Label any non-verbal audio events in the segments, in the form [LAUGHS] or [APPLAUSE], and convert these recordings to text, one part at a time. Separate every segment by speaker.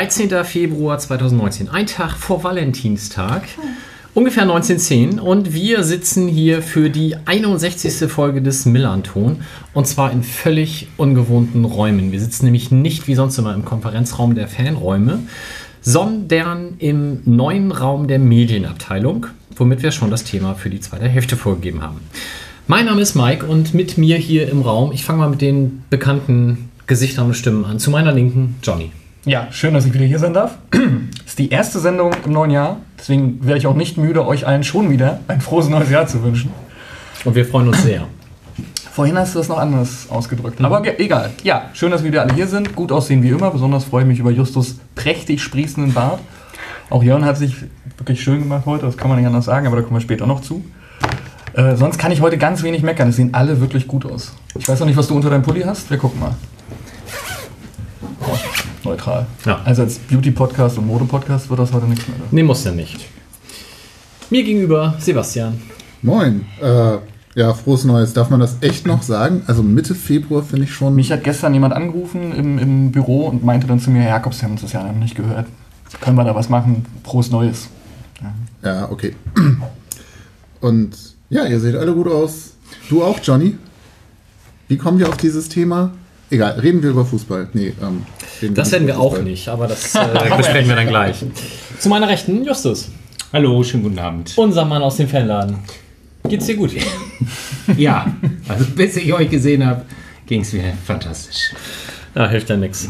Speaker 1: 13. Februar 2019, ein Tag vor Valentinstag. Ungefähr 19.10 und wir sitzen hier für die 61. Folge des Millanton und zwar in völlig ungewohnten Räumen. Wir sitzen nämlich nicht wie sonst immer im Konferenzraum der Fanräume, sondern im neuen Raum der Medienabteilung, womit wir schon das Thema für die zweite Hälfte vorgegeben haben. Mein Name ist Mike und mit mir hier im Raum, ich fange mal mit den bekannten Gesichtern und Stimmen an. Zu meiner Linken, Johnny.
Speaker 2: Ja, schön, dass ich wieder hier sein darf. [CLEARS THROAT] Ist die erste Sendung im neuen Jahr. Deswegen wäre ich auch nicht müde, euch allen schon wieder ein frohes neues Jahr zu wünschen.
Speaker 1: Und wir freuen uns sehr.
Speaker 2: Vorhin hast du das noch anders ausgedrückt. Aber ge- egal. Ja, schön, dass wir wieder alle hier sind. Gut aussehen wie immer. Besonders freue ich mich über Justus prächtig sprießenden Bart. Auch Jörn hat sich wirklich schön gemacht heute. Das kann man nicht anders sagen, aber da kommen wir später noch zu. Äh, sonst kann ich heute ganz wenig meckern. Es sehen alle wirklich gut aus. Ich weiß noch nicht, was du unter deinem Pulli hast. Wir gucken mal. Oh, neutral.
Speaker 1: Ja.
Speaker 2: Also als Beauty-Podcast und Mode-Podcast wird das heute nichts mehr.
Speaker 1: Nee, muss ja nicht. Mir gegenüber Sebastian.
Speaker 3: Moin. Äh, ja, frohes Neues. Darf man das echt noch sagen? Also Mitte Februar finde ich schon.
Speaker 2: Mich hat gestern jemand angerufen im, im Büro und meinte dann zu mir, Herr Jakobs, Sie haben uns das ja noch nicht gehört. Können wir da was machen? Frohes Neues.
Speaker 3: Ja, okay. Und ja, ihr seht alle gut aus. Du auch, Johnny? Wie kommen wir auf dieses Thema? Egal, reden wir über Fußball. Nee, ähm,
Speaker 1: Das werden wir auch nicht, aber das [LAUGHS] äh, besprechen wir dann gleich. Zu meiner Rechten, Justus.
Speaker 4: Hallo, schönen guten Abend.
Speaker 1: Unser Mann aus dem Fanladen. Geht's dir gut? [LAUGHS]
Speaker 4: Ja, also bis ich euch gesehen habe, ging es mir fantastisch.
Speaker 1: Ja, hilft ja nichts.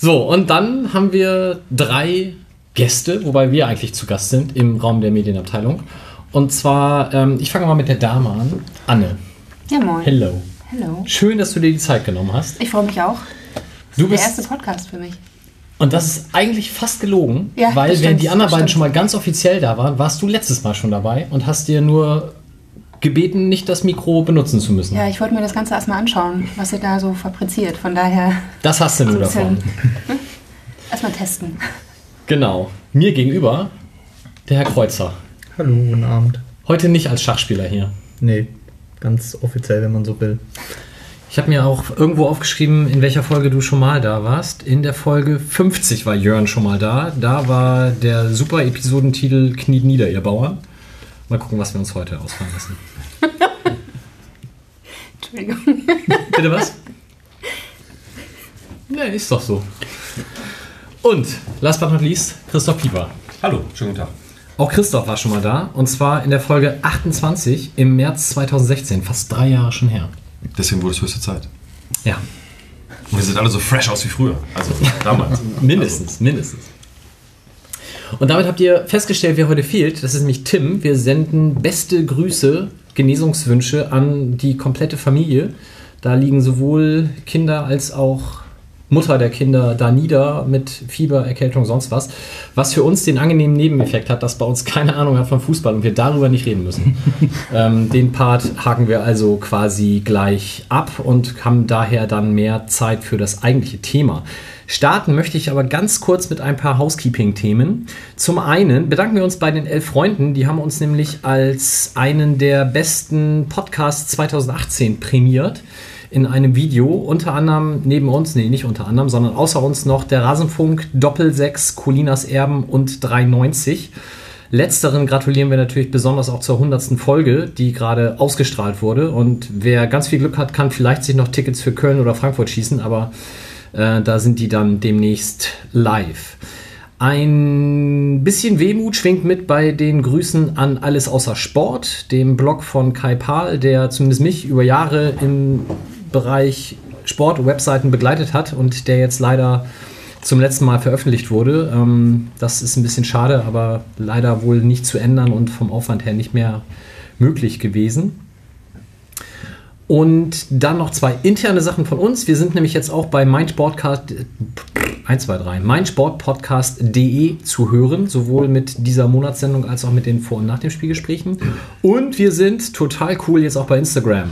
Speaker 1: So, und dann haben wir drei Gäste, wobei wir eigentlich zu Gast sind im Raum der Medienabteilung. Und zwar, ähm, ich fange mal mit der Dame an. Anne.
Speaker 5: Ja, moin.
Speaker 1: Hello.
Speaker 5: Hallo.
Speaker 1: Schön, dass du dir die Zeit genommen hast.
Speaker 5: Ich freue mich auch.
Speaker 1: Du
Speaker 5: Der
Speaker 1: bist
Speaker 5: erste Podcast für mich.
Speaker 1: Und das ist eigentlich fast gelogen,
Speaker 5: Ja,
Speaker 1: weil
Speaker 5: stimmt,
Speaker 1: die anderen beiden schon mal ganz offiziell da waren, warst du letztes Mal schon dabei und hast dir nur gebeten, nicht das Mikro benutzen zu müssen.
Speaker 5: Ja, ich wollte mir das Ganze erstmal anschauen, was ihr da so fabriziert. Von daher
Speaker 1: Das hast du nur
Speaker 5: so ein
Speaker 1: davon. [LAUGHS]
Speaker 5: erstmal testen.
Speaker 1: Genau. Mir gegenüber der Herr Kreuzer.
Speaker 6: Hallo, guten Abend.
Speaker 1: Heute nicht als Schachspieler hier.
Speaker 6: Nee, ganz offiziell, wenn man so will.
Speaker 1: Ich habe mir auch irgendwo aufgeschrieben, in welcher Folge du schon mal da warst. In der Folge 50 war Jörn schon mal da. Da war der super Episodentitel Kniet nieder, ihr Bauern. Mal gucken, was wir uns heute ausfallen lassen. [LAUGHS]
Speaker 5: Entschuldigung. [LAUGHS]
Speaker 1: Bitte was? Ne, ist doch so. Und, last but not least, Christoph Pieper.
Speaker 4: Hallo, schönen guten Tag.
Speaker 1: Auch Christoph war schon mal da. Und zwar in der Folge 28 im März 2016. Fast drei Jahre schon her.
Speaker 7: Deswegen wurde es höchste Zeit.
Speaker 1: Ja,
Speaker 7: Und wir sehen alle so fresh aus wie früher. Also damals. [LAUGHS]
Speaker 1: mindestens, mindestens. Und damit habt ihr festgestellt, wer heute fehlt. Das ist nämlich Tim. Wir senden beste Grüße, Genesungswünsche an die komplette Familie. Da liegen sowohl Kinder als auch Mutter der Kinder da nieder mit Fieber, Erkältung, sonst was. Was für uns den angenehmen Nebeneffekt hat, dass bei uns keine Ahnung hat von Fußball und wir darüber nicht reden müssen. [LAUGHS] ähm, den Part haken wir also quasi gleich ab und haben daher dann mehr Zeit für das eigentliche Thema. Starten möchte ich aber ganz kurz mit ein paar Housekeeping-Themen. Zum einen bedanken wir uns bei den elf Freunden, die haben uns nämlich als einen der besten Podcasts 2018 prämiert in einem Video. Unter anderem neben uns, nee, nicht unter anderem, sondern außer uns noch der Rasenfunk, Doppel-6, Colinas Erben und 390. Letzteren gratulieren wir natürlich besonders auch zur 100. Folge, die gerade ausgestrahlt wurde. Und wer ganz viel Glück hat, kann vielleicht sich noch Tickets für Köln oder Frankfurt schießen, aber äh, da sind die dann demnächst live. Ein bisschen Wehmut schwingt mit bei den Grüßen an Alles außer Sport, dem Blog von Kai Pahl, der zumindest mich über Jahre im Bereich Sport-Webseiten begleitet hat und der jetzt leider zum letzten Mal veröffentlicht wurde. Ähm, das ist ein bisschen schade, aber leider wohl nicht zu ändern und vom Aufwand her nicht mehr möglich gewesen. Und dann noch zwei interne Sachen von uns. Wir sind nämlich jetzt auch bei mindsportcast 1, 2, 3, mindsportpodcast.de zu hören, sowohl mit dieser Monatssendung als auch mit den Vor- und Nach dem Spielgesprächen. Und wir sind total cool jetzt auch bei Instagram.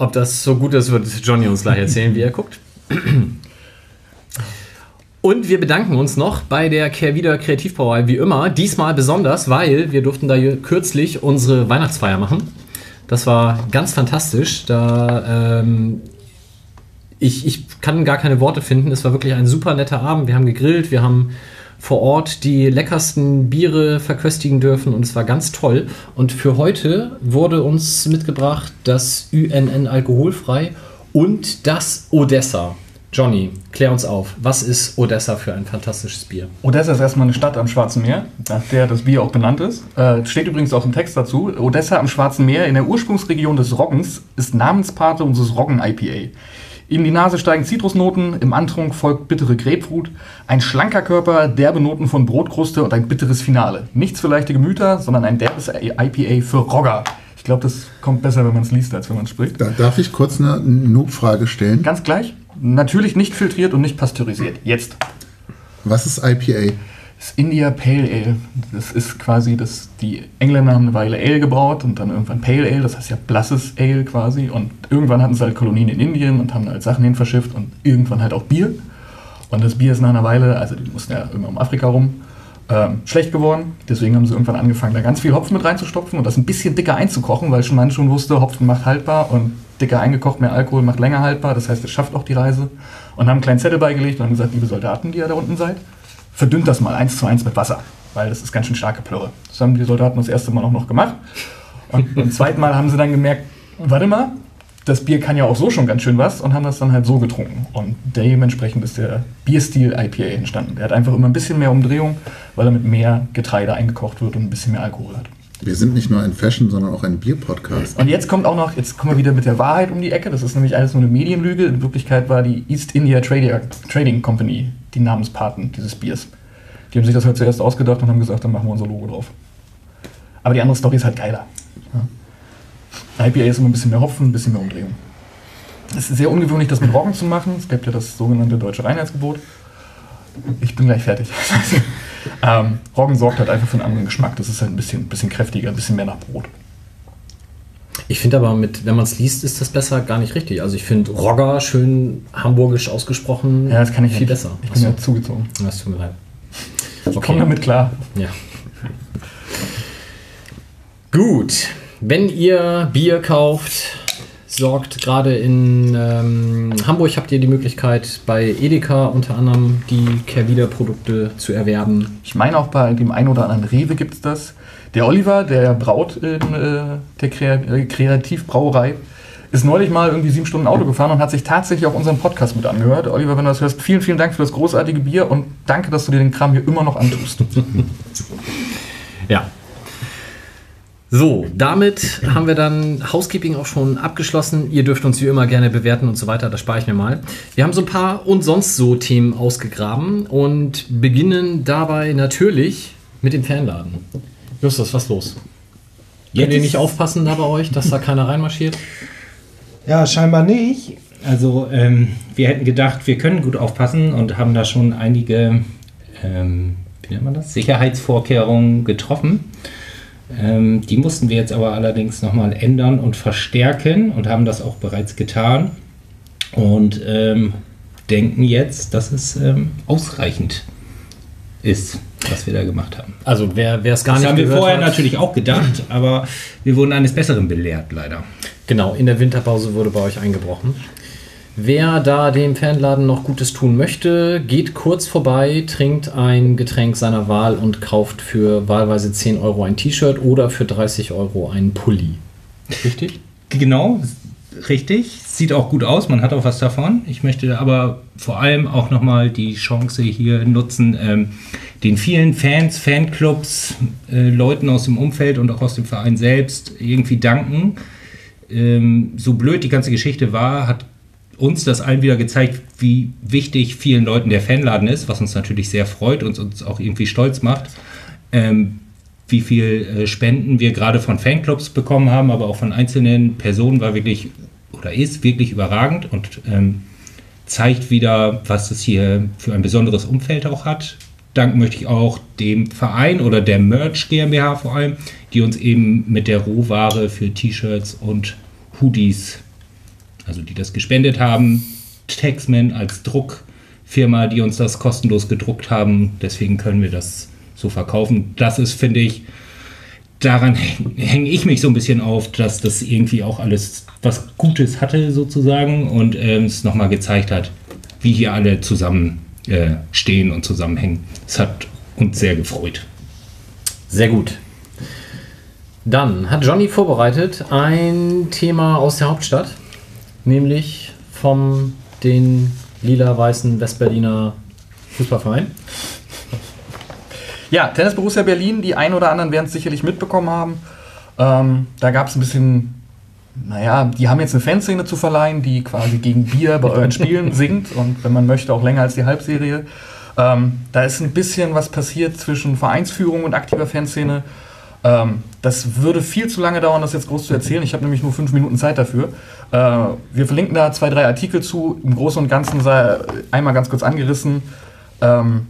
Speaker 1: Ob das so gut ist, wird Johnny uns gleich erzählen, wie er guckt. Und wir bedanken uns noch bei der Kehrwieder Kreativbrauerei, wie immer. Diesmal besonders, weil wir durften da kürzlich unsere Weihnachtsfeier machen. Das war ganz fantastisch. Da, ähm, ich, ich kann gar keine Worte finden. Es war wirklich ein super netter Abend. Wir haben gegrillt, wir haben vor Ort die leckersten Biere verköstigen dürfen und es war ganz toll. Und für heute wurde uns mitgebracht das UNN alkoholfrei und das Odessa. Johnny, klär uns auf. Was ist Odessa für ein fantastisches Bier?
Speaker 2: Odessa ist erstmal eine Stadt am Schwarzen Meer, nach der das Bier auch benannt ist. Äh, steht übrigens auch im Text dazu. Odessa am Schwarzen Meer in der Ursprungsregion des Roggens ist Namenspate unseres Roggen-IPA. In die Nase steigen Zitrusnoten, im Antrunk folgt bittere Grapefruit, ein schlanker Körper, derbe Noten von Brotkruste und ein bitteres Finale. Nichts für leichte Gemüter, sondern ein derbes IPA für Rogger. Ich glaube, das kommt besser, wenn man es liest, als wenn man es spricht.
Speaker 3: Da, darf ich kurz eine Noob-Frage stellen?
Speaker 2: Ganz gleich. Natürlich nicht filtriert und nicht pasteurisiert. Jetzt.
Speaker 3: Was ist IPA?
Speaker 2: Das India Pale Ale. Das ist quasi, das, die Engländer haben eine Weile Ale gebraut und dann irgendwann Pale Ale, das heißt ja blasses Ale quasi. Und irgendwann hatten sie halt Kolonien in Indien und haben halt Sachen hin verschifft und irgendwann halt auch Bier. Und das Bier ist nach einer Weile, also die mussten ja immer um Afrika rum, ähm, schlecht geworden. Deswegen haben sie irgendwann angefangen, da ganz viel Hopfen mit reinzustopfen und das ein bisschen dicker einzukochen, weil schon man schon wusste, Hopfen macht haltbar und dicker eingekocht, mehr Alkohol macht länger haltbar. Das heißt, es schafft auch die Reise. Und haben einen kleinen Zettel beigelegt und haben gesagt, liebe Soldaten, die ihr da unten seid, verdünnt das mal eins zu eins mit Wasser, weil das ist ganz schön starke Plörre. Das haben die Soldaten das erste Mal auch noch gemacht. Und beim [LAUGHS] zweiten Mal haben sie dann gemerkt, warte mal, das Bier kann ja auch so schon ganz schön was und haben das dann halt so getrunken. Und dementsprechend ist der Bierstil IPA entstanden. Der hat einfach immer ein bisschen mehr Umdrehung, weil er mit mehr Getreide eingekocht wird und ein bisschen mehr Alkohol hat.
Speaker 3: Wir sind nicht nur ein Fashion, sondern auch ein Bier-Podcast.
Speaker 2: Und jetzt kommt auch noch, jetzt kommen wir wieder mit der Wahrheit um die Ecke. Das ist nämlich alles nur eine Medienlüge. In Wirklichkeit war die East India Trading Company die Namenspaten dieses Biers. Die haben sich das halt zuerst ausgedacht und haben gesagt, dann machen wir unser Logo drauf. Aber die andere Story ist halt geiler. Ja. IPA ist immer ein bisschen mehr Hopfen, ein bisschen mehr Umdrehung. Es ist sehr ungewöhnlich, das mit Roggen zu machen. Es gibt ja das sogenannte deutsche Reinheitsgebot. Ich bin gleich fertig. [LAUGHS] ähm, Roggen sorgt halt einfach für einen anderen Geschmack. Das ist halt ein bisschen, bisschen kräftiger, ein bisschen mehr nach Brot.
Speaker 1: Ich finde aber, mit, wenn man es liest, ist das besser gar nicht richtig. Also ich finde Rogger schön hamburgisch ausgesprochen
Speaker 2: Ja, das kann ich
Speaker 1: viel
Speaker 2: nicht.
Speaker 1: besser.
Speaker 2: Ich bin ja zugezogen.
Speaker 1: das tut mir leid.
Speaker 2: Ich komme damit klar.
Speaker 1: Ja. Gut. Wenn ihr Bier kauft, sorgt gerade in ähm, Hamburg habt ihr die Möglichkeit bei Edeka unter anderem die Kehrwieder Produkte zu erwerben.
Speaker 2: Ich meine auch bei dem einen oder anderen Rewe gibt es das. Der Oliver, der braut in äh, der äh, Kreativbrauerei, ist neulich mal irgendwie sieben Stunden Auto gefahren und hat sich tatsächlich auch unseren Podcast mit angehört. Oliver, wenn du das hörst, vielen, vielen Dank für das großartige Bier und danke, dass du dir den Kram hier immer noch antust. [LAUGHS]
Speaker 1: Ja. So, damit haben wir dann Housekeeping auch schon abgeschlossen. Ihr dürft uns wie immer gerne bewerten und so weiter, das spare ich mir mal. Wir haben so ein paar und sonst so Themen ausgegraben und beginnen dabei natürlich mit dem Fanladen. Justus, was los? Könnt ihr nicht aufpassen da bei euch, dass da keiner reinmarschiert?
Speaker 4: Ja, scheinbar nicht. Also ähm, wir hätten gedacht, wir können gut aufpassen und haben da schon einige, ähm, wie nennt man das, Sicherheitsvorkehrungen getroffen. Ähm, die mussten wir jetzt aber allerdings nochmal ändern und verstärken und haben das auch bereits getan und ähm, denken jetzt, dass es ähm, ausreichend ist, was wir da gemacht haben.
Speaker 1: Also wer es gar
Speaker 4: Das
Speaker 1: nicht
Speaker 4: haben wir vorher
Speaker 1: hat,
Speaker 4: natürlich auch gedacht, aber wir wurden eines Besseren belehrt, leider.
Speaker 1: Genau, in der Winterpause wurde bei euch eingebrochen. Wer da dem Fanladen noch Gutes tun möchte, geht kurz vorbei, trinkt ein Getränk seiner Wahl und kauft für wahlweise 10 Euro ein T-Shirt oder für 30 Euro einen Pulli. Richtig?
Speaker 4: Genau, richtig. Sieht auch gut aus, man hat auch was davon. Ich möchte aber vor allem auch nochmal die Chance hier nutzen, ähm, den vielen Fans, Fanclubs, äh, Leuten aus dem Umfeld und auch aus dem Verein selbst irgendwie danken. Ähm, so blöd die ganze Geschichte war, hat uns das allen wieder gezeigt, wie wichtig vielen Leuten der Fanladen ist, was uns natürlich sehr freut und uns auch irgendwie stolz macht. Ähm, wie viel äh, Spenden wir gerade von Fanclubs bekommen haben, aber auch von einzelnen Personen war wirklich oder ist wirklich überragend und ähm, zeigt wieder, was es hier für ein besonderes Umfeld auch hat. Dank möchte ich auch dem Verein oder der Merch GmbH vor allem, die uns eben mit der Rohware für T-Shirts und Hoodies, also die das gespendet haben, Taxman als Druck Firma, die uns das kostenlos gedruckt haben. Deswegen können wir das so verkaufen. Das ist, finde ich, daran hänge ich mich so ein bisschen auf, dass das irgendwie auch alles was Gutes hatte sozusagen und ähm, es nochmal gezeigt hat, wie hier alle zusammen äh, stehen und zusammenhängen. Es hat uns sehr gefreut.
Speaker 1: Sehr gut. Dann hat Johnny vorbereitet ein Thema aus der Hauptstadt, nämlich vom den lila-weißen Westberliner Fußballverein.
Speaker 2: Ja, Tennis Borussia Berlin, die einen oder anderen werden es sicherlich mitbekommen haben. Ähm, da gab es ein bisschen, naja, die haben jetzt eine Fanszene zu verleihen, die quasi gegen Bier bei euren Spielen [LAUGHS] singt und wenn man möchte auch länger als die Halbserie. Ähm, da ist ein bisschen was passiert zwischen Vereinsführung und aktiver Fanszene. Ähm, das würde viel zu lange dauern, das jetzt groß zu erzählen. Ich habe nämlich nur fünf Minuten Zeit dafür. Äh, wir verlinken da zwei, drei Artikel zu. Im Großen und Ganzen sei einmal ganz kurz angerissen. Ähm,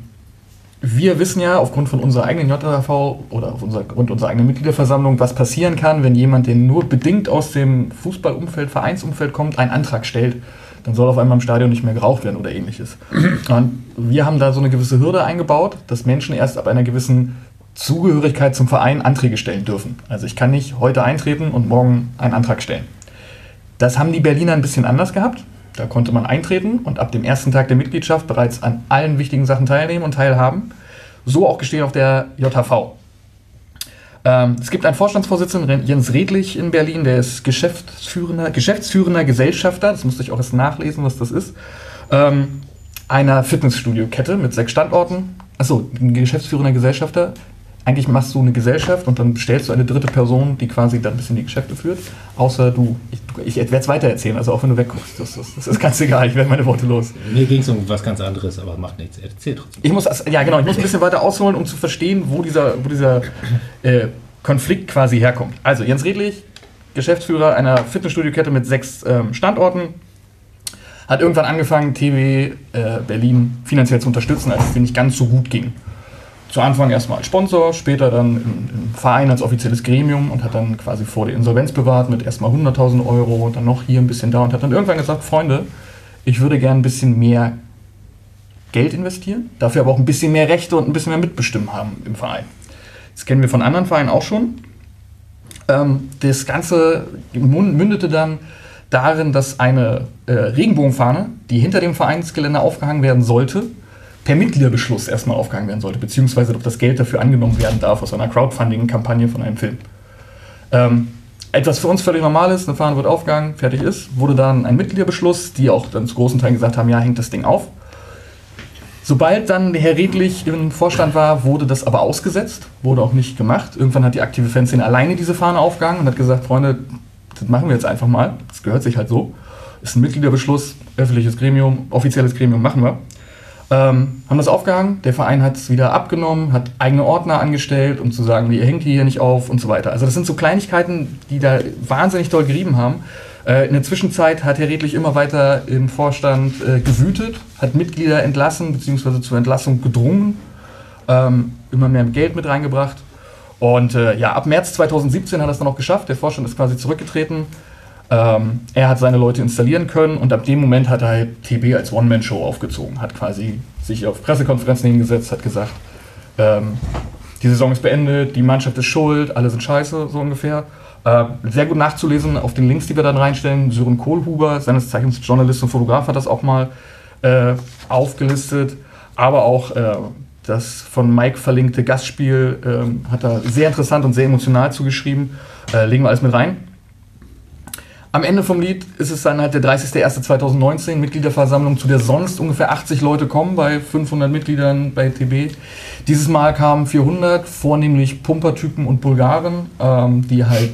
Speaker 2: wir wissen ja aufgrund von unserer eigenen JV oder aufgrund unserer eigenen Mitgliederversammlung, was passieren kann, wenn jemand, der nur bedingt aus dem Fußballumfeld, Vereinsumfeld kommt, einen Antrag stellt. Dann soll auf einmal im Stadion nicht mehr geraucht werden oder ähnliches. [CLEARS THROAT] Und wir haben da so eine gewisse Hürde eingebaut, dass Menschen erst ab einer gewissen Zugehörigkeit zum Verein Anträge stellen dürfen. Also ich kann nicht heute eintreten und morgen einen Antrag stellen. Das haben die Berliner ein bisschen anders gehabt. Da konnte man eintreten und ab dem ersten Tag der Mitgliedschaft bereits an allen wichtigen Sachen teilnehmen und teilhaben. So auch gestehen auf der JHV. Ähm, es gibt einen Vorstandsvorsitzenden, Jens Redlich in Berlin, der ist geschäftsführender, geschäftsführender Gesellschafter, das musste ich auch erst nachlesen, was das ist, ähm, einer Fitnessstudio-Kette mit sechs Standorten. Achso, ein geschäftsführender Gesellschafter eigentlich machst du eine Gesellschaft und dann stellst du eine dritte Person, die quasi dann ein bisschen die Geschäfte führt. Außer du, ich, ich werde es weitererzählen, also auch wenn du wegguckst, das, das, das ist ganz [LAUGHS] egal, ich werde meine Worte los.
Speaker 4: Mir ging es um was ganz anderes, aber macht nichts. Erzähl trotzdem.
Speaker 2: Ich muss, ja genau, ich muss ein bisschen weiter ausholen, um zu verstehen, wo dieser, wo dieser äh, Konflikt quasi herkommt. Also Jens Redlich, Geschäftsführer einer Fitnessstudio-Kette mit sechs ähm, Standorten, hat irgendwann angefangen, TV äh, Berlin finanziell zu unterstützen, als es denen nicht ganz so gut ging zu Anfang erstmal als Sponsor, später dann im, im, Verein als offizielles Gremium und hat dann quasi vor der Insolvenz bewahrt mit erstmal 100.000 Euro und dann noch hier ein bisschen da und hat dann irgendwann gesagt, Freunde, ich würde gerne ein bisschen mehr Geld investieren, dafür aber auch ein bisschen mehr Rechte und ein bisschen mehr Mitbestimmen haben im Verein. Das kennen wir von anderen Vereinen auch schon. Ähm, das Ganze mündete dann darin, dass eine äh, Regenbogenfahne, die hinter dem Vereinsgelände aufgehangen werden sollte, per Mitgliederbeschluss erstmal aufgehangen werden sollte, beziehungsweise ob das Geld dafür angenommen werden darf aus einer Crowdfunding-Kampagne von einem Film. Ähm, etwas für uns völlig normal ist, eine Fahne wird aufgehangen, fertig ist, wurde dann ein Mitgliederbeschluss, die auch dann zu großen Teilen gesagt haben, ja, hängt das Ding auf. Sobald dann Herr Redlich im Vorstand war, wurde das aber ausgesetzt, wurde auch nicht gemacht. Irgendwann hat die aktive Fanszene alleine diese Fahne aufgehangen und hat gesagt, Freunde, das machen wir jetzt einfach mal. Das gehört sich halt so. Ist ein Mitgliederbeschluss, öffentliches Gremium, offizielles Gremium, machen wir. Ähm, haben das aufgehangen, der Verein hat es wieder abgenommen, hat eigene Ordner angestellt, um zu sagen, ihr hängt hier nicht auf und so weiter. Also das sind so Kleinigkeiten, die da wahnsinnig doll gerieben haben. Äh, in der Zwischenzeit hat Herr Redlich immer weiter im Vorstand äh, gewütet, hat Mitglieder entlassen bzw. zur Entlassung gedrungen, ähm, immer mehr Geld mit reingebracht. Und äh, ja, ab März 2017 hat er es dann auch geschafft. Der Vorstand ist quasi zurückgetreten. Ähm, er hat seine Leute installieren können und ab dem Moment hat er halt TB als One-Man-Show aufgezogen, hat quasi sich auf Pressekonferenzen hingesetzt, hat gesagt, ähm, die Saison ist beendet, die Mannschaft ist schuld, alle sind scheiße, so ungefähr. Äh, sehr gut nachzulesen auf den Links, die wir dann reinstellen. Sören Kohlhuber, seines Zeichens Journalist und Fotograf, hat das auch mal äh, aufgelistet. Aber auch äh, das von Mike verlinkte Gastspiel ähm, hat er sehr interessant und sehr emotional zugeschrieben. Äh, legen wir alles mit rein. Am Ende vom Lied ist es dann halt der 30.01.2019, Mitgliederversammlung, zu der sonst ungefähr 80 Leute kommen, bei 500 Mitgliedern bei TB. Dieses Mal kamen 400, vornehmlich Pumpertypen und Bulgaren, ähm, die halt,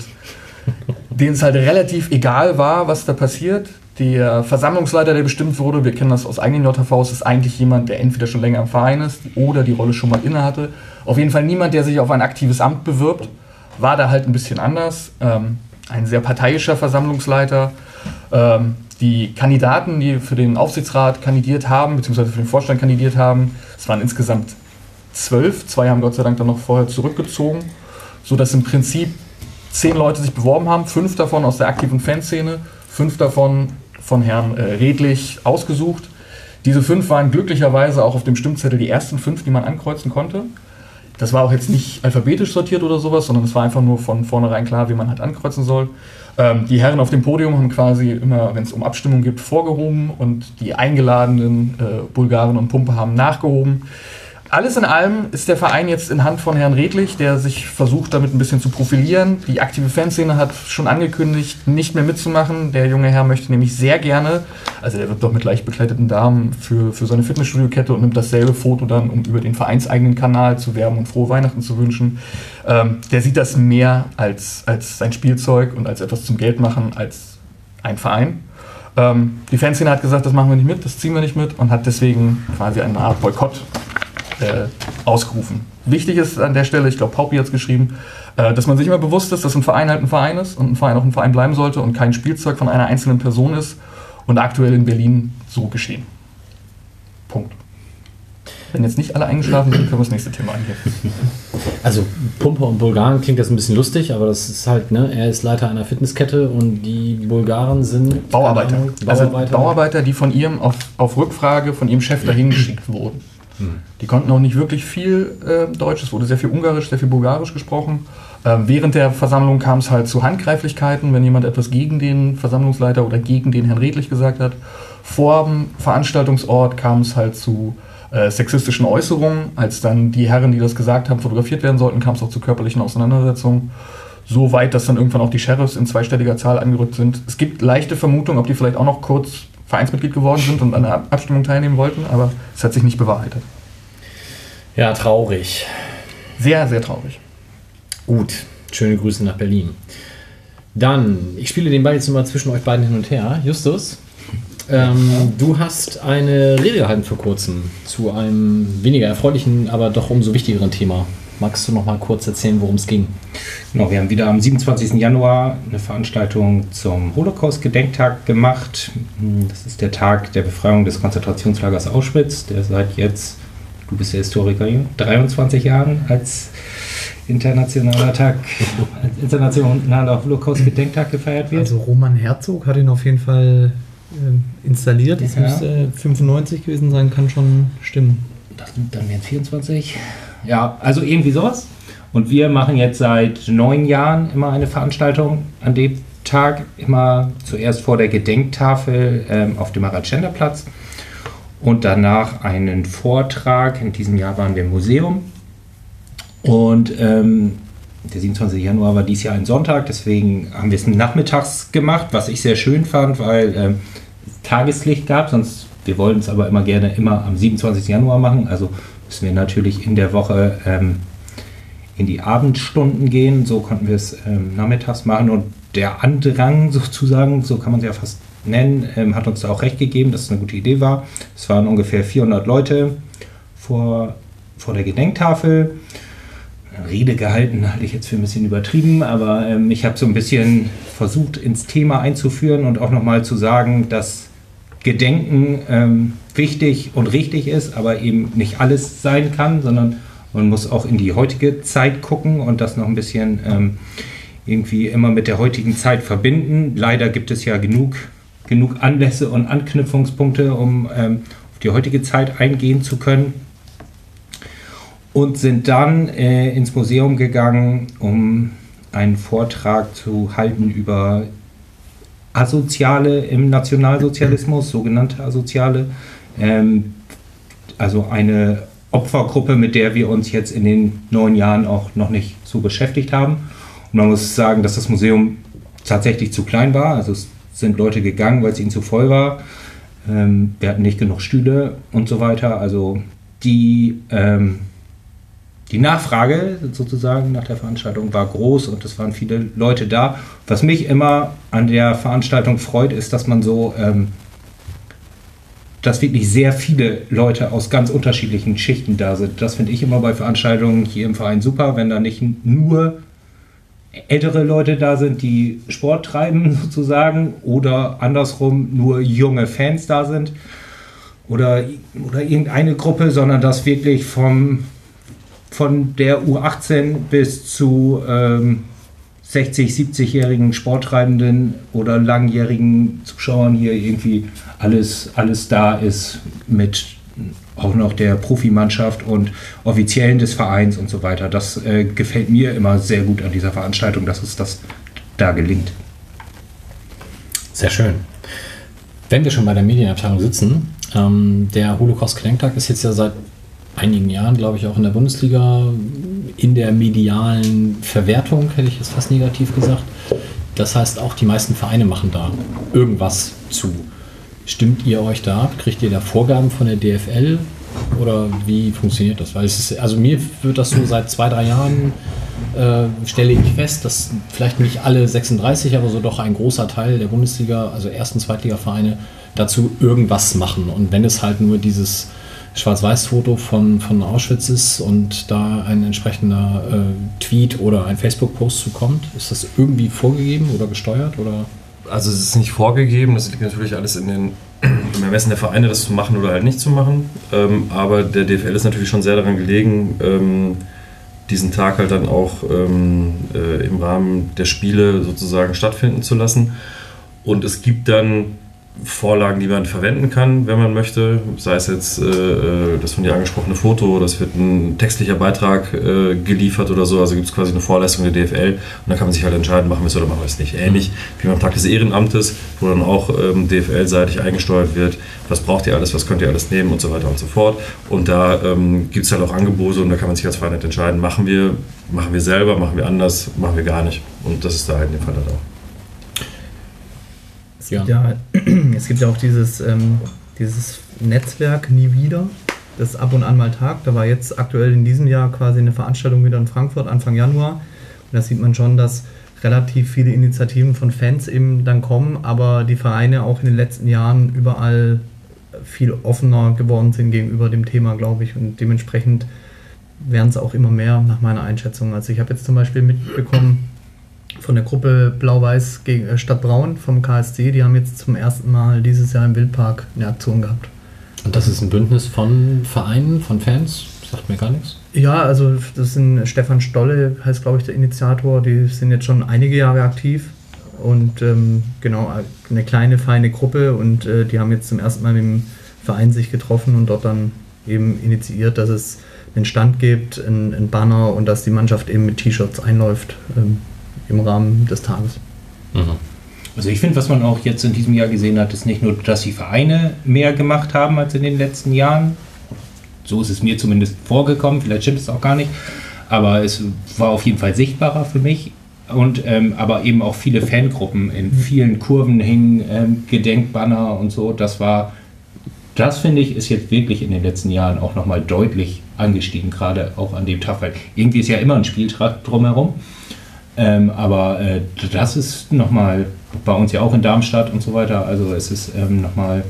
Speaker 2: denen es halt relativ egal war, was da passiert. Der Versammlungsleiter, der bestimmt wurde, wir kennen das aus eigenen JVs, ist eigentlich jemand, der entweder schon länger im Verein ist oder die Rolle schon mal inne hatte. Auf jeden Fall niemand, der sich auf ein aktives Amt bewirbt. War da halt ein bisschen anders. Ähm, ein sehr parteiischer Versammlungsleiter. Ähm, die Kandidaten, die für den Aufsichtsrat kandidiert haben, beziehungsweise für den Vorstand kandidiert haben, es waren insgesamt zwölf. Zwei haben Gott sei Dank dann noch vorher zurückgezogen, sodass im Prinzip zehn Leute sich beworben haben, fünf davon aus der aktiven Fanszene, fünf davon von Herrn äh, Redlich ausgesucht. Diese fünf waren glücklicherweise auch auf dem Stimmzettel die ersten fünf, die man ankreuzen konnte. Das war auch jetzt nicht alphabetisch sortiert oder sowas, sondern es war einfach nur von vornherein klar, wie man halt ankreuzen soll. Ähm, die Herren auf dem Podium haben quasi immer, wenn es um Abstimmung gibt, vorgehoben und die eingeladenen äh, Bulgaren und Pumpe haben nachgehoben. Alles in allem ist der Verein jetzt in Hand von Herrn Redlich, der sich versucht, damit ein bisschen zu profilieren. Die aktive Fanszene hat schon angekündigt, nicht mehr mitzumachen. Der junge Herr möchte nämlich sehr gerne, also er wird doch mit leicht bekleideten Damen für, für seine Fitnessstudio-Kette und nimmt dasselbe Foto dann, um über den vereinseigenen Kanal zu werben und frohe Weihnachten zu wünschen. Ähm, der sieht das mehr als, als sein Spielzeug und als etwas zum Geld machen, als ein Verein. Ähm, die Fanszene hat gesagt, das machen wir nicht mit, das ziehen wir nicht mit und hat deswegen quasi eine Art Boykott äh, ausgerufen. Wichtig ist an der Stelle, ich glaube, Paupi hat es geschrieben, äh, dass man sich immer bewusst ist, dass ein Verein halt ein Verein ist und ein Verein auch ein Verein bleiben sollte und kein Spielzeug von einer einzelnen Person ist und aktuell in Berlin so geschehen. Punkt. Wenn jetzt nicht alle eingeschlafen sind, können wir das nächste Thema angehen. [LAUGHS]
Speaker 1: Also Pumper und Bulgaren klingt das ein bisschen lustig, aber das ist halt, ne, er ist Leiter einer Fitnesskette und die Bulgaren sind
Speaker 2: Bauarbeiter.
Speaker 1: Ahnung,
Speaker 2: Also
Speaker 1: Bauarbeiter.
Speaker 2: Bauarbeiter, die von ihrem auf, auf Rückfrage von ihrem Chef dahin [CLEARS THROAT] geschickt wurden. Die konnten auch nicht wirklich viel äh, Deutsch, es wurde sehr viel Ungarisch, sehr viel Bulgarisch gesprochen. Ähm, während der Versammlung kam es halt zu Handgreiflichkeiten, wenn jemand etwas gegen den Versammlungsleiter oder gegen den Herrn Redlich gesagt hat. Vor dem Veranstaltungsort kam es halt zu äh, sexistischen Äußerungen. Als dann die Herren, die das gesagt haben, fotografiert werden sollten, kam es auch zu körperlichen Auseinandersetzungen. So weit, dass dann irgendwann auch die Sheriffs in zweistelliger Zahl angerückt sind. Es gibt leichte Vermutungen, ob die vielleicht auch noch kurz Vereinsmitglied geworden sind und an der Ab- Abstimmung teilnehmen wollten, aber es hat sich nicht bewahrheitet.
Speaker 1: Ja, traurig.
Speaker 2: Sehr, sehr traurig.
Speaker 1: Gut, schöne Grüße nach Berlin. Dann, ich spiele den Ball jetzt mal zwischen euch beiden hin und her. Justus, ähm, du hast eine Rede gehalten vor kurzem zu einem weniger erfreulichen, aber doch umso wichtigeren Thema. Magst du noch mal kurz erzählen, worum es ging?
Speaker 4: Genau, wir haben wieder am 27. Januar eine Veranstaltung zum Holocaust-Gedenktag gemacht. Das ist der Tag der Befreiung des Konzentrationslagers Auschwitz, der seit jetzt, du bist der Historiker, 23 Jahren als internationaler Tag, als internationaler Holocaust-Gedenktag gefeiert wird.
Speaker 6: Also Roman Herzog hat ihn auf jeden Fall ähm, installiert. Das
Speaker 4: Ja.
Speaker 6: müsste 95 gewesen sein, kann schon stimmen.
Speaker 4: Das, dann wären es 24. Ja, also irgendwie sowas. Und wir machen jetzt seit neun Jahren immer eine Veranstaltung an dem Tag, immer zuerst vor der Gedenktafel ähm, auf dem Maratschenderplatz und danach einen Vortrag. In diesem Jahr waren wir im Museum. Und ähm, der 27. Januar war dieses Jahr ein Sonntag, deswegen haben wir es nachmittags gemacht, was ich sehr schön fand, weil ähm, es Tageslicht gab, sonst wir wollten es aber immer gerne immer am 27. Januar machen, also müssen wir natürlich in der Woche ähm, in die Abendstunden gehen, so konnten wir es ähm, nachmittags machen und der Andrang sozusagen, so kann man es ja fast nennen, ähm, hat uns da auch recht gegeben, dass es eine gute Idee war. Es waren ungefähr 400 Leute vor, vor der Gedenktafel. Rede gehalten, halte ich jetzt für ein bisschen übertrieben, aber ähm, ich habe so ein bisschen versucht, ins Thema einzuführen und auch nochmal zu sagen, dass Gedenken ähm, wichtig und richtig ist, aber eben nicht alles sein kann, sondern man muss auch in die heutige Zeit gucken und das noch ein bisschen ähm, irgendwie immer mit der heutigen Zeit verbinden. Leider gibt es ja genug, genug Anlässe und Anknüpfungspunkte, um ähm, auf die heutige Zeit eingehen zu können und sind dann äh, ins Museum gegangen, um einen Vortrag zu halten über Asoziale im Nationalsozialismus, sogenannte Asoziale. Ähm, also eine Opfergruppe, mit der wir uns jetzt in den neun Jahren auch noch nicht so beschäftigt haben. Und man muss sagen, dass das Museum tatsächlich zu klein war. Also es sind Leute gegangen, weil es ihnen zu voll war. Ähm, wir hatten nicht genug Stühle und so weiter. Also die, ähm, die Nachfrage sozusagen nach der Veranstaltung war groß und es waren viele Leute da. Was mich immer an der Veranstaltung freut, ist, dass man so, ähm, dass wirklich sehr viele Leute aus ganz unterschiedlichen Schichten da sind. Das finde ich immer bei Veranstaltungen hier im Verein super, wenn da nicht nur ältere Leute da sind, die Sport treiben [LAUGHS] sozusagen oder andersrum nur junge Fans da sind oder, oder irgendeine Gruppe, sondern dass wirklich vom, von der U18 bis zu ähm, 60, 70-jährigen Sporttreibenden oder langjährigen Zuschauern hier irgendwie alles, alles da ist mit auch noch der Profimannschaft und Offiziellen des Vereins und so weiter. Das äh, gefällt mir immer sehr gut an dieser Veranstaltung, dass es das da gelingt.
Speaker 1: Sehr schön. Wenn wir schon bei der Medienabteilung sitzen, ähm, der Holocaust-Gedenktag ist jetzt ja seit einigen Jahren, glaube ich, auch in der Bundesliga in der medialen Verwertung, hätte ich jetzt fast negativ gesagt. Das heißt, auch die meisten Vereine machen da irgendwas zu. Stimmt ihr euch da ab? Kriegt ihr da Vorgaben von der DFL? Oder wie funktioniert das? Weil es ist, also mir wird das so seit zwei, drei Jahren äh, stelle ich fest, dass vielleicht nicht alle 36, aber so doch ein großer Teil der Bundesliga, also ersten, Zweitliga-Vereine, dazu irgendwas machen. Und wenn es halt nur dieses Schwarz-Weiß-Foto von, von Auschwitz ist und da ein entsprechender äh, Tweet oder ein Facebook-Post zukommt, ist das irgendwie vorgegeben oder gesteuert? Oder?
Speaker 7: Also es ist nicht vorgegeben, das liegt natürlich alles in den, im Ermessen der Vereine, das zu machen oder halt nicht zu machen. Ähm, aber der DFL ist natürlich schon sehr daran gelegen, ähm, diesen Tag halt dann auch ähm, äh, im Rahmen der Spiele sozusagen stattfinden zu lassen. Und es gibt dann Vorlagen, die man verwenden kann, wenn man möchte. Sei es jetzt äh, das von dir angesprochene Foto, das wird ein textlicher Beitrag äh, geliefert oder so. Also gibt es quasi eine Vorleistung der DFL und dann kann man sich halt entscheiden, machen wir es oder machen wir es nicht. Ähnlich wie beim Tag des Ehrenamtes, wo dann auch ähm, DFL-seitig eingesteuert wird, was braucht ihr alles, was könnt ihr alles nehmen und so weiter und so fort. Und da ähm, gibt es halt auch Angebote und da kann man sich als Verein entscheiden, machen wir, machen wir selber, machen wir anders, machen wir gar nicht. Und das ist da halt in dem Fall halt auch.
Speaker 6: Es gibt ja, [CLEARS THROAT] es gibt ja auch dieses, ähm, dieses Netzwerk Nie wieder, das ab und an mal tagt. Da war jetzt aktuell in diesem Jahr quasi eine Veranstaltung wieder in Frankfurt, Anfang Januar. Und da sieht man schon, dass relativ viele Initiativen von Fans eben dann kommen, aber die Vereine auch in den letzten Jahren überall viel offener geworden sind gegenüber dem Thema, glaube ich. Und dementsprechend werden es auch immer mehr nach meiner Einschätzung. Also ich habe jetzt zum Beispiel mitbekommen, von der Gruppe Blau-Weiß gegen äh, Stadt Braun vom KSC. Die haben jetzt zum ersten Mal dieses Jahr im Wildpark eine Aktion gehabt.
Speaker 1: Und das ist ein Bündnis von Vereinen, von Fans? Sagt mir gar nichts.
Speaker 6: Ja, also das sind Stefan Stolle, heißt glaube ich der Initiator. Die sind jetzt schon einige Jahre aktiv und ähm, genau eine kleine feine Gruppe und äh, die haben jetzt zum ersten Mal mit dem Verein sich getroffen und dort dann eben initiiert, dass es einen Stand gibt, ein, ein Banner und dass die Mannschaft eben mit T-Shirts einläuft. Ähm, im Rahmen des Tages.
Speaker 4: Mhm. Also ich finde, was man auch jetzt in diesem Jahr gesehen hat, ist nicht nur, dass die Vereine mehr gemacht haben als in den letzten Jahren. So ist es mir zumindest vorgekommen, vielleicht stimmt es auch gar nicht, aber es war auf jeden Fall sichtbarer für mich. Und ähm, aber eben auch viele Fangruppen in vielen Kurven hingen ähm, Gedenkbanner und so. Das war, das finde ich, ist jetzt wirklich in den letzten Jahren auch nochmal deutlich angestiegen, gerade auch an dem Tag, weil irgendwie ist ja immer ein Spieltrag drumherum. Ähm, aber äh, das ist nochmal bei uns ja auch in Darmstadt und so weiter. Also es ist ähm, nochmal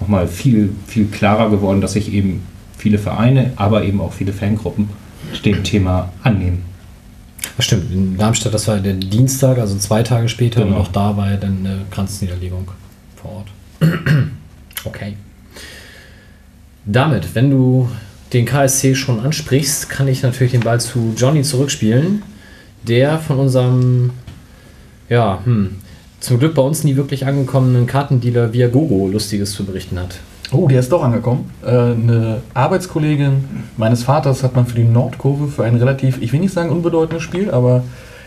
Speaker 4: noch mal viel, viel klarer geworden, dass sich eben viele Vereine, aber eben auch viele Fangruppen dem Thema annehmen.
Speaker 1: Das stimmt, in Darmstadt, das war der Dienstag, also zwei Tage später,
Speaker 4: Genau.
Speaker 1: und auch da war ja dann eine Kranzniederlegung vor Ort. [CLEARS THROAT] okay. Damit, wenn du den KSC schon ansprichst, kann ich natürlich den Ball zu Johnny zurückspielen, der von unserem, ja, hm, zum Glück bei uns nie wirklich angekommenen Kartendealer Viagogo Lustiges zu berichten hat.
Speaker 2: Oh, der ist doch angekommen. Äh, eine Arbeitskollegin meines Vaters hat man für die Nordkurve für ein relativ, ich will nicht sagen unbedeutendes Spiel, aber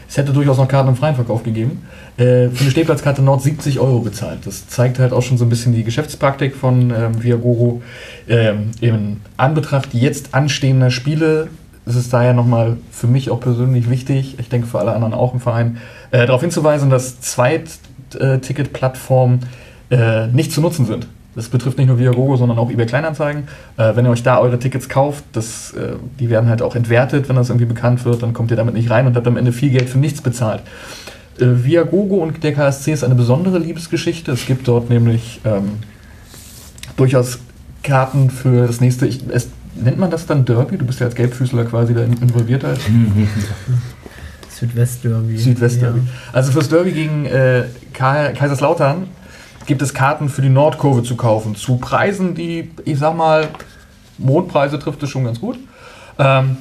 Speaker 2: es hätte durchaus noch Karten im freien Verkauf gegeben. Äh, für eine Stehplatzkarte Nord 70 Euro bezahlt. Das zeigt halt auch schon so ein bisschen die Geschäftspraktik von ähm, Viagogo. Ähm, in Anbetracht jetzt anstehender Spiele ist es daher nochmal für mich auch persönlich wichtig, ich denke für alle anderen auch im Verein, äh, darauf hinzuweisen, dass Zweit-Ticket-Plattformen äh, nicht zu nutzen sind. Das betrifft nicht nur Viagogo, sondern auch eBay Kleinanzeigen. Äh, wenn ihr euch da eure Tickets kauft, das, äh, die werden halt auch entwertet, wenn das irgendwie bekannt wird, dann kommt ihr damit nicht rein und habt am Ende viel Geld für nichts bezahlt. Äh, Viagogo und der KSC ist eine besondere Liebesgeschichte. Es gibt dort nämlich ähm, durchaus Karten für das nächste, ich, es, nennt man das dann Derby? Du bist ja als Gelbfüßler quasi da involviert. Halt. [LAUGHS]
Speaker 6: Südwestderby.
Speaker 2: Südwestderby. Also fürs Derby gegen äh, Ka- Kaiserslautern gibt es Karten für die Nordkurve zu kaufen. Zu Preisen, die, ich sag mal, Mondpreise trifft es schon ganz gut. Ähm,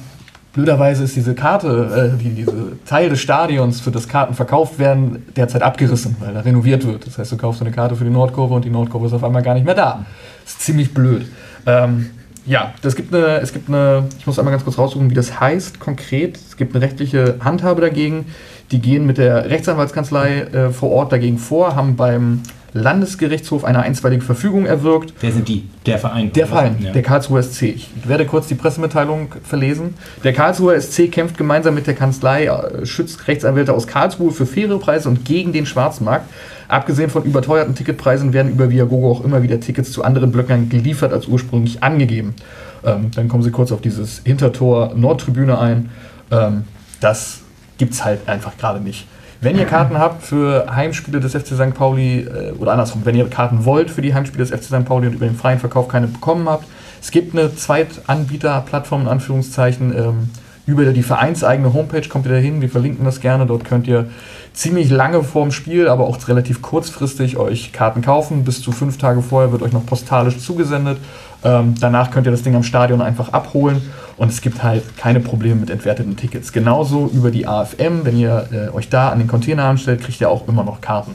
Speaker 2: Blöderweise ist diese Karte, äh, die, diese Teil des Stadions, für das Karten verkauft werden, derzeit abgerissen, weil da renoviert wird. Das heißt, du kaufst eine Karte für die Nordkurve und die Nordkurve ist auf einmal gar nicht mehr da. Das ist ziemlich blöd. Ähm, ja, das gibt eine, es gibt eine, ich muss einmal ganz kurz raussuchen, wie das heißt konkret. Es gibt eine rechtliche Handhabe dagegen. Die gehen mit der Rechtsanwaltskanzlei äh, vor Ort dagegen vor, haben beim Landesgerichtshof eine einstweilige Verfügung erwirkt.
Speaker 4: Wer sind die? Der Verein?
Speaker 2: Der Verein,
Speaker 4: Ja.
Speaker 2: der Karlsruher SC. Ich werde kurz die Pressemitteilung verlesen. Der Karlsruher SC kämpft gemeinsam mit der Kanzlei, äh, schützt Rechtsanwälte aus Karlsruhe für faire Preise und gegen den Schwarzmarkt. Abgesehen von überteuerten Ticketpreisen werden über Viagogo auch immer wieder Tickets zu anderen Blöcken geliefert als ursprünglich angegeben. Ähm, dann kommen sie kurz auf dieses Hintertor Nordtribüne ein. Ähm, das gibt es halt einfach gerade nicht. Wenn ihr Karten habt für Heimspiele des FC St. Pauli, äh, oder andersrum, wenn ihr Karten wollt für die Heimspiele des FC St. Pauli und über den freien Verkauf keine bekommen habt, es gibt eine Zweitanbieterplattform in Anführungszeichen. Ähm, über die vereinseigene Homepage kommt ihr da hin, wir verlinken das gerne. Dort könnt ihr ziemlich lange vorm Spiel, aber auch relativ kurzfristig euch Karten kaufen. Bis zu fünf Tage vorher wird euch noch postalisch zugesendet. Ähm, danach könnt ihr das Ding am Stadion einfach abholen und es gibt halt keine Probleme mit entwerteten Tickets. Genauso über die AFM, wenn ihr äh, euch da an den Container anstellt, kriegt ihr auch immer noch Karten.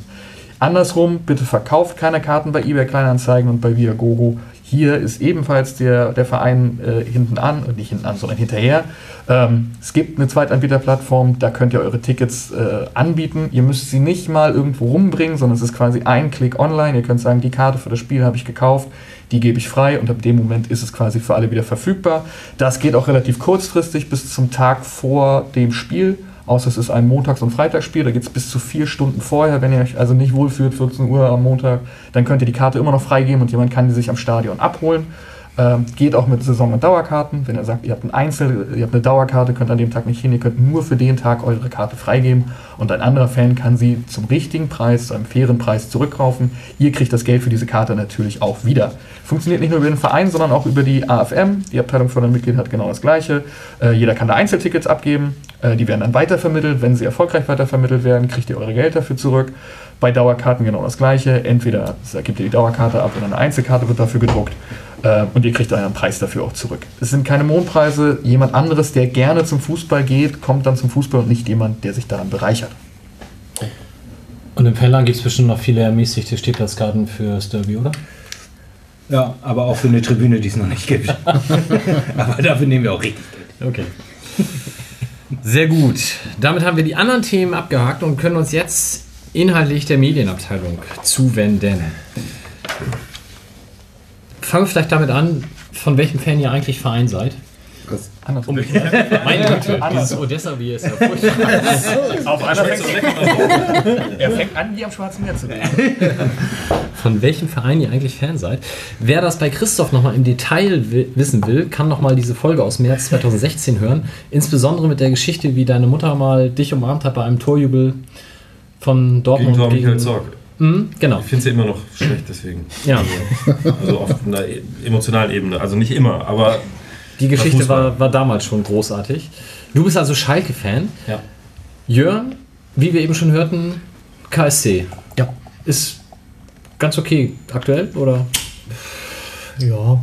Speaker 2: Andersrum, bitte verkauft keine Karten bei eBay Kleinanzeigen und bei Viagogo. Hier ist ebenfalls der, der Verein äh, hinten an, äh, nicht hinten an, sondern hinterher. Ähm, es gibt eine Zweitanbieterplattform, da könnt ihr eure Tickets äh, anbieten. Ihr müsst sie nicht mal irgendwo rumbringen, sondern es ist quasi ein Klick online. Ihr könnt sagen, die Karte für das Spiel habe ich gekauft, die gebe ich frei und ab dem Moment ist es quasi für alle wieder verfügbar. Das geht auch relativ kurzfristig bis zum Tag vor dem Spiel. Außer es ist ein Montags- und Freitagsspiel, da geht es bis zu vier Stunden vorher. Wenn ihr euch also nicht wohlfühlt, 14 Uhr am Montag, dann könnt ihr die Karte immer noch freigeben und jemand kann die sich am Stadion abholen. Ähm, geht auch mit Saison- und Dauerkarten. Wenn ihr sagt, ihr habt, ein Einzel ihr habt eine Dauerkarte, könnt an dem Tag nicht hin, ihr könnt nur für den Tag eure Karte freigeben und ein anderer Fan kann sie zum richtigen Preis, zu einem fairen Preis zurückkaufen. Ihr kriegt das Geld für diese Karte natürlich auch wieder. Funktioniert nicht nur über den Verein, sondern auch über die AFM. Die Abteilung für Mitglied hat genau das Gleiche. Äh, jeder kann da Einzeltickets abgeben. Äh, die werden dann weitervermittelt. Wenn sie erfolgreich weitervermittelt werden, kriegt ihr eure Geld dafür zurück. Bei Dauerkarten genau das Gleiche. Entweder gebt ihr die Dauerkarte ab oder eine Einzelkarte wird dafür gedruckt. Äh, und ihr kriegt euren Preis dafür auch zurück. Es sind keine Mondpreise. Jemand anderes, der gerne zum Fußball geht, kommt dann zum Fußball und nicht jemand, der sich daran bereichert.
Speaker 1: Und im Fanladen gibt es bestimmt noch viele ermäßigte Stehplatzkarten fürs Derby, oder?
Speaker 4: Ja, aber auch für eine Tribüne, die es noch nicht gibt. [LAUGHS] aber dafür nehmen wir auch richtig Geld.
Speaker 1: Okay. Sehr gut. Damit haben wir die anderen Themen abgehakt und können uns jetzt inhaltlich der Medienabteilung zuwenden. Fangen wir vielleicht damit an, von welchem Fan ihr eigentlich Verein seid.
Speaker 3: Was?
Speaker 2: Andersrum.
Speaker 1: Meine Güte, dieses Odessa, wie es ja [LAUGHS] furchtbar
Speaker 2: Auf einer fängt Er fängt an, wie am Schwarzen Meer zu reden. [LAUGHS]
Speaker 1: von welchem Verein ihr eigentlich Fan seid. Wer das bei Christoph nochmal im Detail wi- wissen will, kann nochmal diese Folge aus März 2016 hören. Insbesondere mit der Geschichte, wie deine Mutter mal dich umarmt hat bei einem Torjubel von Dortmund
Speaker 7: Gegen
Speaker 1: gegen... Mhm, genau,
Speaker 7: Ich finde sie immer noch schlecht, deswegen.
Speaker 1: ja.
Speaker 7: Also auf einer e- emotionalen Ebene. Also nicht immer, aber
Speaker 1: Die Geschichte war, war damals schon großartig. Du bist also Schalke-Fan.
Speaker 7: Ja.
Speaker 1: Jörn, wie wir eben schon hörten, KSC.
Speaker 6: Ja.
Speaker 1: Ist ganz okay aktuell, oder?
Speaker 6: Ja.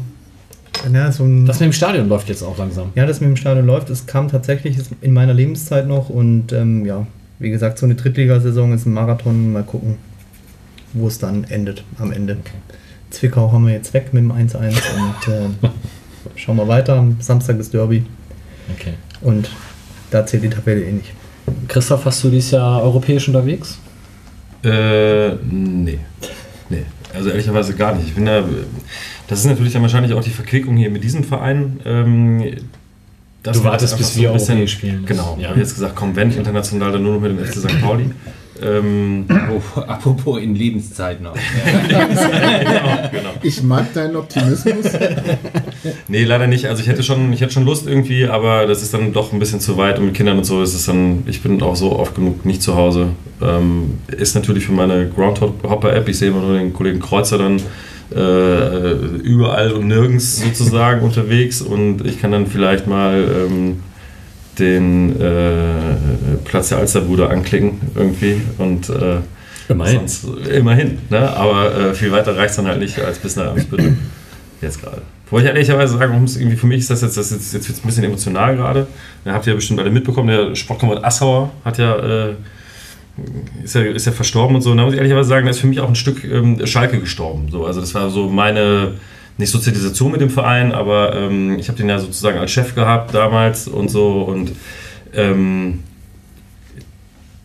Speaker 6: Ja, so ein,
Speaker 1: Das mit dem Stadion läuft jetzt auch langsam.
Speaker 6: ja, das mit dem Stadion läuft. Es kam tatsächlich in meiner Lebenszeit noch und ähm, ja, wie gesagt, so eine Drittligasaison ist ein Marathon. Mal gucken, wo es dann endet am Ende. Zwickau haben wir jetzt weg mit dem 1-1 und äh, schauen wir weiter. Am Samstag ist Derby
Speaker 1: Okay.
Speaker 6: und da zählt die Tabelle eh nicht.
Speaker 1: Christoph, hast du dieses Jahr europäisch unterwegs?
Speaker 7: Äh, nee. Nee. Also ehrlicherweise gar nicht. Ich bin da. Das ist natürlich dann wahrscheinlich auch die Verquickung hier mit diesem Verein. Ähm,
Speaker 1: Du
Speaker 7: wir
Speaker 1: wartest, bis
Speaker 7: einfach so
Speaker 1: wir
Speaker 7: ein bisschen-
Speaker 1: spielen.
Speaker 7: Genau.
Speaker 1: Ja.
Speaker 7: Ich habe jetzt gesagt, komm, wenn international, dann nur noch mit dem FC St. Pauli. Ähm, [CLEARS THROAT]
Speaker 4: Oh, apropos in Lebenszeit noch. [LAUGHS]
Speaker 7: genau, genau.
Speaker 3: Ich mag deinen Optimismus. [LAUGHS]
Speaker 7: Nee, leider nicht. Also ich hätte schon, ich hätte schon Lust irgendwie, aber das ist dann doch ein bisschen zu weit und mit Kindern und so ist es dann, ich bin auch so oft genug nicht zu Hause. Ähm, ist natürlich für meine Groundhopper-App, ich sehe immer nur den Kollegen Kreuzer dann äh, überall und nirgends sozusagen [LAUGHS] unterwegs und ich kann dann vielleicht mal ähm, den äh, Platz der Alsterbrüder anklicken irgendwie und äh,
Speaker 1: Immerhin.
Speaker 7: Sonst, immerhin, ne? aber äh, viel weiter reicht es dann halt nicht als bis nach Amtsbüttel. [CLEARS THROAT] Jetzt gerade. Wobei ich ehrlicherweise sagen muss, irgendwie für mich ist das jetzt, das jetzt, jetzt ein bisschen emotional gerade. Da habt ihr ja bestimmt alle mitbekommen, der Sportkamerad Assauer hat ja, äh, ist ja, ist ja verstorben und so. Und da muss ich ehrlicherweise sagen, da ist für mich auch ein Stück ähm, Schalke gestorben. So, also das war so meine, nicht Sozialisation mit dem Verein, aber ähm, ich habe den ja sozusagen als Chef gehabt damals und so und ähm,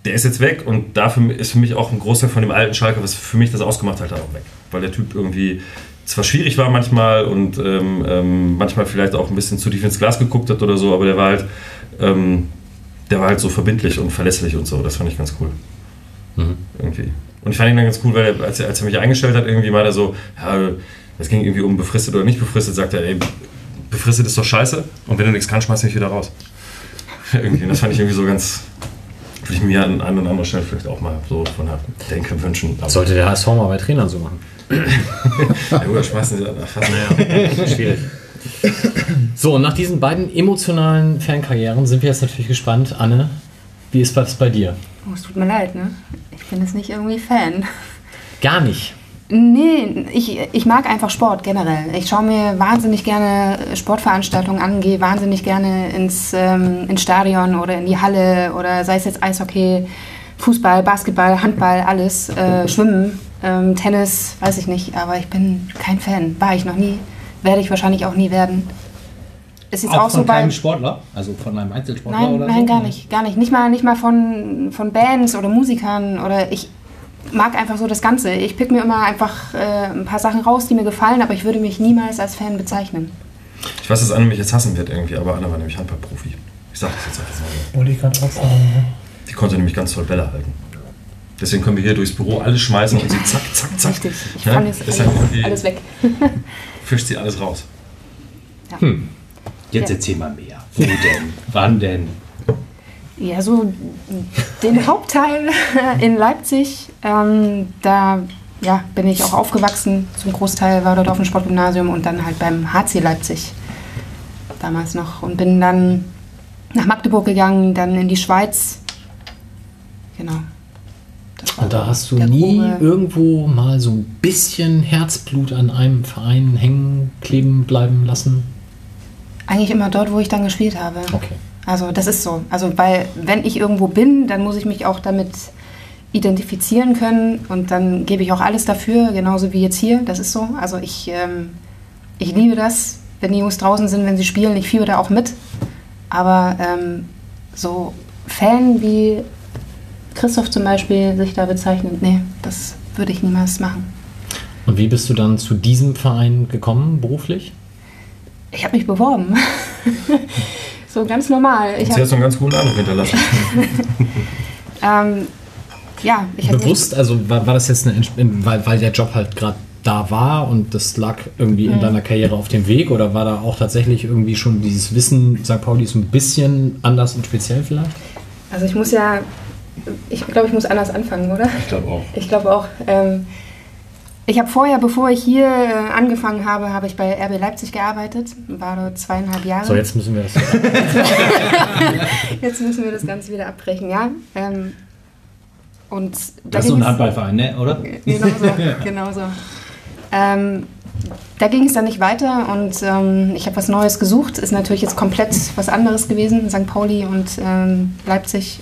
Speaker 7: der ist jetzt weg und dafür ist für mich auch ein Großteil von dem alten Schalke, was für mich das ausgemacht hat, auch weg. Weil der Typ irgendwie zwar schwierig war manchmal und ähm, ähm, manchmal vielleicht auch ein bisschen zu tief ins Glas geguckt hat oder so, aber der war halt, ähm, der war halt so verbindlich und verlässlich und so. Das fand ich ganz cool.
Speaker 1: Mhm.
Speaker 7: Irgendwie. Und ich fand ihn dann ganz cool, weil er, als, er, als er mich eingestellt hat, irgendwie meinte er so, ja, es ging irgendwie um befristet oder nicht befristet, sagt er, ey, befristet ist doch scheiße und wenn du nichts kannst, schmeiß mich wieder raus. [LAUGHS] irgendwie. Das fand ich irgendwie so ganz, würde ich mir an einer und anderen Stelle vielleicht auch mal so von der Denke wünschen. Aber
Speaker 1: Sollte der HSV mal bei Trainern so machen. [LAUGHS]
Speaker 7: ja, oder schmeißen sie dann fast naja. [LAUGHS]
Speaker 1: Schwierig. So, und nach diesen beiden emotionalen Fankarrieren sind wir jetzt natürlich gespannt. Anne, wie ist das bei dir?
Speaker 5: Oh, es tut mir leid, ne? Ich bin jetzt nicht irgendwie Fan.
Speaker 1: Gar nicht.
Speaker 5: Nee, ich, ich mag einfach Sport generell. Ich schaue mir wahnsinnig gerne Sportveranstaltungen an, gehe wahnsinnig gerne ins, ähm, ins Stadion oder in die Halle oder sei es jetzt Eishockey, Fußball, Basketball, Handball, alles, äh, Schwimmen, ähm, Tennis, weiß ich nicht, aber ich bin kein Fan. War ich noch nie, werde ich wahrscheinlich auch nie werden. Ist jetzt
Speaker 4: Auch,
Speaker 5: auch, so
Speaker 4: von
Speaker 5: bei.
Speaker 4: keinem Sportler? Also von einem Einzelsportler
Speaker 5: Nein,
Speaker 4: oder
Speaker 5: nein,
Speaker 4: so?
Speaker 5: gar nicht, gar nicht. Nicht mal, nicht mal von, von Bands oder Musikern oder ich mag einfach so das Ganze. Ich pick mir immer einfach äh, ein paar Sachen raus, die mir gefallen, aber ich würde mich niemals als Fan bezeichnen.
Speaker 7: Ich weiß, dass Anne mich jetzt hassen wird irgendwie, aber Anne war nämlich Handballprofi. Ich sag das jetzt einfach mal so.
Speaker 6: Wollte ich gerade auch sagen. ne?
Speaker 7: Die konnte nämlich ganz toll Bälle halten. Deswegen können wir hier durchs Büro alles schmeißen und sie zack, zack, zack.
Speaker 5: Richtig. Ich
Speaker 7: Ja,
Speaker 5: fand jetzt
Speaker 7: ist
Speaker 5: alles,
Speaker 7: halt
Speaker 5: alles weg. [LAUGHS]
Speaker 7: Fischt sie alles raus.
Speaker 4: Jetzt
Speaker 5: Ja.
Speaker 4: erzähl mal mehr. Wo denn? Wann denn?
Speaker 5: Ja, so den Hauptteil [LAUGHS] in Leipzig, ähm, da ja, bin ich auch aufgewachsen. Zum Großteil war dort auf dem Sportgymnasium und dann halt beim HC Leipzig damals noch. Und bin dann nach Magdeburg gegangen, dann in die Schweiz. Genau.
Speaker 1: Und da hast du nie
Speaker 5: grobe-
Speaker 1: irgendwo mal so ein bisschen Herzblut an einem Verein hängen, kleben bleiben lassen?
Speaker 5: Eigentlich immer dort, wo ich dann gespielt habe.
Speaker 1: Okay.
Speaker 5: Also das ist so. Also weil wenn ich irgendwo bin, dann muss ich mich auch damit identifizieren können und dann gebe ich auch alles dafür, genauso wie jetzt hier. Das ist so. Also ich, ähm, ich liebe das, wenn die Jungs draußen sind, wenn sie spielen. Ich fiebere da auch mit. Aber ähm, so Fan wie Christoph zum Beispiel sich da bezeichnet, nee, das würde ich niemals machen.
Speaker 1: Und wie bist du dann zu diesem Verein gekommen, beruflich?
Speaker 5: Ich habe mich beworben. [LAUGHS] so ganz normal. Ich
Speaker 7: Sie hat so einen ganz coolen Eindruck hinterlassen. [LAUGHS]
Speaker 5: ähm, ja, ich
Speaker 1: Bewusst, also war, war das jetzt eine, weil, weil der Job halt gerade da war und das lag irgendwie in deiner Karriere auf dem Weg oder war da auch tatsächlich irgendwie schon dieses Wissen, St. Pauli ist ein bisschen anders und speziell vielleicht?
Speaker 5: Also ich muss ja, ich glaube, ich muss anders anfangen, oder?
Speaker 4: Ich glaube auch.
Speaker 5: Ich glaube auch. Ähm, ich habe vorher, bevor ich hier äh, angefangen habe, habe ich bei RB Leipzig gearbeitet, war dort zweieinhalb Jahre.
Speaker 1: So, jetzt müssen wir das. [LAUGHS]
Speaker 5: Jetzt müssen wir das Ganze wieder abbrechen, ja. Ähm, und da
Speaker 4: Das ist so ein Handballverein, ne? oder?
Speaker 5: Genau so, genau so. Ähm, da ging es dann nicht weiter und ähm, ich habe was Neues gesucht. Ist natürlich jetzt komplett was anderes gewesen, St. Pauli und ähm, Leipzig.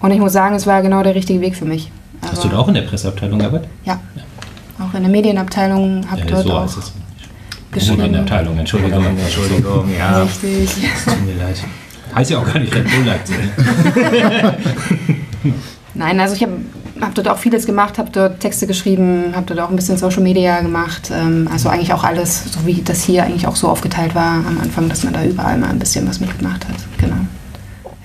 Speaker 5: Und ich muss sagen, es war genau der richtige Weg für mich.
Speaker 4: Hast
Speaker 5: Also,
Speaker 4: du da auch in der Presseabteilung gearbeitet?
Speaker 5: Ja. Auch in der Medienabteilung habe
Speaker 4: Ja,
Speaker 5: dort
Speaker 4: so
Speaker 5: auch
Speaker 4: heißt es.
Speaker 5: geschrieben.
Speaker 4: In der Abteilung, Entschuldigung, Entschuldigung, ja.
Speaker 5: Richtig.
Speaker 4: Tut mir leid. Heißt ja auch gar nicht Red Bull Leipzig. ne? [LAUGHS]
Speaker 5: Nein, also ich habe hab dort auch vieles gemacht, habe dort Texte geschrieben, habe dort auch ein bisschen Social Media gemacht. Ähm, also eigentlich auch alles, so wie das hier eigentlich auch so aufgeteilt war am Anfang, dass man da überall mal ein bisschen was mitgemacht hat. Genau.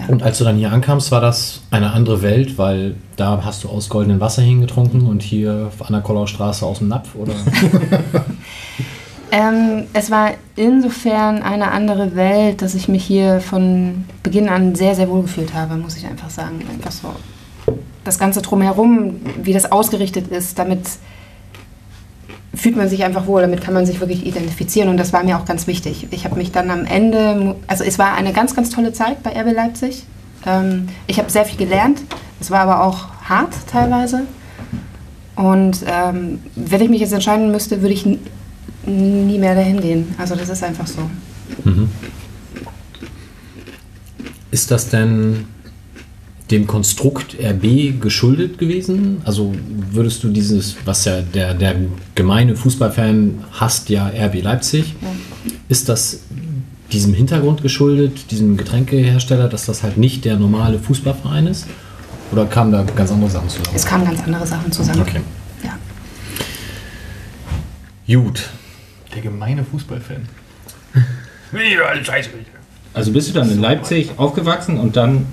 Speaker 1: Und als du dann hier ankamst, war das eine andere Welt, weil da hast du aus goldenen Wasserhähnen getrunken und hier an der Kolauer Straße aus dem Napf, oder? [LAUGHS]
Speaker 5: Ähm, es war insofern eine andere Welt, dass ich mich hier von Beginn an sehr, sehr wohl gefühlt habe, muss ich einfach sagen. Einfach so das Ganze drumherum, wie das ausgerichtet ist, damit fühlt man sich einfach wohl, damit kann man sich wirklich identifizieren und das war mir auch ganz wichtig. Ich habe mich dann am Ende, also es war eine ganz, ganz tolle Zeit bei RB Leipzig. Ähm, ich habe sehr viel gelernt, es war aber auch hart teilweise. Und ähm, wenn ich mich jetzt entscheiden müsste, würde ich nie mehr dahin gehen. Also das ist einfach so.
Speaker 1: Ist das denn dem Konstrukt RB geschuldet gewesen? Also würdest du dieses, was ja der, der gemeine Fußballfan hasst, ja RB Leipzig,
Speaker 5: Ja.
Speaker 1: ist das diesem Hintergrund geschuldet, diesem Getränkehersteller, dass das halt nicht der normale Fußballverein ist? Oder kamen da ganz andere Sachen zusammen?
Speaker 5: Es kamen ganz andere Sachen zusammen.
Speaker 1: Okay.
Speaker 5: Ja.
Speaker 1: Gut.
Speaker 2: Der gemeine Fußballfan. [LAUGHS]
Speaker 4: Also bist du dann in Leipzig aufgewachsen und dann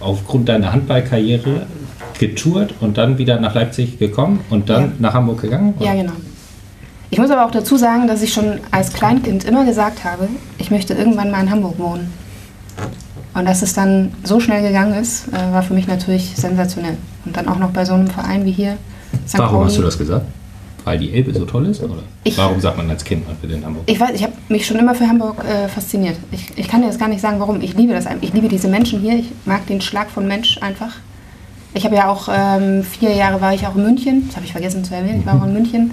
Speaker 4: aufgrund deiner Handballkarriere getourt und dann wieder nach Leipzig gekommen und dann
Speaker 5: Ja.
Speaker 4: nach Hamburg gegangen?
Speaker 5: Ja, genau. Ich muss aber auch dazu sagen, dass ich schon als Kleinkind immer gesagt habe, ich möchte irgendwann mal in Hamburg wohnen. Und dass es dann so schnell gegangen ist, äh, war für mich natürlich sensationell. Und dann auch noch bei so einem Verein wie hier. St.
Speaker 4: Warum
Speaker 5: Pauli.
Speaker 4: hast du das gesagt? Weil die Elbe so toll ist? Oder
Speaker 5: Ich-
Speaker 4: warum sagt man als Kind, man will in Hamburg?
Speaker 5: Ich weiß, ich habe mich schon immer für Hamburg äh, fasziniert. Ich, ich kann dir jetzt gar nicht sagen, warum. Ich liebe das. Ich liebe diese Menschen hier. Ich mag den Schlag von Mensch einfach. Ich habe ja auch ähm, vier Jahre war ich auch in München. Das habe ich vergessen zu erwähnen. Ich war auch in München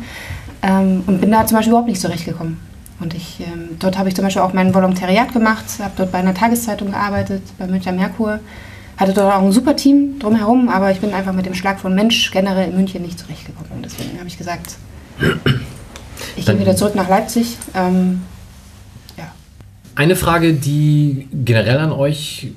Speaker 5: ähm, und bin da zum Beispiel überhaupt nicht zurechtgekommen. Und ich, ähm, dort habe ich zum Beispiel auch mein Volontariat gemacht, habe dort bei einer Tageszeitung gearbeitet, bei Münchner Merkur. Hatte dort auch ein super Team drumherum, aber ich bin einfach mit dem Schlag von Mensch generell in München nicht zurechtgekommen. Und deswegen habe ich gesagt, [CLEARS THROAT] ich gehe wieder zurück nach Leipzig. Ähm, ja.
Speaker 1: Eine Frage, die generell an euch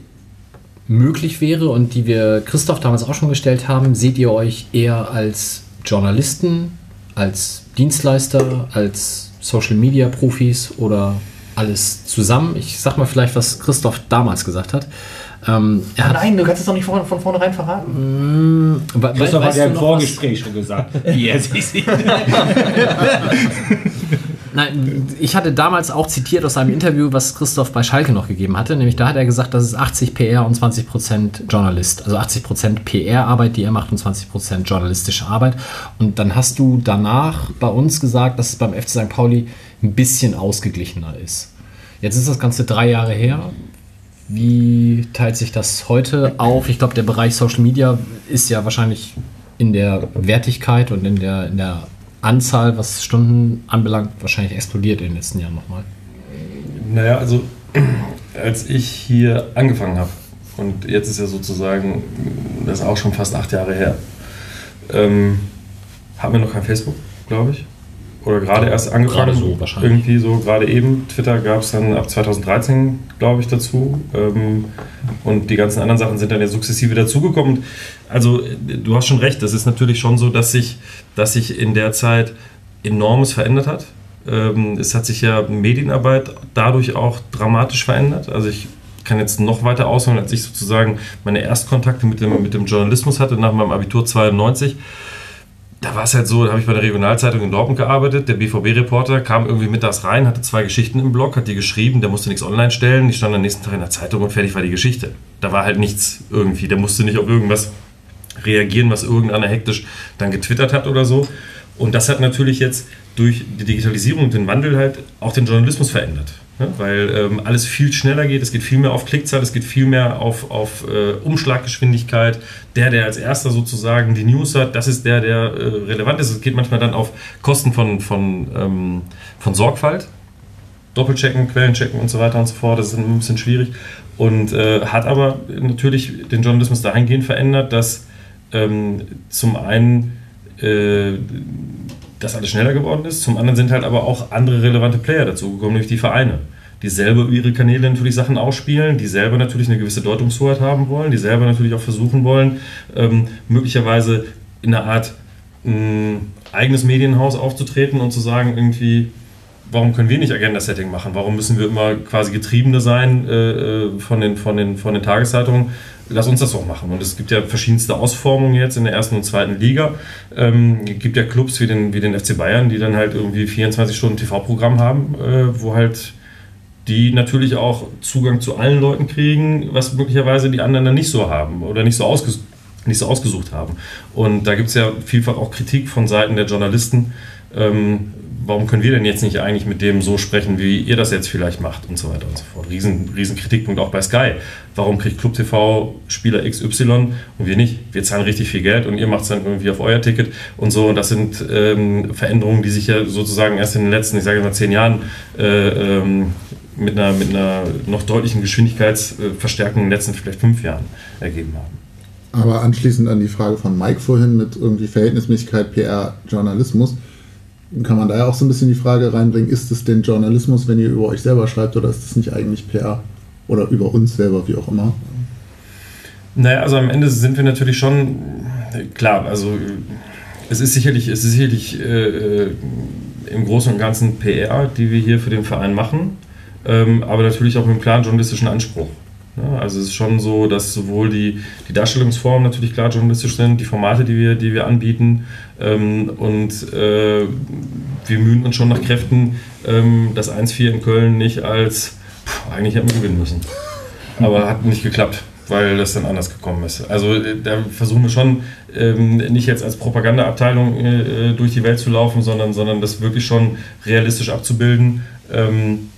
Speaker 1: möglich wäre und die wir Christoph damals auch schon gestellt haben, seht ihr euch eher als Journalisten, als Dienstleister, als Social Media Profis oder alles zusammen? Ich sag mal vielleicht, was Christoph damals gesagt hat. Ähm, er hat
Speaker 2: Nein, du kannst es doch nicht von, von vornherein verraten.
Speaker 1: We-
Speaker 4: Christoph
Speaker 1: weißt
Speaker 4: hat ja im Vorgespräch schon gesagt, wie er sich sieht. [LAUGHS]
Speaker 1: Nein, ich hatte damals auch zitiert aus einem Interview, was Christoph bei Schalke noch gegeben hatte. Nämlich da hat er gesagt, das ist 80 PR und 20% Journalist. Also 80% PR-Arbeit, die er macht und 20% journalistische Arbeit. Und dann hast du danach bei uns gesagt, dass es beim FC St. Pauli ein bisschen ausgeglichener ist. Jetzt ist das Ganze drei Jahre her. Wie teilt sich das heute auf? Ich glaube, der Bereich Social Media ist ja wahrscheinlich in der Wertigkeit und in der, in der Anzahl, was Stunden anbelangt, wahrscheinlich explodiert in den letzten Jahren nochmal.
Speaker 7: Naja, also [CLEARS THROAT] als ich hier angefangen habe, und jetzt ist ja sozusagen, das ist auch schon fast acht Jahre her, ähm, hatten wir noch kein Facebook, glaube ich. Oder gerade erst angefangen.
Speaker 1: Gerade so wahrscheinlich.
Speaker 7: Irgendwie so, gerade eben. Twitter gab es dann ab 2013, glaube ich, dazu. Ähm, und die ganzen anderen Sachen sind dann ja sukzessive dazugekommen. Also, äh, du hast schon recht, das ist natürlich schon so, dass sich, dass sich in der Zeit enormes verändert hat. Ähm, es hat sich ja Medienarbeit dadurch auch dramatisch verändert. Also ich kann jetzt noch weiter ausholen, als ich sozusagen meine Erstkontakte mit dem, mit dem Journalismus hatte nach meinem Abitur 92. Da war es halt so, da habe ich bei der Regionalzeitung in Dortmund gearbeitet. Der BVB-Reporter kam irgendwie mittags rein, hatte zwei Geschichten im Blog, hat die geschrieben, der musste nichts online stellen. Die stand am nächsten Tag in der Zeitung und fertig war die Geschichte. Da war halt nichts irgendwie. Der musste nicht auf irgendwas reagieren, was irgendeiner hektisch dann getwittert hat oder so. Und das hat natürlich jetzt durch die Digitalisierung und den Wandel halt auch den Journalismus verändert. Ne? Weil ähm, alles viel schneller geht, es geht viel mehr auf Klickzahl, es geht viel mehr auf, auf äh, Umschlaggeschwindigkeit. Der, der als erster sozusagen die News hat, das ist der, der äh, relevant ist. Es geht manchmal dann auf Kosten von, von, ähm, von Sorgfalt. Doppelchecken, Quellenchecken und so weiter und so fort. Das ist ein bisschen schwierig. Und äh, hat aber natürlich den Journalismus dahingehend verändert, dass ähm, zum einen äh, das alles schneller geworden ist, zum anderen sind halt aber auch andere relevante Player dazugekommen, nämlich die Vereine, die selber über ihre Kanäle natürlich Sachen ausspielen, die selber natürlich eine gewisse Deutungshoheit haben wollen, die selber natürlich auch versuchen wollen, ähm, möglicherweise in einer Art mh, eigenes Medienhaus aufzutreten und zu sagen, irgendwie, warum können wir nicht Agenda-Setting machen? Warum müssen wir immer quasi Getriebene sein äh, von, den, von, den, von den Tageszeitungen? Lass uns das doch machen. Und es gibt ja verschiedenste Ausformungen jetzt in der ersten und zweiten Liga. Ähm, es gibt ja Clubs wie den, wie den FC Bayern, die dann halt irgendwie 24 Stunden TV-Programm haben, äh, wo halt die natürlich auch Zugang zu allen Leuten kriegen, was möglicherweise die anderen dann nicht so haben oder nicht so, ausges nicht so ausgesucht haben. Und da gibt es ja vielfach auch Kritik von Seiten der Journalisten, ähm, warum können wir denn jetzt nicht eigentlich mit dem so sprechen, wie ihr das jetzt vielleicht macht und so weiter und so fort. Riesen, riesen Kritikpunkt auch bei Sky. Warum kriegt Club TV Spieler XY und wir nicht? Wir zahlen richtig viel Geld und ihr macht es dann irgendwie auf euer Ticket und so. Und das sind ähm, Veränderungen, die sich ja sozusagen erst in den letzten, ich sage mal, zehn Jahren äh, ähm, mit, einer, mit einer noch deutlichen Geschwindigkeitsverstärkung in den letzten vielleicht fünf Jahren ergeben haben.
Speaker 3: Aber anschließend an die Frage von Mike vorhin mit irgendwie Verhältnismäßigkeit PR Journalismus, kann man da ja auch so ein bisschen die Frage reinbringen, ist es denn Journalismus, wenn ihr über euch selber schreibt oder ist es nicht eigentlich PR oder über uns selber, wie auch immer?
Speaker 7: Naja, also am Ende sind wir natürlich schon, klar, also es ist sicherlich, es ist sicherlich äh, äh im Großen und Ganzen PR, die wir hier für den Verein machen, ähm, aber natürlich auch mit einem klaren journalistischen Anspruch. Also es ist schon so, dass sowohl die, die Darstellungsformen natürlich klar journalistisch sind, die Formate, die wir, die wir anbieten ähm, und äh, wir mühen uns schon nach Kräften, ähm, das 1-4 in Köln nicht als, pff, eigentlich hätten wir gewinnen müssen. Aber hat nicht geklappt weil das dann anders gekommen ist. Also äh, da versuchen wir schon ähm, nicht jetzt als Propagandaabteilung äh, durch die Welt zu laufen, sondern, sondern das wirklich schon realistisch abzubilden. Ähm,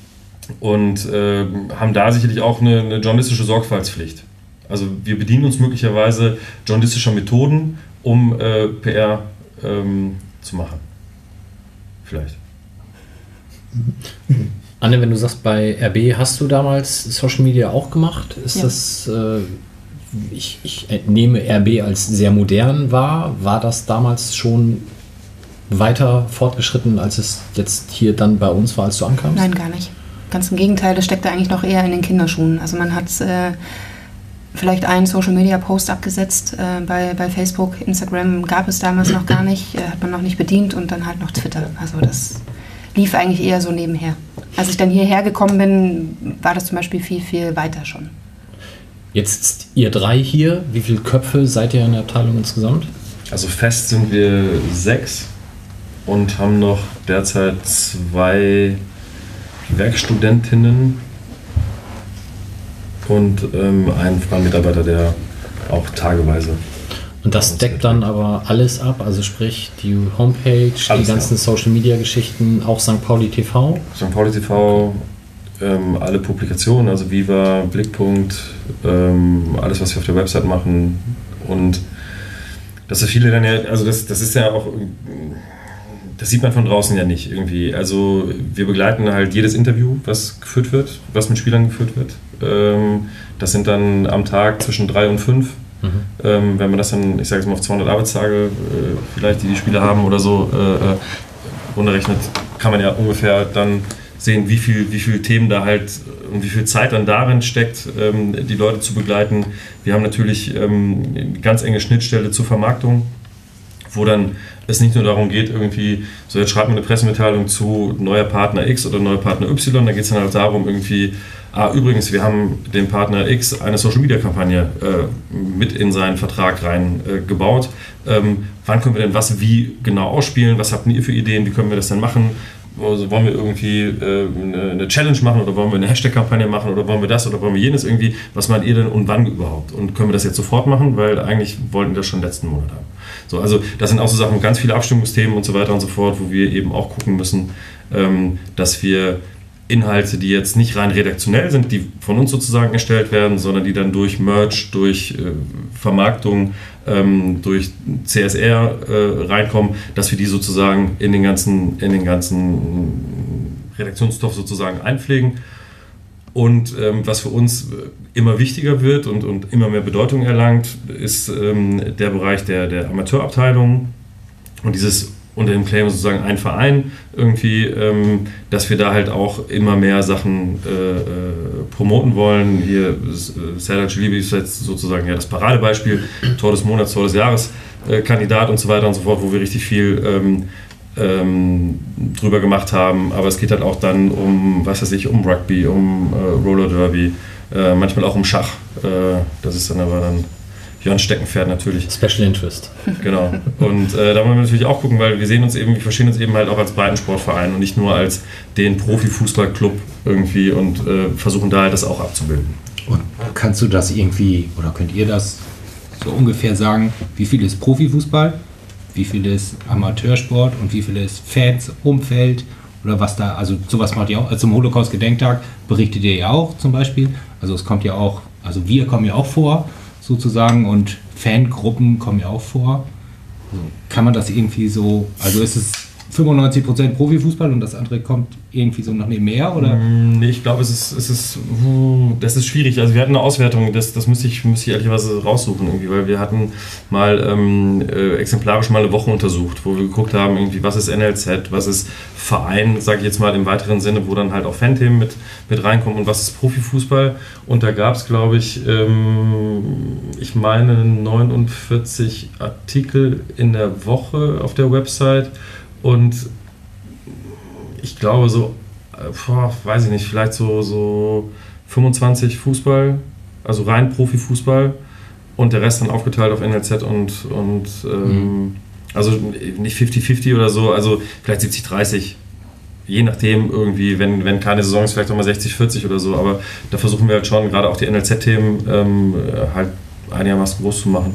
Speaker 7: und äh, haben da sicherlich auch eine, eine, journalistische Sorgfaltspflicht. Also wir bedienen uns möglicherweise journalistischer Methoden, um äh, PR ähm, zu machen. Vielleicht.
Speaker 1: Anne, wenn du sagst, bei RB hast du damals Social Media auch gemacht, ist ja. das, äh, ich, ich nehme RB als sehr modern wahr, war das damals schon weiter fortgeschritten, als es jetzt hier dann bei uns war, als du ankamst?
Speaker 5: Nein, gar nicht. Ganz im Gegenteil, das steckt da eigentlich noch eher in den Kinderschuhen. Also man hat äh, vielleicht einen Social Media Post abgesetzt äh, bei, bei Facebook, Instagram gab es damals noch gar nicht, äh, hat man noch nicht bedient und dann halt noch Twitter. Also das lief eigentlich eher so nebenher. Als ich dann hierher gekommen bin, war das zum Beispiel viel, viel weiter schon.
Speaker 1: Jetzt ihr drei hier, wie viele Köpfe seid ihr in der Abteilung insgesamt?
Speaker 7: Also fest sind wir sechs und haben noch derzeit zwei Werkstudentinnen und ähm, einen freien Mitarbeiter, der auch tageweise.
Speaker 1: Und das deckt dann aber alles ab, also sprich die Homepage, alles, die ganzen ja. Social Media Geschichten, auch St. Pauli TV?
Speaker 7: St. Pauli TV, ähm, alle Publikationen, also Viva, Blickpunkt, ähm, alles, was wir auf der Website machen und dass so viele dann ja, also das, das ist ja auch das sieht man von draußen ja nicht irgendwie. Also wir begleiten halt jedes Interview, was geführt wird, was mit Spielern geführt wird. Ähm, das sind dann am Tag zwischen drei und fünf. Mhm. Ähm, wenn man das dann, ich sage jetzt mal auf 200 Arbeitstage äh, vielleicht, die die Spieler haben oder so, äh, äh, runterrechnet, kann man ja ungefähr dann sehen, wie viel, wie viele Themen da halt und wie viel Zeit dann darin steckt, ähm, die Leute zu begleiten. Wir haben natürlich eine ganz enge Schnittstelle zur Vermarktung, wo dann es nicht nur darum geht, irgendwie, so jetzt schreibt man eine Pressemitteilung zu neuer Partner X oder neuer Partner Y, da geht es dann halt darum, irgendwie, ah, übrigens, wir haben dem Partner X eine Social Media Kampagne äh, mit in seinen Vertrag reingebaut. Äh, ähm, wann können wir denn was wie genau ausspielen? Was habt ihr für Ideen? Wie können wir das denn machen? Also wollen wir irgendwie äh, eine, Challenge machen oder wollen wir eine Hashtag-Kampagne machen oder wollen wir das oder wollen wir jenes irgendwie? Was meint ihr denn und wann überhaupt? Und können wir das jetzt sofort machen? Weil eigentlich wollten wir das schon letzten Monat haben. So, also das sind auch so Sachen, ganz viele Abstimmungsthemen und so weiter und so fort, wo wir eben auch gucken müssen, ähm, dass wir Inhalte, die jetzt nicht rein redaktionell sind, die von uns sozusagen erstellt werden, sondern die dann durch Merch, durch äh, Vermarktung, ähm, durch CSR äh, reinkommen, dass wir die sozusagen in den ganzen, in den ganzen Redaktionsstoff sozusagen einpflegen. Und ähm, was für uns äh, immer wichtiger wird und, und immer mehr Bedeutung erlangt, ist ähm, der Bereich der, der Amateurabteilung. Und dieses unter dem Claim sozusagen ein Verein irgendwie, ähm, dass wir da halt auch immer mehr Sachen äh, äh, promoten wollen. Hier, äh, Serdar Cilibi ist jetzt sozusagen ja das Paradebeispiel, Tor des Monats, Tor des Jahres äh, Kandidat und so weiter und so fort, wo wir richtig viel ähm, ähm, drüber gemacht haben. Aber es geht halt auch dann um, was weiß ich, um Rugby, um äh, Roller Derby, äh, manchmal auch um Schach. Das ist dann aber dann Jörn Steckenpferd natürlich.
Speaker 1: Special Interest. [LAUGHS]
Speaker 7: Genau. Und äh, da wollen wir natürlich auch gucken, weil wir sehen uns eben, wir verstehen uns eben halt auch als Breitensportverein und nicht nur als den Profifußballclub irgendwie und äh, versuchen da halt das auch abzubilden.
Speaker 4: Und kannst du das irgendwie oder könnt ihr das so ungefähr sagen, wie viel ist Profifußball? wie viel ist Amateursport und wie viel ist Fans, Umfeld oder was da, also sowas macht ihr auch, also zum Holocaust-Gedenktag berichtet ihr ja auch zum Beispiel, also es kommt ja auch, also wir kommen ja auch vor sozusagen und Fangruppen kommen ja auch vor. Also kann man das irgendwie so, also ist es 95% Profifußball und das andere kommt irgendwie so noch nebenher? Oder?
Speaker 7: Mm, Nee, ich glaube, es ist, es ist, das ist schwierig. Also wir hatten eine Auswertung, das, das müsste ich, müsste ich ehrlicherweise raussuchen irgendwie, weil wir hatten mal ähm, äh, exemplarisch mal eine Woche untersucht, wo wir geguckt haben, irgendwie, was ist NLZ, was ist Verein, sage ich jetzt mal im weiteren Sinne, wo dann halt auch Fanthemen mit, mit reinkommen und was ist Profifußball. Und da gab es, glaube ich, ähm, ich meine 49 Artikel in der Woche auf der Website und ich glaube so, boah, weiß ich nicht, vielleicht so, so 25 Fußball, also rein Profifußball und der Rest dann aufgeteilt auf NLZ und, und ähm, also nicht 50-50 oder so, also vielleicht 70-30. Je nachdem irgendwie, wenn, wenn keine Saison ist, vielleicht auch mal 60-40 oder so, aber da versuchen wir halt schon, gerade auch die NLZ-Themen ähm, halt einigermaßen groß zu machen,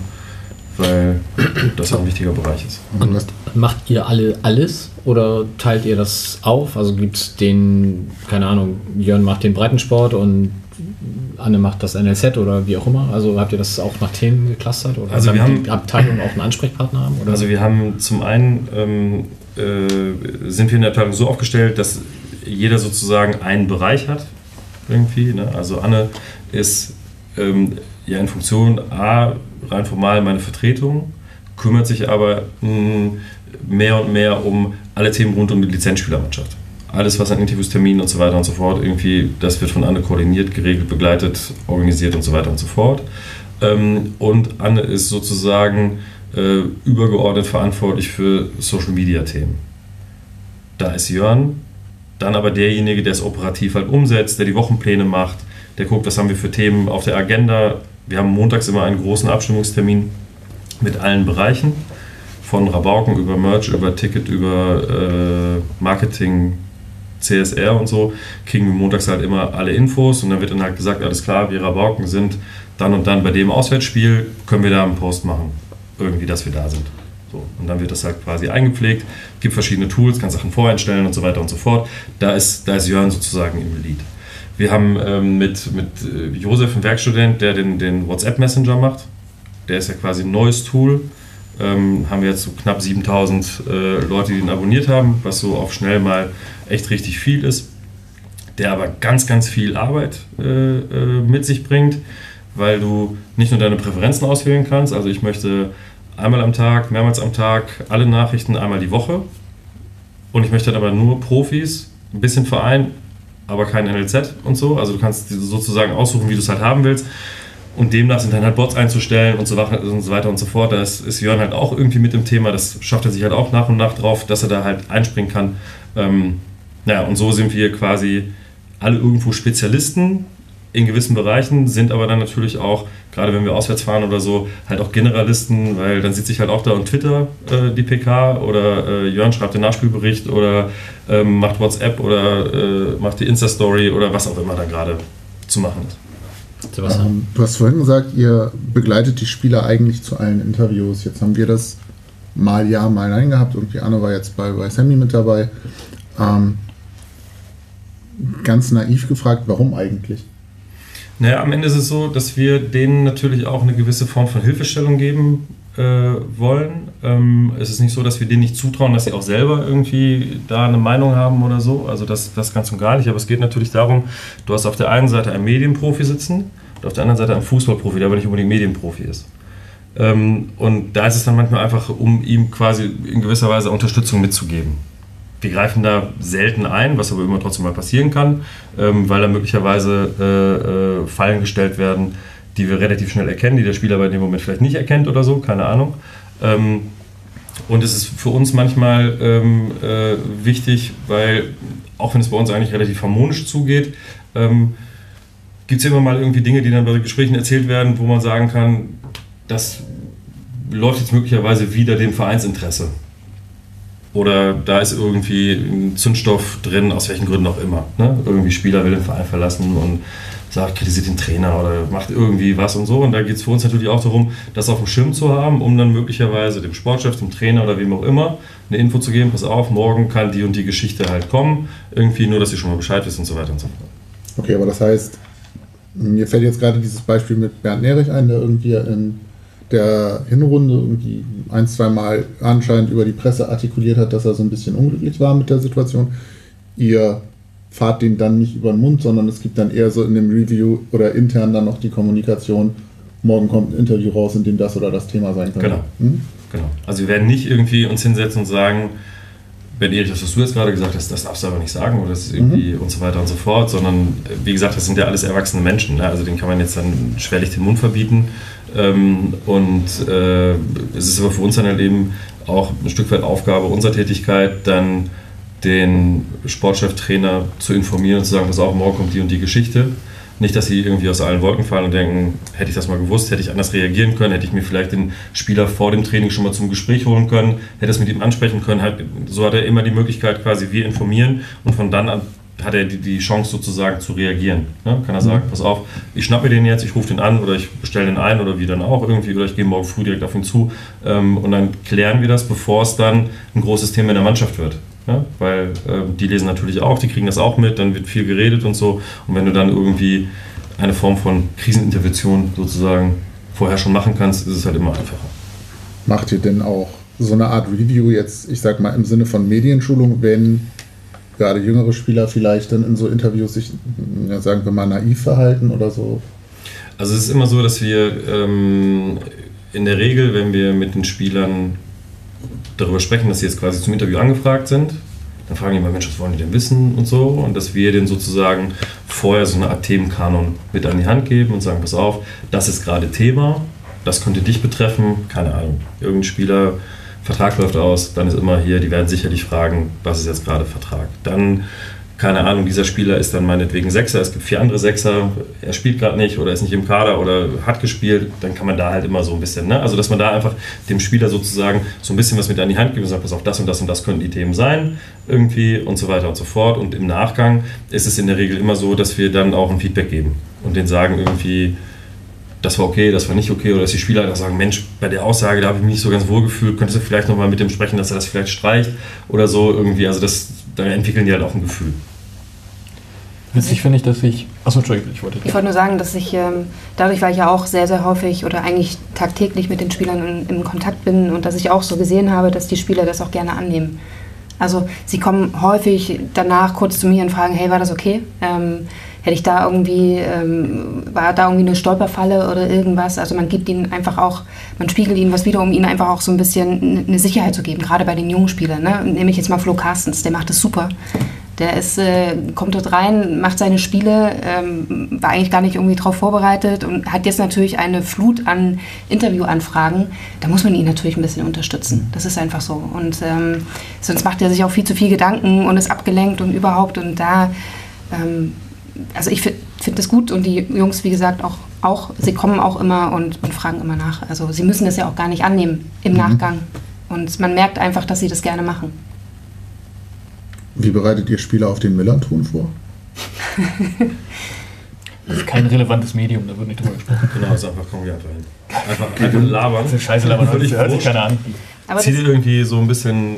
Speaker 7: weil [CLEARS THROAT] das ein wichtiger Bereich ist.
Speaker 1: Und macht ihr alle alles oder teilt ihr das auf? Also gibt es den, keine Ahnung, Jörn macht den Breitensport und Anne macht das NLZ oder wie auch immer? Also habt ihr das auch nach Themen geclustert? Oder
Speaker 7: Also wir haben-
Speaker 1: die Abteilung auch einen Ansprechpartner haben? Oder?
Speaker 7: Also wir haben zum einen ähm, äh, sind wir in der Abteilung so aufgestellt, dass jeder sozusagen einen Bereich hat irgendwie. Ne? Also Anne ist ähm, ja in Funktion A rein formal meine Vertretung, kümmert sich aber mh, mehr und mehr um alle Themen rund um die Lizenzspielermannschaft. Alles, was an Interviews, Terminen und so weiter und so fort, irgendwie, das wird von Anne koordiniert, geregelt, begleitet, organisiert und so weiter und so fort. Ähm, und Anne ist sozusagen äh, übergeordnet verantwortlich für Social Media Themen. Da ist Jörn dann aber derjenige, der es operativ halt umsetzt, der die Wochenpläne macht, der guckt, was haben wir für Themen auf der Agenda. Wir haben montags immer einen großen Abstimmungstermin mit allen Bereichen, von Rabauken über Merch, über Ticket, über äh, Marketing, CSR und so, kriegen wir montags halt immer alle Infos und dann wird dann halt gesagt, alles klar, wir Rabauken sind dann und dann bei dem Auswärtsspiel, können wir da einen Post machen, irgendwie, dass wir da sind. So, und dann wird das halt quasi eingepflegt, gibt verschiedene Tools, kann Sachen voreinstellen und so weiter und so fort. Da ist, da ist Jörn sozusagen im Lead. Wir haben ähm, mit, mit äh, Josef, einen Werkstudent, der den, den WhatsApp-Messenger macht. Der ist ja quasi ein neues Tool. Ähm, haben wir jetzt so knapp 7000 äh, Leute, die ihn abonniert haben, was so auf schnell mal echt richtig viel ist. Der aber ganz, ganz viel Arbeit äh, äh, mit sich bringt, weil du nicht nur deine Präferenzen auswählen kannst. Also ich möchte einmal am Tag, mehrmals am Tag, alle Nachrichten einmal die Woche. Und ich möchte dann aber nur Profis, ein bisschen Verein, aber kein NLZ und so. Also du kannst sozusagen aussuchen, wie du es halt haben willst. Und demnach sind dann halt Bots einzustellen und so, weiter und so fort. Da ist, ist Jörn halt auch irgendwie mit dem Thema. Das schafft er sich halt auch nach und nach drauf, dass er da halt einspringen kann. Ähm, naja, und so sind wir quasi alle irgendwo Spezialisten in gewissen Bereichen, sind aber dann natürlich auch, gerade wenn wir auswärts fahren oder so, halt auch Generalisten, weil dann sitze ich halt auch da und Twitter äh, die PK oder äh, Jörn schreibt den Nachspielbericht oder ähm, macht WhatsApp oder äh, macht die Insta-Story oder was auch immer da gerade zu machen ist.
Speaker 1: Sebastian.
Speaker 3: Ähm, du hast vorhin gesagt, ihr begleitet die Spieler eigentlich zu allen Interviews. Jetzt haben wir das mal ja, mal nein gehabt. Irgendwie Anne war jetzt bei, bei Sammy mit dabei. Ähm, ganz naiv gefragt, warum eigentlich?
Speaker 7: Naja, am Ende ist es so, dass wir denen natürlich auch eine gewisse Form von Hilfestellung geben äh, wollen. Ähm, es ist nicht so, dass wir denen nicht zutrauen, dass sie auch selber irgendwie da eine Meinung haben oder so. Also das, das ganz und gar nicht. Aber es geht natürlich darum, du hast auf der einen Seite einen Medienprofi sitzen und auf der anderen Seite einen Fußballprofi, der aber nicht unbedingt Medienprofi ist. Ähm, und da ist es dann manchmal einfach, um ihm quasi in gewisser Weise Unterstützung mitzugeben. Wir greifen da selten ein, was aber immer trotzdem mal passieren kann, ähm, weil da möglicherweise äh, äh, Fallen gestellt werden, die wir relativ schnell erkennen, die der Spieler aber in dem Moment vielleicht nicht erkennt oder so, keine Ahnung. Ähm, und es ist für uns manchmal ähm, äh, wichtig, weil auch wenn es bei uns eigentlich relativ harmonisch zugeht, ähm, gibt es immer mal irgendwie Dinge, die dann bei Gesprächen erzählt werden, wo man sagen kann, das läuft jetzt möglicherweise wieder dem Vereinsinteresse. Oder da ist irgendwie ein Zündstoff drin, aus welchen Gründen auch immer. Ne? Irgendwie Spieler will den Verein verlassen und sagt, kritisiert den Trainer oder macht irgendwie was und so. Und da geht es für uns natürlich auch darum, das auf dem Schirm zu haben, um dann möglicherweise dem Sportchef, dem Trainer oder wem auch immer eine Info zu geben, pass auf, morgen kann die und die Geschichte halt kommen. Irgendwie nur, dass ihr schon mal Bescheid wisst und so weiter und so fort.
Speaker 3: Okay, aber das heißt, mir fällt jetzt gerade dieses Beispiel mit Bernd Nerich ein, der irgendwie in der Hinrunde irgendwie ein, zwei Mal anscheinend über die Presse artikuliert hat, dass er so ein bisschen unglücklich war mit der Situation. Ihr fahrt den dann nicht über den Mund, sondern es gibt dann eher so in dem Review oder intern dann noch die Kommunikation, morgen kommt ein Interview raus, in dem das oder das Thema sein könnte.
Speaker 7: Genau.
Speaker 3: Hm?
Speaker 7: Genau. Also wir werden nicht irgendwie uns hinsetzen und sagen, Ben Erich, das, was du jetzt gerade gesagt hast, das darfst du aber nicht sagen oder das irgendwie und so weiter und so fort, sondern wie gesagt, das sind ja alles erwachsene Menschen. Ne? Also denen kann man jetzt dann schwerlich den Mund verbieten. Ähm, und äh, es ist aber für uns dann halt eben auch ein Stück weit Aufgabe unserer Tätigkeit, dann den Sportcheftrainer zu informieren und zu sagen, pass auf, morgen kommt die und die Geschichte. Nicht, dass sie irgendwie aus allen Wolken fallen und denken, hätte ich das mal gewusst, hätte ich anders reagieren können, hätte ich mir vielleicht den Spieler vor dem Training schon mal zum Gespräch holen können, hätte es mit ihm ansprechen können. Halt, so hat er immer die Möglichkeit, quasi wir informieren und von dann an hat er die, Chance sozusagen zu reagieren. Ne? Kann er sagen, pass auf, ich schnappe mir den jetzt, ich rufe den an oder ich bestelle den ein oder wie dann auch irgendwie oder ich gehe morgen früh direkt auf ihn zu ähm, und dann klären wir das, bevor es dann ein großes Thema in der Mannschaft wird. Ja, weil äh, die lesen natürlich auch, die kriegen das auch mit, dann wird viel geredet und so. Und wenn du dann irgendwie eine Form von Krisenintervention sozusagen vorher schon machen kannst, ist es halt immer einfacher.
Speaker 3: Macht ihr denn auch so eine Art Review jetzt, ich sag mal im Sinne von Medienschulung, wenn gerade jüngere Spieler vielleicht dann in so Interviews sich, ja, sagen wir mal, naiv verhalten oder so?
Speaker 7: Also es ist immer so, dass wir ähm, in der Regel, wenn wir mit den Spielern darüber sprechen, dass sie jetzt quasi zum Interview angefragt sind, dann fragen die mal, Mensch, was wollen die denn wissen und so. Und dass wir denen sozusagen vorher so eine Art Themenkanon mit an die Hand geben und sagen, pass auf, das ist gerade Thema, das könnte dich betreffen, keine Ahnung, irgendein Spieler, Vertrag läuft aus, dann ist immer hier, die werden sicherlich fragen, was ist jetzt gerade Vertrag. Dann keine Ahnung, dieser Spieler ist dann meinetwegen Sechser, es gibt vier andere Sechser, er spielt gerade nicht oder ist nicht im Kader oder hat gespielt, dann kann man da halt immer so ein bisschen, ne? also dass man da einfach dem Spieler sozusagen so ein bisschen was mit an die Hand gibt und sagt, pass auf, das und das und das könnten die Themen sein, irgendwie und so weiter und so fort. Und im Nachgang ist es in der Regel immer so, dass wir dann auch ein Feedback geben und den sagen irgendwie, das war okay, das war nicht okay, oder dass die Spieler einfach sagen, Mensch, bei der Aussage, da habe ich mich nicht so ganz wohl gefühlt, könntest du vielleicht nochmal mit dem sprechen, dass er das vielleicht streicht oder so irgendwie, also das, da entwickeln die halt auch ein Gefühl.
Speaker 2: Witzig finde ich, dass ich. Achso, Entschuldigung, ich wollte.
Speaker 5: Ich wollte nur sagen, dass ich ähm, dadurch, weil ich ja auch sehr, sehr häufig oder eigentlich tagtäglich mit den Spielern in, in, Kontakt bin und dass ich auch so gesehen habe, dass die Spieler das auch gerne annehmen. Also sie kommen häufig danach kurz zu mir und fragen, hey, war das okay? Ähm, hätte ich da irgendwie, ähm, war da irgendwie eine Stolperfalle oder irgendwas? Also man gibt ihnen einfach auch, man spiegelt ihnen was wieder, um ihnen einfach auch so ein bisschen eine Sicherheit zu geben, gerade bei den jungen Spielern. Ne? Nehme ich jetzt mal Flo Carstens, der macht das super. Der ist, äh, kommt dort rein, macht seine Spiele, ähm, war eigentlich gar nicht irgendwie darauf vorbereitet und hat jetzt natürlich eine Flut an Interviewanfragen. Da muss man ihn natürlich ein bisschen unterstützen. Das ist einfach so. Und ähm, sonst macht er sich auch viel zu viel Gedanken und ist abgelenkt und überhaupt. Und da, ähm, also ich finde find das gut und die Jungs, wie gesagt, auch, auch sie kommen auch immer und, und fragen immer nach. Also sie müssen das ja auch gar nicht annehmen im mhm. Nachgang. Und man merkt einfach, dass sie das gerne machen.
Speaker 3: Wie bereitet ihr Spieler auf den Millanton vor?
Speaker 2: Das ist kein relevantes Medium, da wird nicht drüber gesprochen.
Speaker 7: Genau, also einfach komm hier einfach hin. Einfach, labern.
Speaker 2: Das ist scheiße labern,
Speaker 7: Völlig
Speaker 2: hört sich keiner an.
Speaker 7: Aber Zieh dir irgendwie so ein bisschen,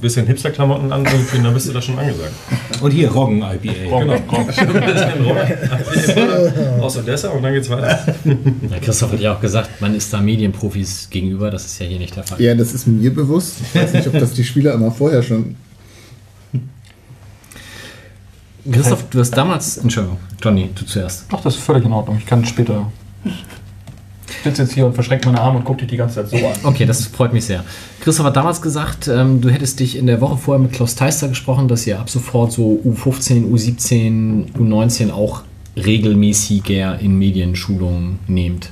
Speaker 7: bisschen Hipster-Klamotten an, irgendwie, dann bist du da schon angesagt.
Speaker 4: Und hier Roggen IPA.
Speaker 7: Roggen, genau. Roggen. Aus Odessa und dann geht's weiter.
Speaker 1: Ja, Christoph hat ja auch gesagt, man ist da Medienprofis gegenüber, das ist ja hier nicht der Fall.
Speaker 3: Ja, das ist mir bewusst. Ich weiß nicht, ob das die Spieler immer vorher schon
Speaker 1: Christoph, du hast damals. Entschuldigung, Johnny, du zuerst.
Speaker 2: Ach, das ist völlig in Ordnung. Ich kann später. Ich sitze jetzt hier und verschränke meine Arme und gucke dich die ganze Zeit so an.
Speaker 1: Okay, das freut mich sehr. Christoph hat damals gesagt, ähm, du hättest dich in der Woche vorher mit Klaus Teister gesprochen, dass ihr ab sofort so U15, U17, U19 auch regelmäßiger in Medienschulungen nehmt.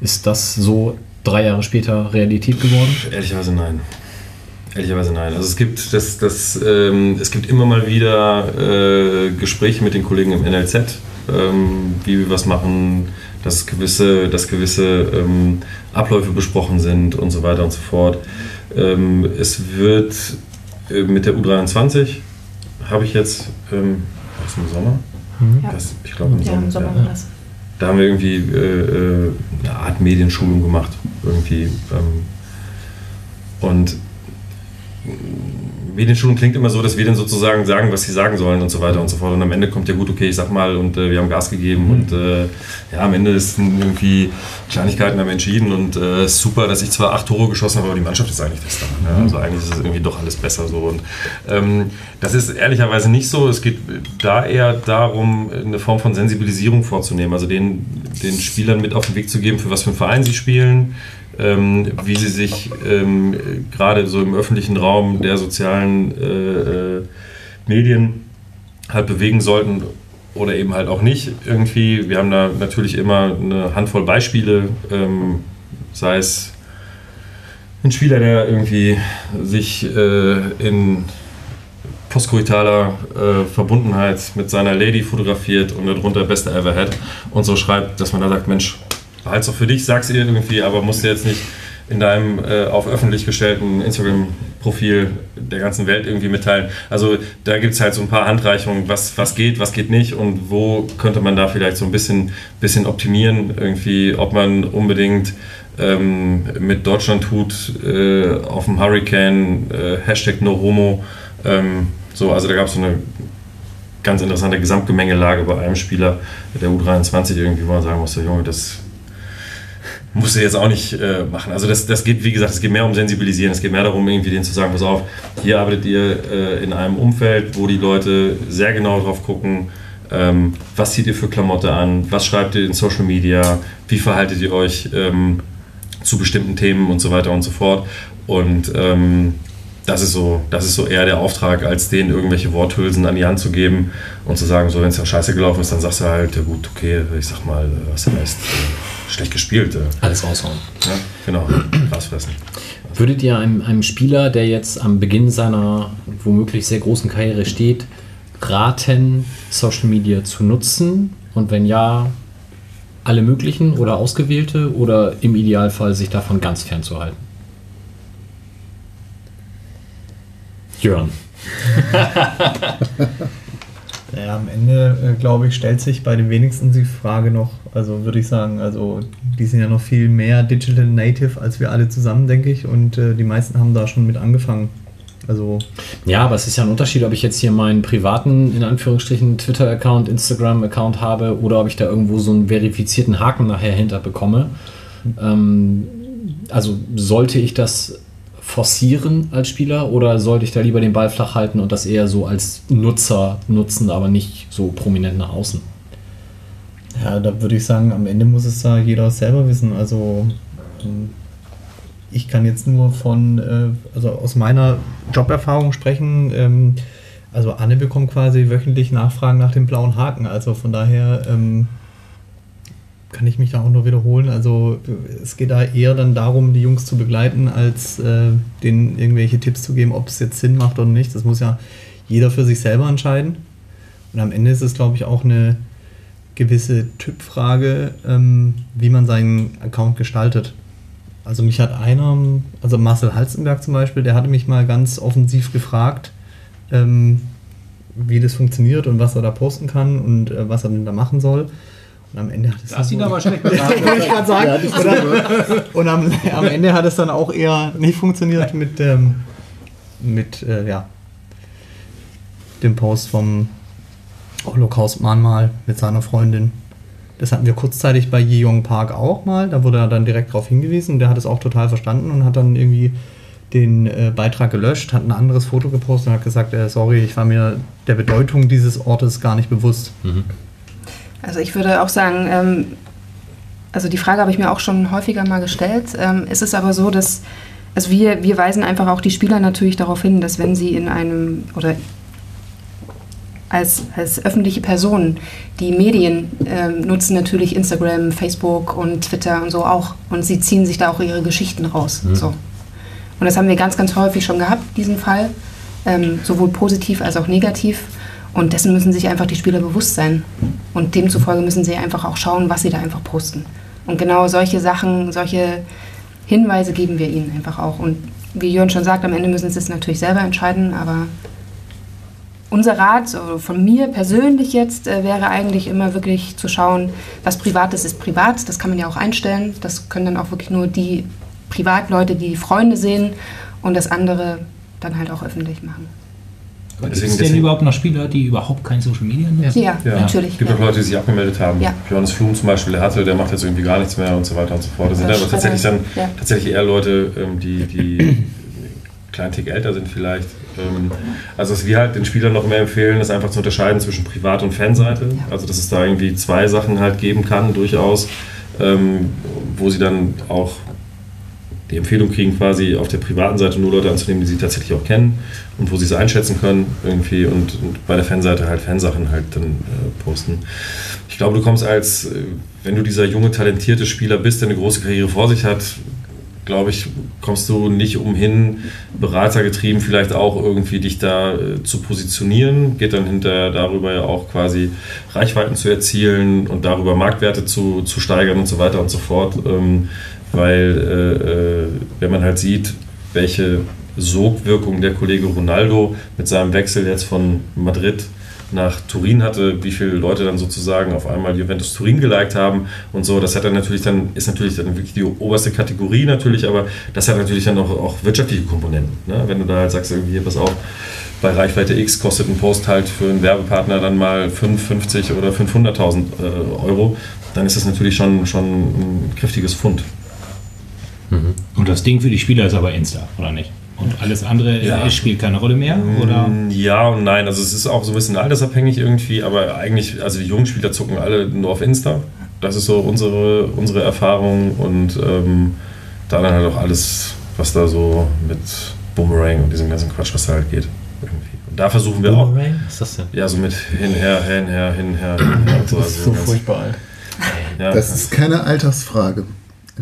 Speaker 1: Ist das so drei Jahre später Realität geworden?
Speaker 7: Ehrlicherweise nein. Ehrlicherweise nein. Also es gibt, das, das, ähm, es gibt immer mal wieder äh, Gespräche mit den Kollegen im NLZ, ähm, wie wir was machen, dass gewisse, dass gewisse ähm, Abläufe besprochen sind und so weiter und so fort. Ähm, es wird äh, mit der U23, habe ich jetzt ähm, aus dem Sommer,
Speaker 5: Ja.
Speaker 7: Das, ich glaube, im
Speaker 5: Ja,
Speaker 7: Sommer.
Speaker 5: im Sommer
Speaker 7: ja.
Speaker 5: war das.
Speaker 7: Da haben wir irgendwie äh, äh, eine Art Medienschulung gemacht. Irgendwie. Ähm, und Medienschulung klingt immer so, dass wir dann sozusagen sagen, was sie sagen sollen und so weiter und so fort. Und am Ende kommt ja gut, okay, ich sag mal, und äh, wir haben Gas gegeben und äh, ja, am Ende ist irgendwie Kleinigkeiten haben entschieden und äh, ist super, dass ich zwar acht Tore geschossen habe, aber die Mannschaft ist eigentlich das da. Ne? Also eigentlich ist es irgendwie doch alles besser so. Und ähm, das ist ehrlicherweise nicht so. Es geht da eher darum, eine Form von Sensibilisierung vorzunehmen, also den, den Spielern mit auf den Weg zu geben, für was für einen Verein sie spielen, ähm, wie sie sich ähm, gerade so im öffentlichen Raum der sozialen äh, äh, Medien halt bewegen sollten oder eben halt auch nicht irgendwie. Wir haben da natürlich immer eine Handvoll Beispiele, ähm, sei es ein Spieler, der irgendwie sich äh, in postkoitaler äh, Verbundenheit mit seiner Lady fotografiert und darunter Beste Ever Had und so schreibt, dass man da sagt, Mensch, behalt's doch für dich, sag's ihr irgendwie, aber musst du jetzt nicht in deinem äh, auf öffentlich gestellten Instagram-Profil der ganzen Welt irgendwie mitteilen. Also da gibt es halt so ein paar Handreichungen, was, was geht, was geht nicht und wo könnte man da vielleicht so ein bisschen, bisschen optimieren, irgendwie, ob man unbedingt ähm, mit Deutschland tut äh, auf dem Hurricane, äh, Hashtag NoHomo, ähm, so, also da gab es so eine ganz interessante Gesamtgemengelage bei einem Spieler der U23 irgendwie, wo man sagen musste, Junge, das musst du jetzt auch nicht äh, machen. Also das, das geht, wie gesagt, es geht mehr um Sensibilisieren, es geht mehr darum, irgendwie denen zu sagen, pass auf, hier arbeitet ihr äh, in einem Umfeld, wo die Leute sehr genau drauf gucken, ähm, was zieht ihr für Klamotte an, was schreibt ihr in Social Media, wie verhaltet ihr euch ähm, zu bestimmten Themen und so weiter und so fort. Und ähm, das ist so, das ist so eher der Auftrag, als denen irgendwelche Worthülsen an die Hand zu geben und zu sagen, so wenn es ja scheiße gelaufen ist, dann sagst du halt, ja gut, okay, ich sag mal, was heißt äh, schlecht gespielt. Äh,
Speaker 1: Alles raushauen.
Speaker 7: ja, genau, Gras fressen.
Speaker 1: Würdet ihr einem, einem Spieler, der jetzt am Beginn seiner womöglich sehr großen Karriere steht, raten, Social Media zu nutzen? Und wenn ja, alle möglichen oder ausgewählte oder im Idealfall sich davon ganz fernzuhalten? Jörn. [LAUGHS]
Speaker 6: Ja, am Ende, äh, glaube ich, stellt sich bei den wenigsten die Frage noch, also würde ich sagen, also die sind ja noch viel mehr Digital Native als wir alle zusammen, denke ich, und äh, die meisten haben da schon mit angefangen. Also,
Speaker 1: Ja, aber es ist ja ein Unterschied, ob ich jetzt hier meinen privaten, in Anführungsstrichen, Twitter-Account, Instagram-Account habe oder ob ich da irgendwo so einen verifizierten Haken nachher hinter bekomme. Ähm, also sollte ich das forcieren als Spieler oder sollte ich da lieber den Ball flach halten und das eher so als Nutzer nutzen, aber nicht so prominent nach außen?
Speaker 6: ja, da würde ich sagen, am Ende muss es da jeder selber wissen. Also, ähm, ich kann jetzt nur von, äh, also aus meiner Joberfahrung sprechen. Ähm, also, Anne bekommt quasi wöchentlich Nachfragen nach dem blauen Haken. Also, von daher ähm, kann ich mich da auch nur wiederholen. Also, es geht da eher dann darum, die Jungs zu begleiten, als äh, denen irgendwelche Tipps zu geben, ob es jetzt Sinn macht oder nicht. Das muss ja jeder für sich selber entscheiden. Und am Ende ist es, glaube ich, auch eine gewisse Typfrage, ähm, wie man seinen Account gestaltet. Also mich hat einer, also Marcel Halzenberg zum Beispiel, der hatte mich mal ganz offensiv gefragt, ähm, wie das funktioniert und was er da posten kann und äh, was er denn da machen soll. Und am Ende hat es
Speaker 4: Das sieht
Speaker 6: dann-
Speaker 4: aber schlecht aus. [LAUGHS]
Speaker 6: wollte ich gerade sagen. Oder, und am, am Ende hat es dann auch eher nicht funktioniert mit, ähm, mit äh, ja, dem Post vom Holocaust-Mahnmal mit seiner Freundin. Das hatten wir kurzzeitig bei Yeong Park auch mal. Da wurde er dann direkt darauf hingewiesen. Der hat es auch total verstanden und hat dann irgendwie den äh, Beitrag gelöscht, hat ein anderes Foto gepostet und hat gesagt, äh, sorry, ich war mir der Bedeutung dieses Ortes gar nicht bewusst.
Speaker 5: Also ich würde auch sagen, ähm, also die Frage habe ich mir auch schon häufiger mal gestellt. Ähm, es ist aber so, dass also wir, wir weisen einfach auch die Spieler natürlich darauf hin, dass wenn sie in einem oder als, als öffentliche Personen die Medien ähm, nutzen natürlich Instagram, Facebook und Twitter und so auch und sie ziehen sich da auch ihre Geschichten raus. So. Und das haben wir ganz, ganz häufig schon gehabt, diesen Fall, ähm, sowohl positiv als auch negativ. Und dessen müssen sich einfach die Spieler bewusst sein. Und demzufolge müssen sie einfach auch schauen, was sie da einfach posten. Und genau solche Sachen, solche Hinweise geben wir ihnen einfach auch. Und wie Jörn schon sagt, am Ende müssen sie es natürlich selber entscheiden, aber unser Rat von mir persönlich jetzt äh, wäre eigentlich immer wirklich zu schauen, was Privates ist privat. Das kann man ja auch einstellen. Das können dann auch wirklich nur die Privatleute, die Freunde sehen und das andere dann halt auch öffentlich machen.
Speaker 4: Gibt es denn überhaupt noch Spieler, die überhaupt kein Social Media nutzen?
Speaker 5: Ja,
Speaker 7: Ja,
Speaker 5: natürlich.
Speaker 7: Es gibt
Speaker 5: ja.
Speaker 7: auch Leute, die sich abgemeldet haben.
Speaker 5: Ja.
Speaker 7: Johannes Flum zum Beispiel, der hatte, der macht jetzt irgendwie gar nichts mehr und so weiter und so fort. Das sind
Speaker 5: Das
Speaker 7: aber tatsächlich dann
Speaker 5: ja.
Speaker 7: tatsächlich eher Leute, ähm, die, die einen [CLEARS THROAT] kleinen Tick älter sind vielleicht. Ähm, Also was wir halt den Spielern noch mehr empfehlen, ist einfach zu unterscheiden zwischen Privat- und Fanseite. Also dass es da irgendwie zwei Sachen halt geben kann, durchaus, ähm, wo sie dann auch die Empfehlung kriegen, quasi auf der privaten Seite nur Leute anzunehmen, die sie tatsächlich auch kennen und wo sie es einschätzen können irgendwie und, und bei der Fanseite halt Fansachen halt dann äh, posten. Ich glaube, du kommst als, äh, wenn du dieser junge, talentierte Spieler bist, der eine große Karriere vor sich hat, glaube ich, kommst du nicht umhin, beratergetrieben vielleicht auch irgendwie dich da äh, zu positionieren, geht dann hinter darüber ja auch quasi Reichweiten zu erzielen und darüber Marktwerte zu, zu steigern und so weiter und so fort. Ähm, weil äh, äh, wenn man halt sieht, welche Sogwirkung der Kollege Ronaldo mit seinem Wechsel jetzt von Madrid nach Turin hatte, wie viele Leute dann sozusagen auf einmal Juventus Turin geliked haben und so, das hat dann natürlich dann, ist natürlich dann wirklich die oberste Kategorie natürlich, aber das hat natürlich dann auch, auch wirtschaftliche Komponenten. Ne? Wenn du da halt sagst, irgendwie, pass auf, bei Reichweite X kostet ein Post halt für einen Werbepartner dann mal 5, 50 oder 500.000 äh, Euro, dann ist das natürlich schon, schon ein kräftiges Fund.
Speaker 4: Und das Ding für die Spieler ist aber Insta, oder nicht? Und alles andere
Speaker 7: Ja.
Speaker 4: äh, spielt keine Rolle mehr? Oder?
Speaker 7: Mm, Ja und nein. Also es ist auch so ein bisschen altersabhängig irgendwie, aber eigentlich, also die jungen Spieler zucken alle nur auf Insta. Das ist so unsere, unsere Erfahrung und ähm, da dann halt auch alles, was da so mit Boomerang und diesem ganzen Quatsch, was da halt geht. Irgendwie. Und da versuchen wir auch,
Speaker 1: Boomerang? Was ist das denn?
Speaker 7: ja, so mit hinher, hinher, hinher, hinher und so.
Speaker 2: Das ist
Speaker 7: Also
Speaker 2: so furchtbar alt.
Speaker 7: Ja.
Speaker 3: Das ist keine Altersfrage.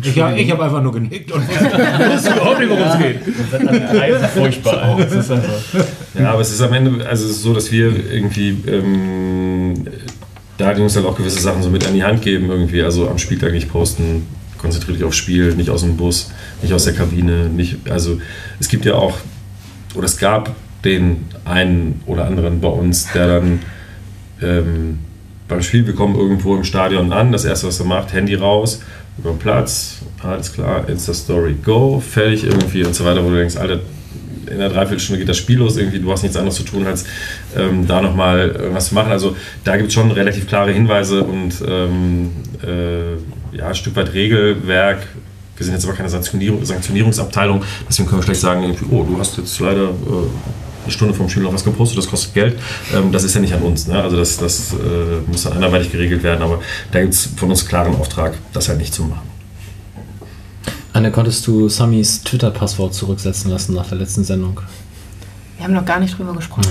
Speaker 4: Ich, ja, ich habe einfach nur genickt und [LAUGHS] wusste überhaupt nicht, worum es geht. [LAUGHS]
Speaker 2: furchtbar alt. Das ist einfach.
Speaker 7: Ja, aber es ist am Ende, also es ist so, dass wir irgendwie ähm, da die uns halt auch gewisse Sachen so mit an die Hand geben irgendwie. Also am Spieltag nicht posten, konzentriere dich aufs Spiel, nicht aus dem Bus, nicht aus der Kabine, nicht, also es gibt ja auch, oder es gab den einen oder anderen bei uns, der dann ähm, beim Spiel, wir kommen irgendwo im Stadion an, das erste, was er macht, Handy raus, über Platz, alles klar, Insta-Story, go, fertig irgendwie und so weiter, wo du denkst, Alter, in einer Dreiviertelstunde geht das Spiel los, irgendwie, du hast nichts anderes zu tun, als ähm, da nochmal irgendwas zu machen. Also da gibt es schon relativ klare Hinweise und ähm, äh, ja, ein Stück weit Regelwerk. Wir sind jetzt aber keine Sanktionierung, Sanktionierungsabteilung, deswegen können wir schlecht sagen, irgendwie, oh, du hast jetzt leider äh, eine Stunde vom noch was gepostet, das kostet Geld. Ähm, das ist ja nicht an uns. Ne? Also das, das äh, muss dann anderweitig geregelt werden, aber da gibt es von uns klaren Auftrag, das halt nicht zu machen.
Speaker 1: Anne, konntest du Samis Twitter-Passwort zurücksetzen lassen nach der letzten Sendung?
Speaker 5: Wir haben noch gar nicht drüber gesprochen.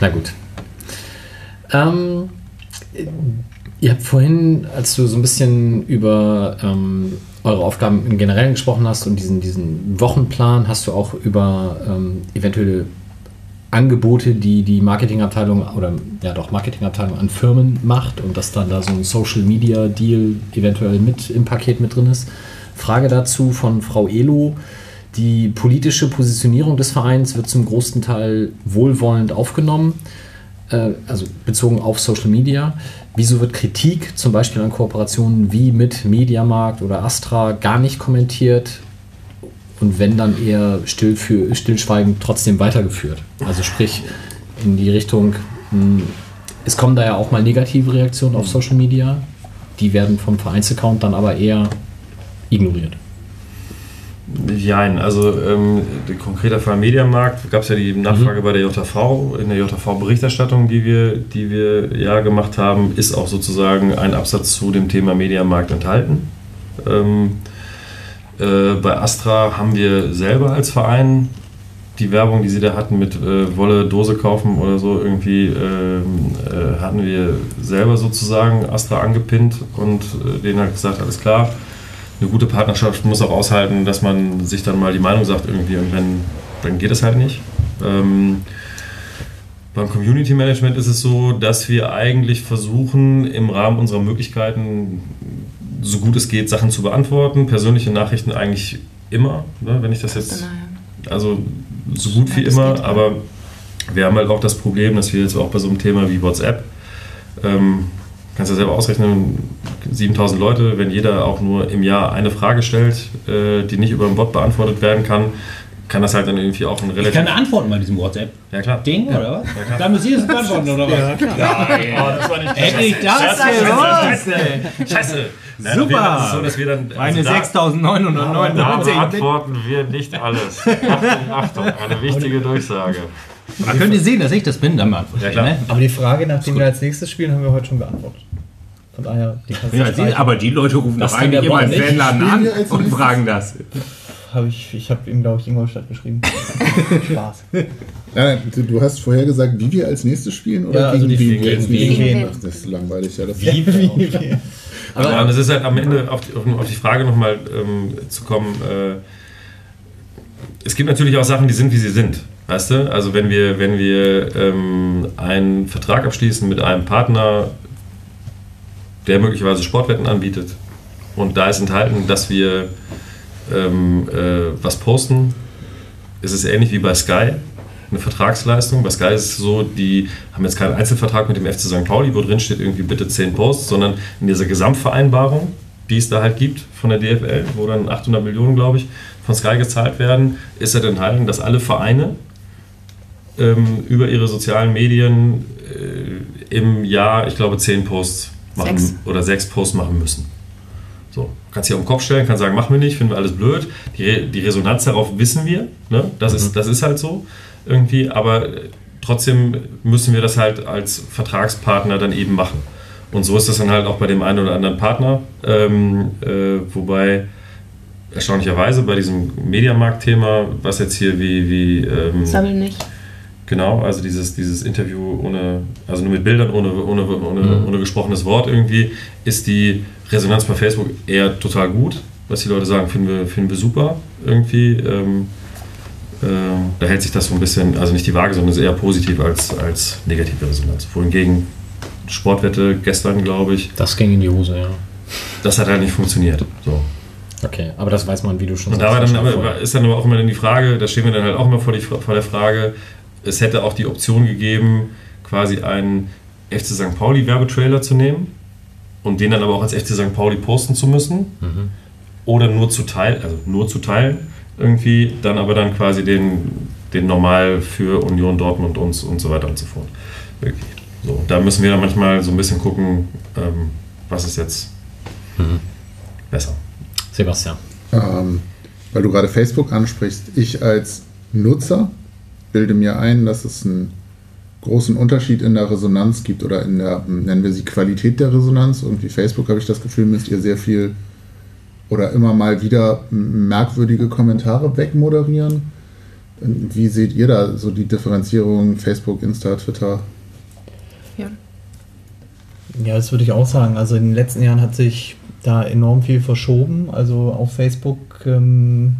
Speaker 1: Na gut. Ähm, ihr habt vorhin, als du so ein bisschen über ähm, eure Aufgaben im Generellen gesprochen hast und diesen, diesen Wochenplan, hast du auch über ähm, eventuelle Angebote, die die Marketingabteilung oder ja doch Marketingabteilung an Firmen macht und dass dann da so ein Social Media Deal eventuell mit im Paket mit drin ist. Frage dazu von Frau Elo. Die politische Positionierung des Vereins wird zum großen Teil wohlwollend aufgenommen, äh, also bezogen auf Social Media. Wieso wird Kritik zum Beispiel an Kooperationen wie mit Mediamarkt oder Astra gar nicht kommentiert und wenn dann eher still für, stillschweigend trotzdem weitergeführt? Also sprich in die Richtung, mh, es kommen da ja auch mal negative Reaktionen auf Social Media, die werden vom Vereinsaccount dann aber eher ignoriert.
Speaker 7: Nein, also ähm, der konkreter Fall Mediamarkt gab es ja die Nachfrage bei der JV. In der JV-Berichterstattung, die wir, die wir ja gemacht haben, ist auch sozusagen ein Absatz zu dem Thema Mediamarkt enthalten. Ähm, äh, bei Astra haben wir selber als Verein die Werbung, die sie da hatten mit äh, Wolle Dose kaufen oder so, irgendwie ähm, äh, hatten wir selber sozusagen Astra angepinnt und äh, denen halt gesagt, alles klar, eine gute Partnerschaft muss auch aushalten, dass man sich dann mal die Meinung sagt irgendwie und wenn, dann geht es halt nicht. Ähm, beim Community Management ist es so, dass wir eigentlich versuchen, im Rahmen unserer Möglichkeiten, so gut es geht, Sachen zu beantworten. Persönliche Nachrichten eigentlich immer, ne, wenn ich das jetzt, also so gut wie immer, aber wir haben halt auch das Problem, dass wir jetzt auch bei so einem Thema wie WhatsApp, ähm, kannst du ja selber ausrechnen, 7000 Leute, wenn jeder auch nur im Jahr eine Frage stellt, äh, die nicht über einen Bot beantwortet werden kann, kann das halt dann irgendwie auch ein
Speaker 4: Ich
Speaker 7: relativ...
Speaker 4: kann antworten bei diesem WhatsApp-Ding,
Speaker 7: ja klar.
Speaker 4: oder was? Da muss ich es beantworten, oder was? Ja, klar.
Speaker 7: Oh, das war nicht
Speaker 4: Hätte ich das gewusst, ey.
Speaker 7: Scheiße! Nein,
Speaker 4: Super.
Speaker 7: es so, dass wir dann...
Speaker 4: Meine
Speaker 7: also da-
Speaker 4: 6999.
Speaker 7: Da beantworten wir nicht alles. Achtung, Achtung, eine wichtige Durchsage.
Speaker 4: Man könnte sehen, dass ich das bin, dann beantworte
Speaker 7: Ja,
Speaker 4: ne?
Speaker 6: Aber die Frage, nachdem wir als nächstes spielen, haben wir heute schon beantwortet. Von daher, die kannst du
Speaker 4: Ja, die, aber die Leute rufen
Speaker 1: Das
Speaker 4: doch eigentlich immer im. Fanladen
Speaker 3: Spielen
Speaker 4: an und fragen das.
Speaker 6: Hab ich ich habe ihm, glaube ich, Ingolstadt geschrieben. [LAUGHS] Spaß.
Speaker 3: Nein, nein, du, du hast vorher gesagt, wie wir als nächstes spielen oder
Speaker 6: Ja, also
Speaker 3: gegen wen wir
Speaker 1: gegen
Speaker 3: als
Speaker 1: wen.
Speaker 3: nächstes spielen? Das ist langweilig, ja. Das
Speaker 6: Wie?
Speaker 7: Aber und es ist halt am Ende auf die, auf auf die Frage nochmal ähm, zu kommen. Äh, es gibt natürlich auch Sachen, die sind, wie sie sind. Weißt du? Also wenn wir, wenn wir ähm, einen Vertrag abschließen mit einem Partner, der möglicherweise Sportwetten anbietet und da ist enthalten, dass wir ähm, äh, was posten, ist es ähnlich wie bei Sky, eine Vertragsleistung. Bei Sky ist es so, die haben jetzt keinen Einzelvertrag mit dem FC St. Pauli, wo drin steht irgendwie bitte 10 Posts, sondern in dieser Gesamtvereinbarung, die es da halt gibt von der DFL, wo dann 800 Millionen, glaube ich, von Sky gezahlt werden, ist halt enthalten, dass alle Vereine ähm, über ihre sozialen Medien äh, im Jahr, ich glaube, 10 Posts machen
Speaker 5: Sechs.
Speaker 7: oder 6 Posts machen müssen. So, kannst dich auf den Kopf stellen, kannst sagen, machen wir nicht, finden wir alles blöd. Die, Re die Resonanz darauf wissen wir, ne? das, ist, das ist halt so irgendwie, aber äh, trotzdem müssen wir das halt als Vertragspartner dann eben machen. Und so ist das dann halt auch bei dem einen oder anderen Partner, ähm, äh, wobei erstaunlicherweise bei diesem Mediamarkt-Thema, was jetzt hier wie, wie ähm,
Speaker 5: Sammel nicht.
Speaker 7: Genau, also dieses, dieses Interview ohne, also nur mit Bildern, ohne, ohne, ohne, ohne gesprochenes Wort irgendwie, ist die Resonanz bei Facebook eher total gut. Was die Leute sagen, finden wir, finden wir super irgendwie. Ähm, äh, da hält sich das so ein bisschen, also nicht die Waage, sondern ist eher positiv als, als negative Resonanz. Wohingegen Sportwette gestern, glaube ich,
Speaker 1: Das ging in die Hose, ja.
Speaker 7: das hat halt nicht funktioniert. So.
Speaker 1: Okay, aber das weiß man, wie du schon
Speaker 7: Und da
Speaker 1: sagst,
Speaker 7: dann, aber,
Speaker 1: vorher.
Speaker 7: ist dann aber auch immer dann die Frage, da stehen wir dann halt auch immer vor, die, vor der Frage, es hätte auch die Option gegeben, quasi einen FC St. Pauli Werbetrailer zu nehmen und den dann aber auch als FC St. Pauli posten zu müssen
Speaker 1: Mhm.
Speaker 7: oder nur zu teilen, also nur zu teilen irgendwie, dann aber dann quasi den, den normal für Union Dortmund und, und so weiter und so fort. Irgendwie. So, da müssen wir dann manchmal so ein bisschen gucken, ähm, was ist jetzt
Speaker 1: Mhm.
Speaker 7: besser.
Speaker 1: Sebastian.
Speaker 3: Ähm, weil du gerade Facebook ansprichst, ich als Nutzer bilde mir ein, dass es einen großen Unterschied in der Resonanz gibt oder in der, nennen wir sie Qualität der Resonanz. Und wie Facebook habe ich das Gefühl, müsst ihr sehr viel oder immer mal wieder merkwürdige Kommentare wegmoderieren. Wie seht ihr da so die Differenzierung Facebook, Insta, Twitter?
Speaker 6: Ja, das würde ich auch sagen. Also in den letzten Jahren hat sich da enorm viel verschoben. Also auf Facebook ähm,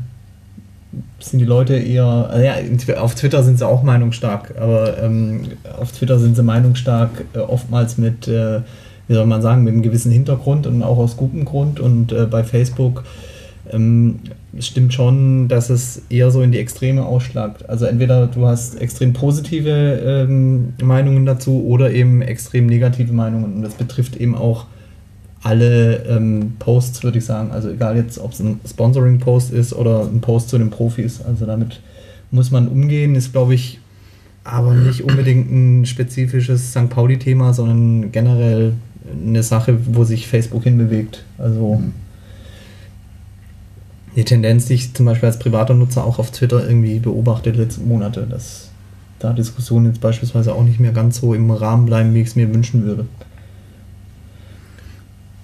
Speaker 6: sind die Leute eher, also ja, auf Twitter sind sie auch meinungsstark, aber ähm, auf Twitter sind sie meinungsstark äh, oftmals mit, äh, wie soll man sagen, mit einem gewissen Hintergrund und auch aus gutem Grund. Und äh, bei Facebook ähm, stimmt schon, dass es eher so in die Extreme ausschlagt. Also entweder du hast extrem positive ähm, Meinungen dazu oder eben extrem negative Meinungen. Und das betrifft eben auch alle ähm, Posts, würde ich sagen. Also egal jetzt, ob es ein Sponsoring-Post ist oder ein Post zu den Profis. Also damit muss man umgehen, ist glaube ich aber nicht unbedingt ein spezifisches St. Pauli-Thema, sondern generell eine Sache, wo sich Facebook hinbewegt. Also die Tendenz, die ich zum Beispiel als privater Nutzer auch auf Twitter irgendwie beobachte letzten Monate, dass da Diskussionen jetzt beispielsweise auch nicht mehr ganz so im Rahmen bleiben, wie ich es mir wünschen würde.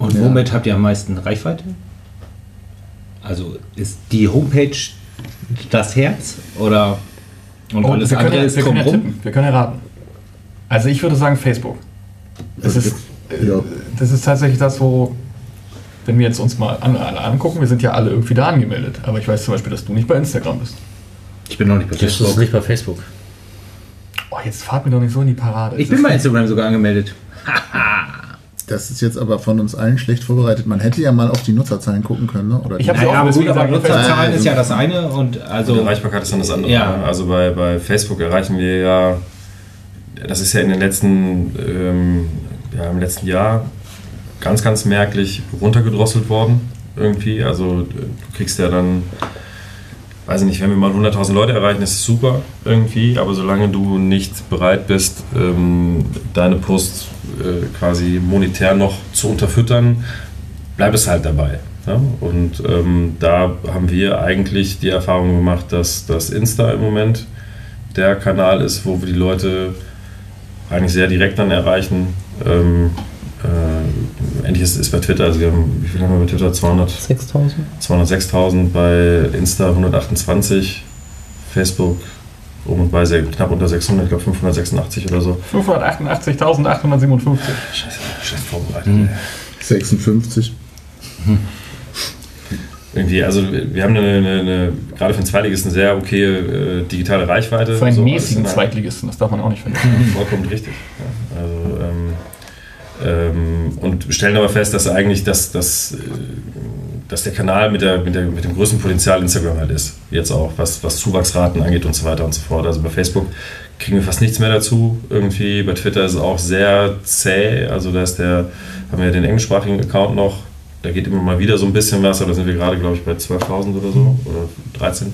Speaker 4: Und
Speaker 3: Ja.
Speaker 4: womit habt ihr am meisten Reichweite? Also ist die Homepage das Herz oder und alles
Speaker 2: wir können,
Speaker 4: andere
Speaker 2: ja-
Speaker 4: ist
Speaker 2: wir können ja tippen, wir können ja raten. Also ich würde sagen Facebook. Das ist,
Speaker 3: jetzt- ja.
Speaker 2: äh, das ist tatsächlich das, wo, wenn wir jetzt uns mal an, alle angucken, wir sind ja alle irgendwie da angemeldet. Aber ich weiß zum Beispiel, dass du nicht bei Instagram bist.
Speaker 4: Ich bin noch nicht bei
Speaker 1: Das ist
Speaker 4: Facebook.
Speaker 1: nicht bei Facebook.
Speaker 2: Oh, jetzt fahrt mir doch nicht so in die Parade.
Speaker 4: Ich bin bei Instagram sogar angemeldet. [LAUGHS]
Speaker 3: Das ist jetzt aber von uns allen schlecht vorbereitet. Man hätte ja mal auf die Nutzerzahlen gucken können, ne? Oder
Speaker 2: Ich
Speaker 3: die-
Speaker 2: hab- Sie
Speaker 4: Naja,
Speaker 2: auch
Speaker 4: aber gut, aber Nutzerzahlen ist ja das eine und
Speaker 7: Also
Speaker 4: also
Speaker 7: die Erreichbarkeit ist dann das andere.
Speaker 4: Ja.
Speaker 7: ne? Also bei, bei Facebook erreichen wir ja das ist ja in den letzten, ähm, ja, im letzten Jahr ganz, ganz merklich runtergedrosselt worden irgendwie. Also du kriegst ja dann, weiß ich nicht, wenn wir mal 100.000 Leute erreichen, ist es super irgendwie, aber solange du nicht bereit bist, ähm, deine Posts äh, quasi monetär noch zu unterfüttern, bleib es halt dabei. Ja? Und ähm, da haben wir eigentlich die Erfahrung gemacht, dass das Insta im Moment der Kanal ist, wo wir die Leute eigentlich sehr direkt dann erreichen. Ähm, äh, ähnlich ist es bei Twitter. Also wir haben, wie viel haben wir bei Twitter? 200,
Speaker 1: 6000?
Speaker 7: 206.000, bei Insta 128, Facebook um und bei sehr, knapp unter 600, ich glaube 586 oder so.
Speaker 2: 588.857.
Speaker 7: Scheiße, scheiß vorbereitet.
Speaker 3: 56.
Speaker 7: Irgendwie, also wir haben eine, eine, eine gerade für einen Zweitligisten sehr okay äh, digitale Reichweite.
Speaker 2: Für einen
Speaker 7: So,
Speaker 2: mäßigen
Speaker 7: in
Speaker 2: Zweitligisten, das darf man auch nicht vergessen. [LAUGHS]
Speaker 7: Vollkommen richtig. Ja, also, ähm, ähm, und stellen aber fest, dass eigentlich das, das, äh, dass der Kanal mit, der, mit, der, mit dem größten Potenzial Instagram halt ist. Jetzt auch, was, was Zuwachsraten angeht und so weiter und so fort. Also bei Facebook kriegen wir fast nichts mehr dazu. Irgendwie bei Twitter ist es auch sehr zäh. Also da ist der, haben wir ja den englischsprachigen Account noch. Da geht immer mal wieder so ein bisschen was, aber da sind wir gerade, glaube ich, bei 12.000 oder so oder 13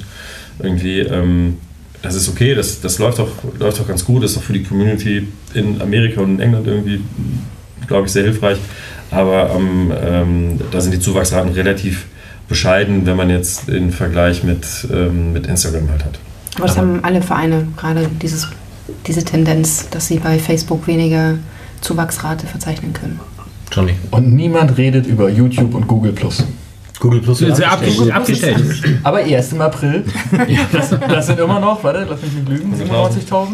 Speaker 7: irgendwie. Ähm, das ist okay, das, das läuft, auch, läuft ganz gut, das ist auch für die Community in Amerika und in England irgendwie, glaube ich, sehr hilfreich. Aber ähm, ähm, da sind die Zuwachsraten relativ bescheiden, wenn man jetzt den Vergleich mit, ähm, mit Instagram halt hat.
Speaker 5: Aber das haben alle Vereine gerade dieses, diese Tendenz, dass sie bei Facebook weniger Zuwachsrate verzeichnen können.
Speaker 1: Johnny.
Speaker 2: Und niemand redet über YouTube und Google Plus.
Speaker 1: Google Plus
Speaker 4: Ist abgestellt. abgestellt.
Speaker 2: Aber erst im April. [LAUGHS] Das, das sind immer noch, warte, lass mich nicht lügen, 97.000.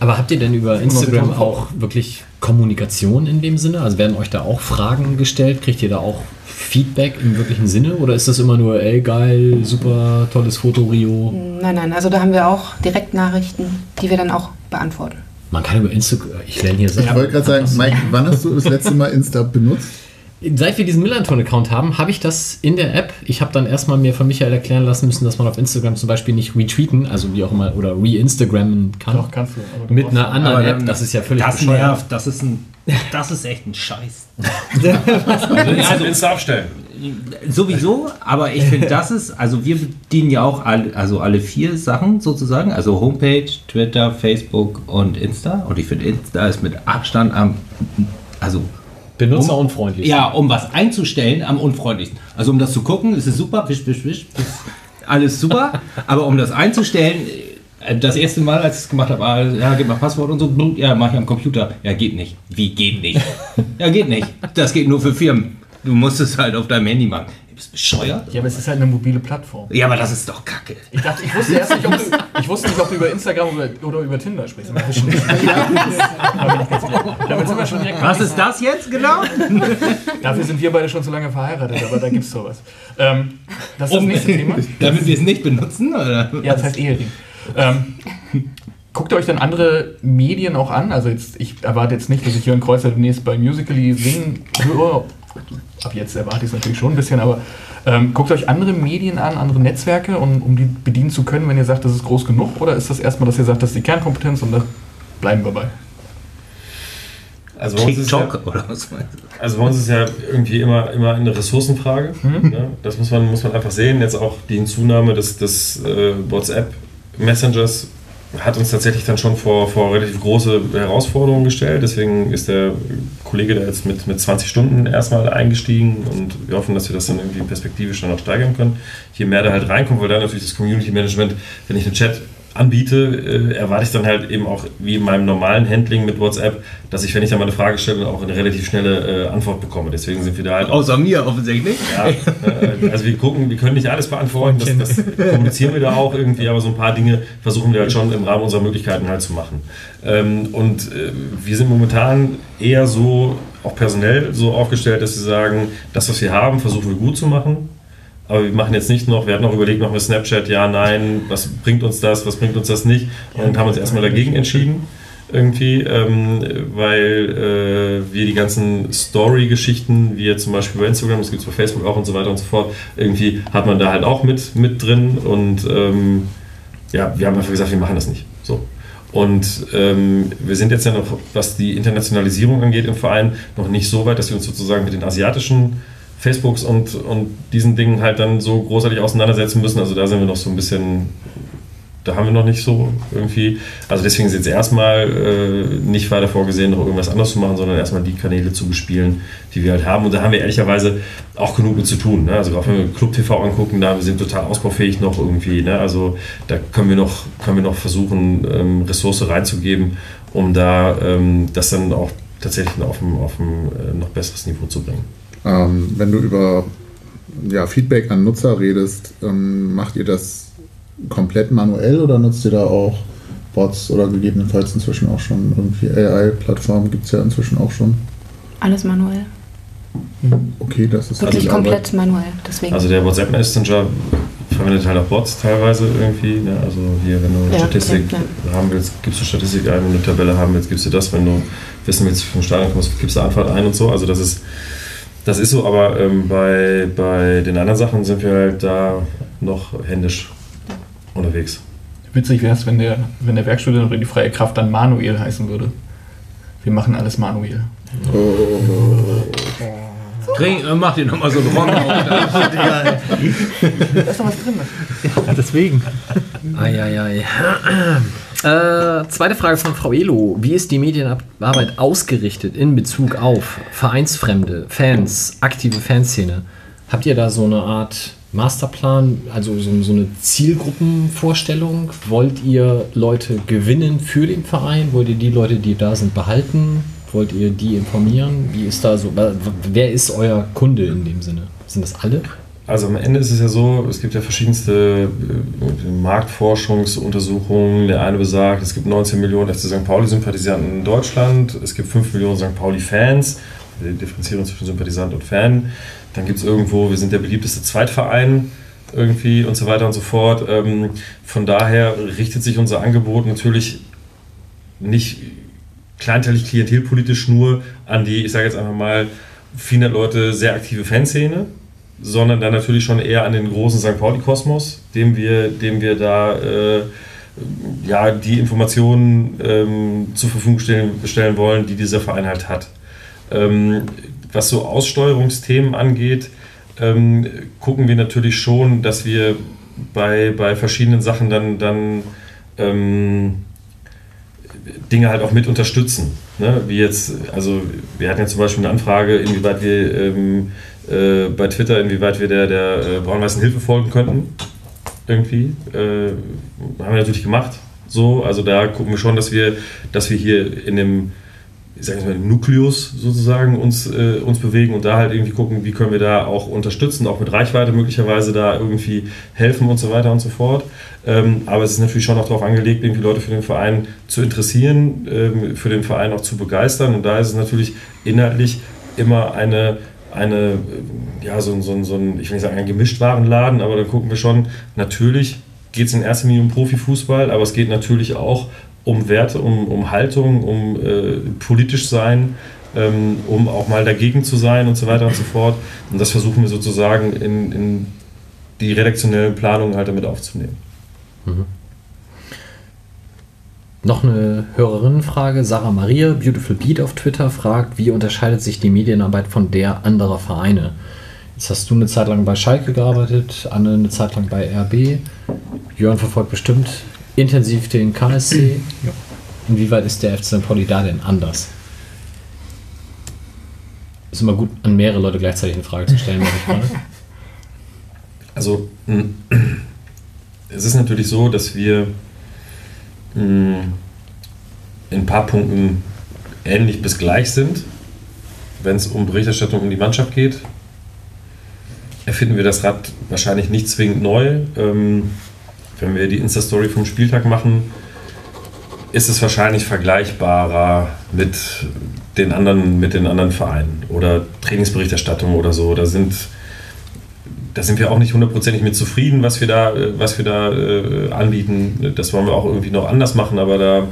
Speaker 1: Aber habt ihr denn über Instagram auch wirklich Kommunikation in dem Sinne? Also werden euch da auch Fragen gestellt? Kriegt ihr da auch Feedback im wirklichen Sinne? Oder ist das immer nur, ey, geil, super, tolles Foto, Rio?
Speaker 5: Nein, nein, also da haben wir auch Direktnachrichten, die wir dann auch beantworten.
Speaker 1: Man kann über Instagram, ich lerne hier
Speaker 3: Ich wollte gerade sagen, Mike, wann hast du das letzte Mal Insta benutzt?
Speaker 1: Seit wir diesen Millanton-Account haben, habe ich das in der App. Ich habe dann erstmal mir von Michael erklären lassen müssen, dass man auf Instagram zum Beispiel nicht retweeten, also wie auch immer, oder re-Instagrammen kann.
Speaker 2: Doch, kannst du. aber du
Speaker 1: mit einer anderen
Speaker 4: Aber
Speaker 1: App. Das ist ja völlig
Speaker 4: Das
Speaker 1: bescheuert.
Speaker 4: nervt, das ist ein, das ist echt ein Scheiß. [LAUGHS]
Speaker 7: Also Insta abstellen.
Speaker 4: Sowieso, aber ich finde, [LAUGHS] das ist, also wir bedienen ja auch alle, also alle vier Sachen sozusagen, also Homepage, Twitter, Facebook und Insta. Und ich finde, Insta ist mit Abstand am, also
Speaker 1: Benutzerunfreundlich.
Speaker 4: ja, um was einzustellen, am unfreundlichsten. Also um das zu gucken, ist es super, wisch, wisch, wisch, alles super, [LAUGHS] aber um das einzustellen, äh, das erste Mal, als ich es gemacht habe, ah, ja, gib mal Passwort und so, ja, mach ich am Computer. Ja, geht nicht. Wie geht nicht? [LAUGHS] Ja, geht nicht. Das geht nur für Firmen. Du musst es halt auf deinem Handy machen. Bist bescheuert?
Speaker 2: Ja, aber es ist halt eine mobile Plattform.
Speaker 4: Ja, aber das ist doch kacke.
Speaker 2: Ich dachte, ich wusste erst nicht, ob du, ich wusste nicht, ob du über Instagram oder, oder über Tinder sprichst. Bin ich. Damit sind wir schon direkt
Speaker 4: Was ist das jetzt genau? [LAUGHS]
Speaker 2: Dafür sind wir beide schon zu lange verheiratet, aber da gibt's sowas. Ähm, das ist das
Speaker 4: Um-
Speaker 2: nächste Thema. [LAUGHS]
Speaker 4: Damit wir es nicht benutzen? Oder?
Speaker 2: Ja, das heißt Ehering. Ähm, guckt ihr euch dann andere Medien auch an? Also jetzt, ich erwarte jetzt nicht, dass ich Jörn Kreuzer demnächst bei Musically singen höre. Ab jetzt erwarte ich es natürlich schon ein bisschen, aber ähm, guckt euch andere Medien an, andere Netzwerke, um, um die bedienen zu können, wenn ihr sagt, das ist groß genug? Oder ist das erstmal, dass ihr sagt, das ist die Kernkompetenz und da bleiben wir bei?
Speaker 7: Also bei uns ist ja,
Speaker 4: TikTok oder was meinst du?
Speaker 7: Also bei uns ist ja irgendwie immer, immer eine Ressourcenfrage. Ne? Das muss man, muss man einfach sehen. Jetzt auch die Hinzunahme des, des äh, WhatsApp-Messengers hat uns tatsächlich dann schon vor, vor relativ große Herausforderungen gestellt. Deswegen ist der Kollege da jetzt mit, mit 20 Stunden erstmal eingestiegen und wir hoffen, dass wir das dann irgendwie perspektivisch dann auch steigern können. Je mehr da halt reinkommt, weil dann natürlich das Community Management, wenn ich einen Chat anbiete, äh, erwarte ich dann halt eben auch wie in meinem normalen Handling mit WhatsApp, dass ich, wenn ich dann mal eine Frage stelle, auch eine relativ schnelle äh, Antwort bekomme. Deswegen sind wir da halt auch
Speaker 4: Außer mir offensichtlich.
Speaker 7: ja, äh, also wir gucken, wir können nicht alles beantworten, das, das kommunizieren wir da auch irgendwie, aber so ein paar Dinge versuchen wir halt schon im Rahmen unserer Möglichkeiten halt zu machen. Ähm, und äh, wir sind momentan eher so, auch personell so aufgestellt, dass wir sagen, das, was wir haben, versuchen wir gut zu machen. Aber wir machen jetzt nicht noch, wir hatten noch überlegt, machen wir Snapchat, ja, nein, was bringt uns das, was bringt uns das nicht? Und haben uns erstmal dagegen entschieden irgendwie, ähm, weil äh, wir die ganzen Story-Geschichten, wie jetzt zum Beispiel bei Instagram, das gibt es bei Facebook auch und so weiter und so fort, irgendwie hat man da halt auch mit, mit drin und ähm, ja, wir haben einfach gesagt, wir machen das nicht. So. Und ähm, wir sind jetzt ja noch, was die Internationalisierung angeht im Verein, noch nicht so weit, dass wir uns sozusagen mit den asiatischen Facebooks und, und diesen Dingen halt dann so großartig auseinandersetzen müssen. Also da sind wir noch so ein bisschen, da haben wir noch nicht so irgendwie. Also deswegen ist jetzt erstmal äh, nicht weiter vorgesehen, noch irgendwas anderes zu machen, sondern erstmal die Kanäle zu bespielen, die wir halt haben. Und da haben wir ehrlicherweise auch genug mit zu tun. Ne? Also auch wenn wir Club TV angucken, da wir sind total ausbaufähig noch irgendwie. Ne? Also da können wir noch, können wir noch versuchen, ähm, Ressource reinzugeben, um da ähm, das dann auch tatsächlich auf ein, auf ein äh, noch besseres Niveau zu bringen.
Speaker 3: Ähm, wenn du über ja, Feedback an Nutzer redest, ähm, macht ihr das komplett manuell oder nutzt ihr da auch Bots oder gegebenenfalls inzwischen auch schon irgendwie AI-Plattformen gibt es ja inzwischen auch schon?
Speaker 5: Alles manuell.
Speaker 3: Okay, das ist
Speaker 5: Wirklich
Speaker 3: viel
Speaker 5: komplett
Speaker 3: Arbeit.
Speaker 5: manuell. Deswegen.
Speaker 7: Also der WhatsApp Messenger verwendet halt auch Bots teilweise irgendwie. Ne? Also hier, wenn du eine
Speaker 5: Ja,
Speaker 7: Statistik
Speaker 5: ja,
Speaker 7: haben willst, gibst du Statistik ein, wenn du eine Tabelle haben willst, gibst du das, wenn du wissen willst, vom Stadion kommst, gibst du Antwort ein und so. Also das ist, das ist so, aber ähm, bei, bei den anderen Sachen sind wir halt da noch händisch unterwegs.
Speaker 2: Witzig wäre es, wenn der, wenn der Werkstudent oder die freie Kraft dann Manuel heißen würde. Wir machen alles manuell.
Speaker 4: Trink, äh, mach dir nochmal so einen Ron auf. [LAUGHS]
Speaker 2: Da ist doch was drin.
Speaker 6: Ja, deswegen.
Speaker 1: Eieiei. Äh, zweite Frage von Frau Elo. Wie ist die Medienarbeit ausgerichtet in Bezug auf Vereinsfremde, Fans, aktive Fanszene? Habt ihr da so eine Art Masterplan, also so, so eine Zielgruppenvorstellung? Wollt ihr Leute gewinnen für den Verein? Wollt ihr die Leute, die da sind, behalten? Wollt ihr die informieren? Wie ist da so? Wer ist euer Kunde in dem Sinne? Sind das alle?
Speaker 7: Also am Ende ist es ja so, es gibt ja verschiedenste äh, Marktforschungsuntersuchungen. Der eine besagt, es gibt 19 Millionen FC St. Pauli-Sympathisanten in Deutschland, es gibt 5 Millionen St. Pauli-Fans, wir differenzieren zwischen Sympathisant und Fan. Dann gibt es irgendwo, wir sind der beliebteste Zweitverein irgendwie und so weiter und so fort. Ähm, Von daher richtet sich unser Angebot natürlich nicht kleinteilig klientelpolitisch nur an die, ich sage jetzt einfach mal, 400 Leute sehr aktive Fanszene, sondern dann natürlich schon eher an den großen St. Pauli-Kosmos, dem wir, dem wir da äh, ja, die Informationen ähm, zur Verfügung stellen, stellen wollen, die dieser Verein halt hat. Ähm, was so Aussteuerungsthemen angeht, ähm, gucken wir natürlich schon, dass wir bei, bei verschiedenen Sachen dann, dann ähm, Dinge halt auch mit unterstützen. Ne? Wie jetzt, also wir hatten ja zum Beispiel eine Anfrage, inwieweit wir ähm, äh, bei Twitter, inwieweit wir der, der äh, braun-weißen Hilfe folgen könnten. Irgendwie. Äh, haben wir natürlich gemacht. So, also da gucken wir schon, dass wir, dass wir hier in dem, ich sag mal, Nukleus sozusagen uns, äh, uns bewegen und da halt irgendwie gucken, wie können wir da auch unterstützen, auch mit Reichweite möglicherweise da irgendwie helfen und so weiter und so fort. Ähm, aber es ist natürlich schon auch darauf angelegt, irgendwie Leute für den Verein zu interessieren, ähm, für den Verein auch zu begeistern. Und da ist es natürlich inhaltlich immer eine, eine ja, so, ein- so, so ein, ich will nicht sagen, ein Gemischtwarenladen, aber dann gucken wir schon, natürlich geht es in erster Linie um Profifußball, aber es geht natürlich auch um Werte, um, um Haltung, um äh, politisch sein, ähm, um auch mal dagegen zu sein und so weiter und so fort. Und das versuchen wir sozusagen in, in die redaktionellen Planungen halt damit aufzunehmen.
Speaker 1: Noch eine Hörerinnenfrage. Sarah Maria, Beautiful Beat auf Twitter, fragt, wie unterscheidet sich die Medienarbeit von der anderer Vereine? Jetzt hast du eine Zeit lang bei Schalke gearbeitet, Anne eine Zeit lang bei RB. Jörn verfolgt bestimmt intensiv den KSC. Inwieweit ist der FC St. Pauli da denn anders? Ist immer gut, an mehrere Leute gleichzeitig eine Frage zu stellen, merke ich gerade. [LAUGHS]
Speaker 7: Also, [CLEARS THROAT] es ist natürlich so, dass wir in ein paar Punkten ähnlich bis gleich sind. Wenn es um Berichterstattung um die Mannschaft geht, erfinden wir das Rad wahrscheinlich nicht zwingend neu. Ähm, wenn wir die Insta-Story vom Spieltag machen, ist es wahrscheinlich vergleichbarer mit den anderen, mit den anderen Vereinen oder Trainingsberichterstattung oder so. Da sind da sind wir auch nicht hundertprozentig mit zufrieden, was wir da, was wir da äh, anbieten. Das wollen wir auch irgendwie noch anders machen, aber da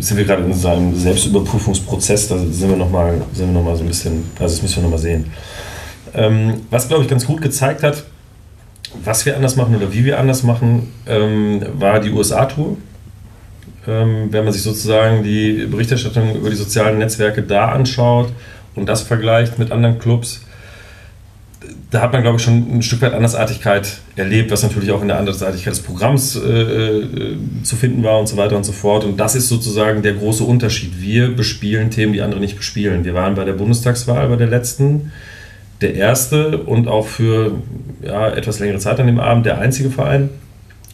Speaker 7: sind wir gerade in so einem Selbstüberprüfungsprozess. Da sind wir nochmal noch so ein bisschen, also das müssen wir nochmal sehen. Ähm, was, glaube ich, ganz gut gezeigt hat, was wir anders machen oder wie wir anders machen, ähm, war die USA-Tour. Ähm, wenn man sich sozusagen die Berichterstattung über die sozialen Netzwerke da anschaut und das vergleicht mit anderen Clubs, da hat man, glaube ich, schon ein Stück weit Andersartigkeit erlebt, was natürlich auch in der Andersartigkeit des Programms äh, äh, zu finden war und so weiter und so fort. Und das ist sozusagen der große Unterschied. Wir bespielen Themen, die andere nicht bespielen. Wir waren bei der Bundestagswahl, bei der letzten, der erste und auch für ja, etwas längere Zeit an dem Abend der einzige Verein,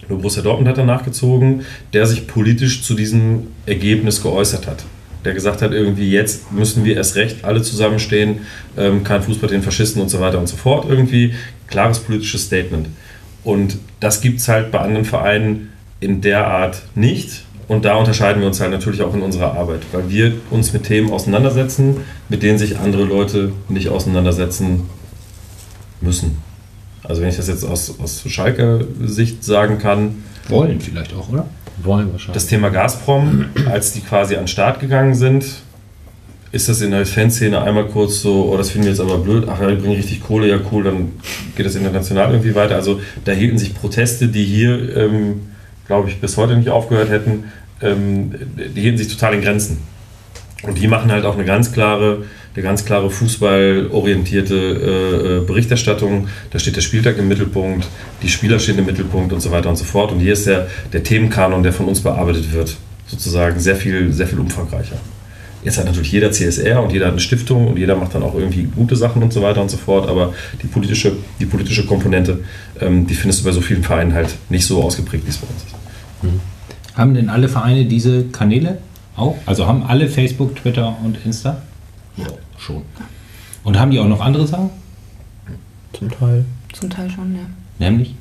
Speaker 7: nur Borussia Dortmund hat danach gezogen, der sich politisch zu diesem Ergebnis geäußert hat der gesagt hat, irgendwie jetzt müssen wir erst recht alle zusammenstehen, ähm, kein Fußball den Faschisten und so weiter und so fort. Irgendwie klares politisches Statement. Und das gibt es halt bei anderen Vereinen in der Art nicht. Und da unterscheiden wir uns halt natürlich auch in unserer Arbeit, weil wir uns mit Themen auseinandersetzen, mit denen sich andere Leute nicht auseinandersetzen müssen. Also wenn ich das jetzt aus, aus Schalke-Sicht sagen kann.
Speaker 4: Wollen vielleicht auch, oder?
Speaker 1: Wollen wahrscheinlich.
Speaker 7: Das Thema Gazprom, [CLEARS THROAT] als die quasi an den Start gegangen sind, ist das in der Fanszene einmal kurz so, oh, das finden wir jetzt aber blöd, ach ja, die bringen richtig Kohle, ja cool, dann geht das international irgendwie weiter. Also da hielten sich Proteste, die hier, ähm, glaube ich, bis heute nicht aufgehört hätten, ähm, die hielten sich total in Grenzen. Und die machen halt auch eine ganz klare, eine ganz klare fußballorientierte äh, äh, Berichterstattung. Da steht der Spieltag im Mittelpunkt, die Spieler stehen im Mittelpunkt und so weiter und so fort. Und hier ist der, der Themenkanon, der von uns bearbeitet wird, sozusagen sehr viel, sehr viel umfangreicher. Jetzt hat natürlich jeder CSR und jeder hat eine Stiftung und jeder macht dann auch irgendwie gute Sachen und so weiter und so fort, aber die politische, die politische Komponente, ähm, die findest du bei so vielen Vereinen halt nicht so ausgeprägt, wie es bei uns ist.
Speaker 4: Mhm. Haben denn alle Vereine diese Kanäle auch? Also haben alle Facebook, Twitter und Insta?
Speaker 1: Ja, schon.
Speaker 4: Und haben die auch noch andere Sachen?
Speaker 6: Zum Teil.
Speaker 5: Zum Teil schon, ja.
Speaker 4: Nämlich?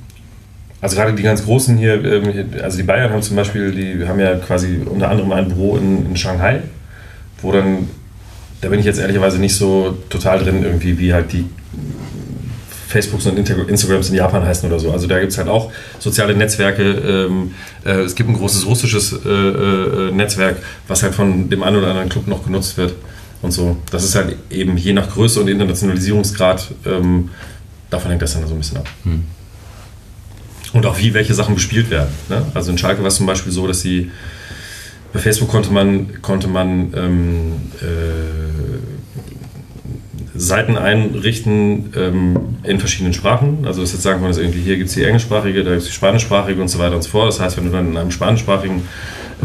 Speaker 7: Also gerade die ganz großen hier, ähm, also die Bayern haben zum Beispiel, die haben ja quasi unter anderem ein Büro in, in Shanghai, wo dann, da bin ich jetzt ehrlicherweise nicht so total drin, irgendwie, wie halt die Facebooks und Instagrams in Japan heißen oder so. Also da gibt es halt auch soziale Netzwerke. Ähm, äh, es gibt ein großes russisches äh, äh, Netzwerk, was halt von dem einen oder anderen Club noch genutzt wird und so. Das ist halt eben je nach Größe und Internationalisierungsgrad, ähm, davon hängt das dann so ein bisschen ab. Hm. Und auch wie welche Sachen bespielt werden. Ne? Also in Schalke war es zum Beispiel so, dass sie bei Facebook konnte man, konnte man ähm, äh, Seiten einrichten ähm, in verschiedenen Sprachen. Also das jetzt sagen wir, irgendwie hier gibt es die englischsprachige, da gibt es die spanischsprachige und so weiter und so fort. Das heißt, wenn du dann in einem spanischsprachigen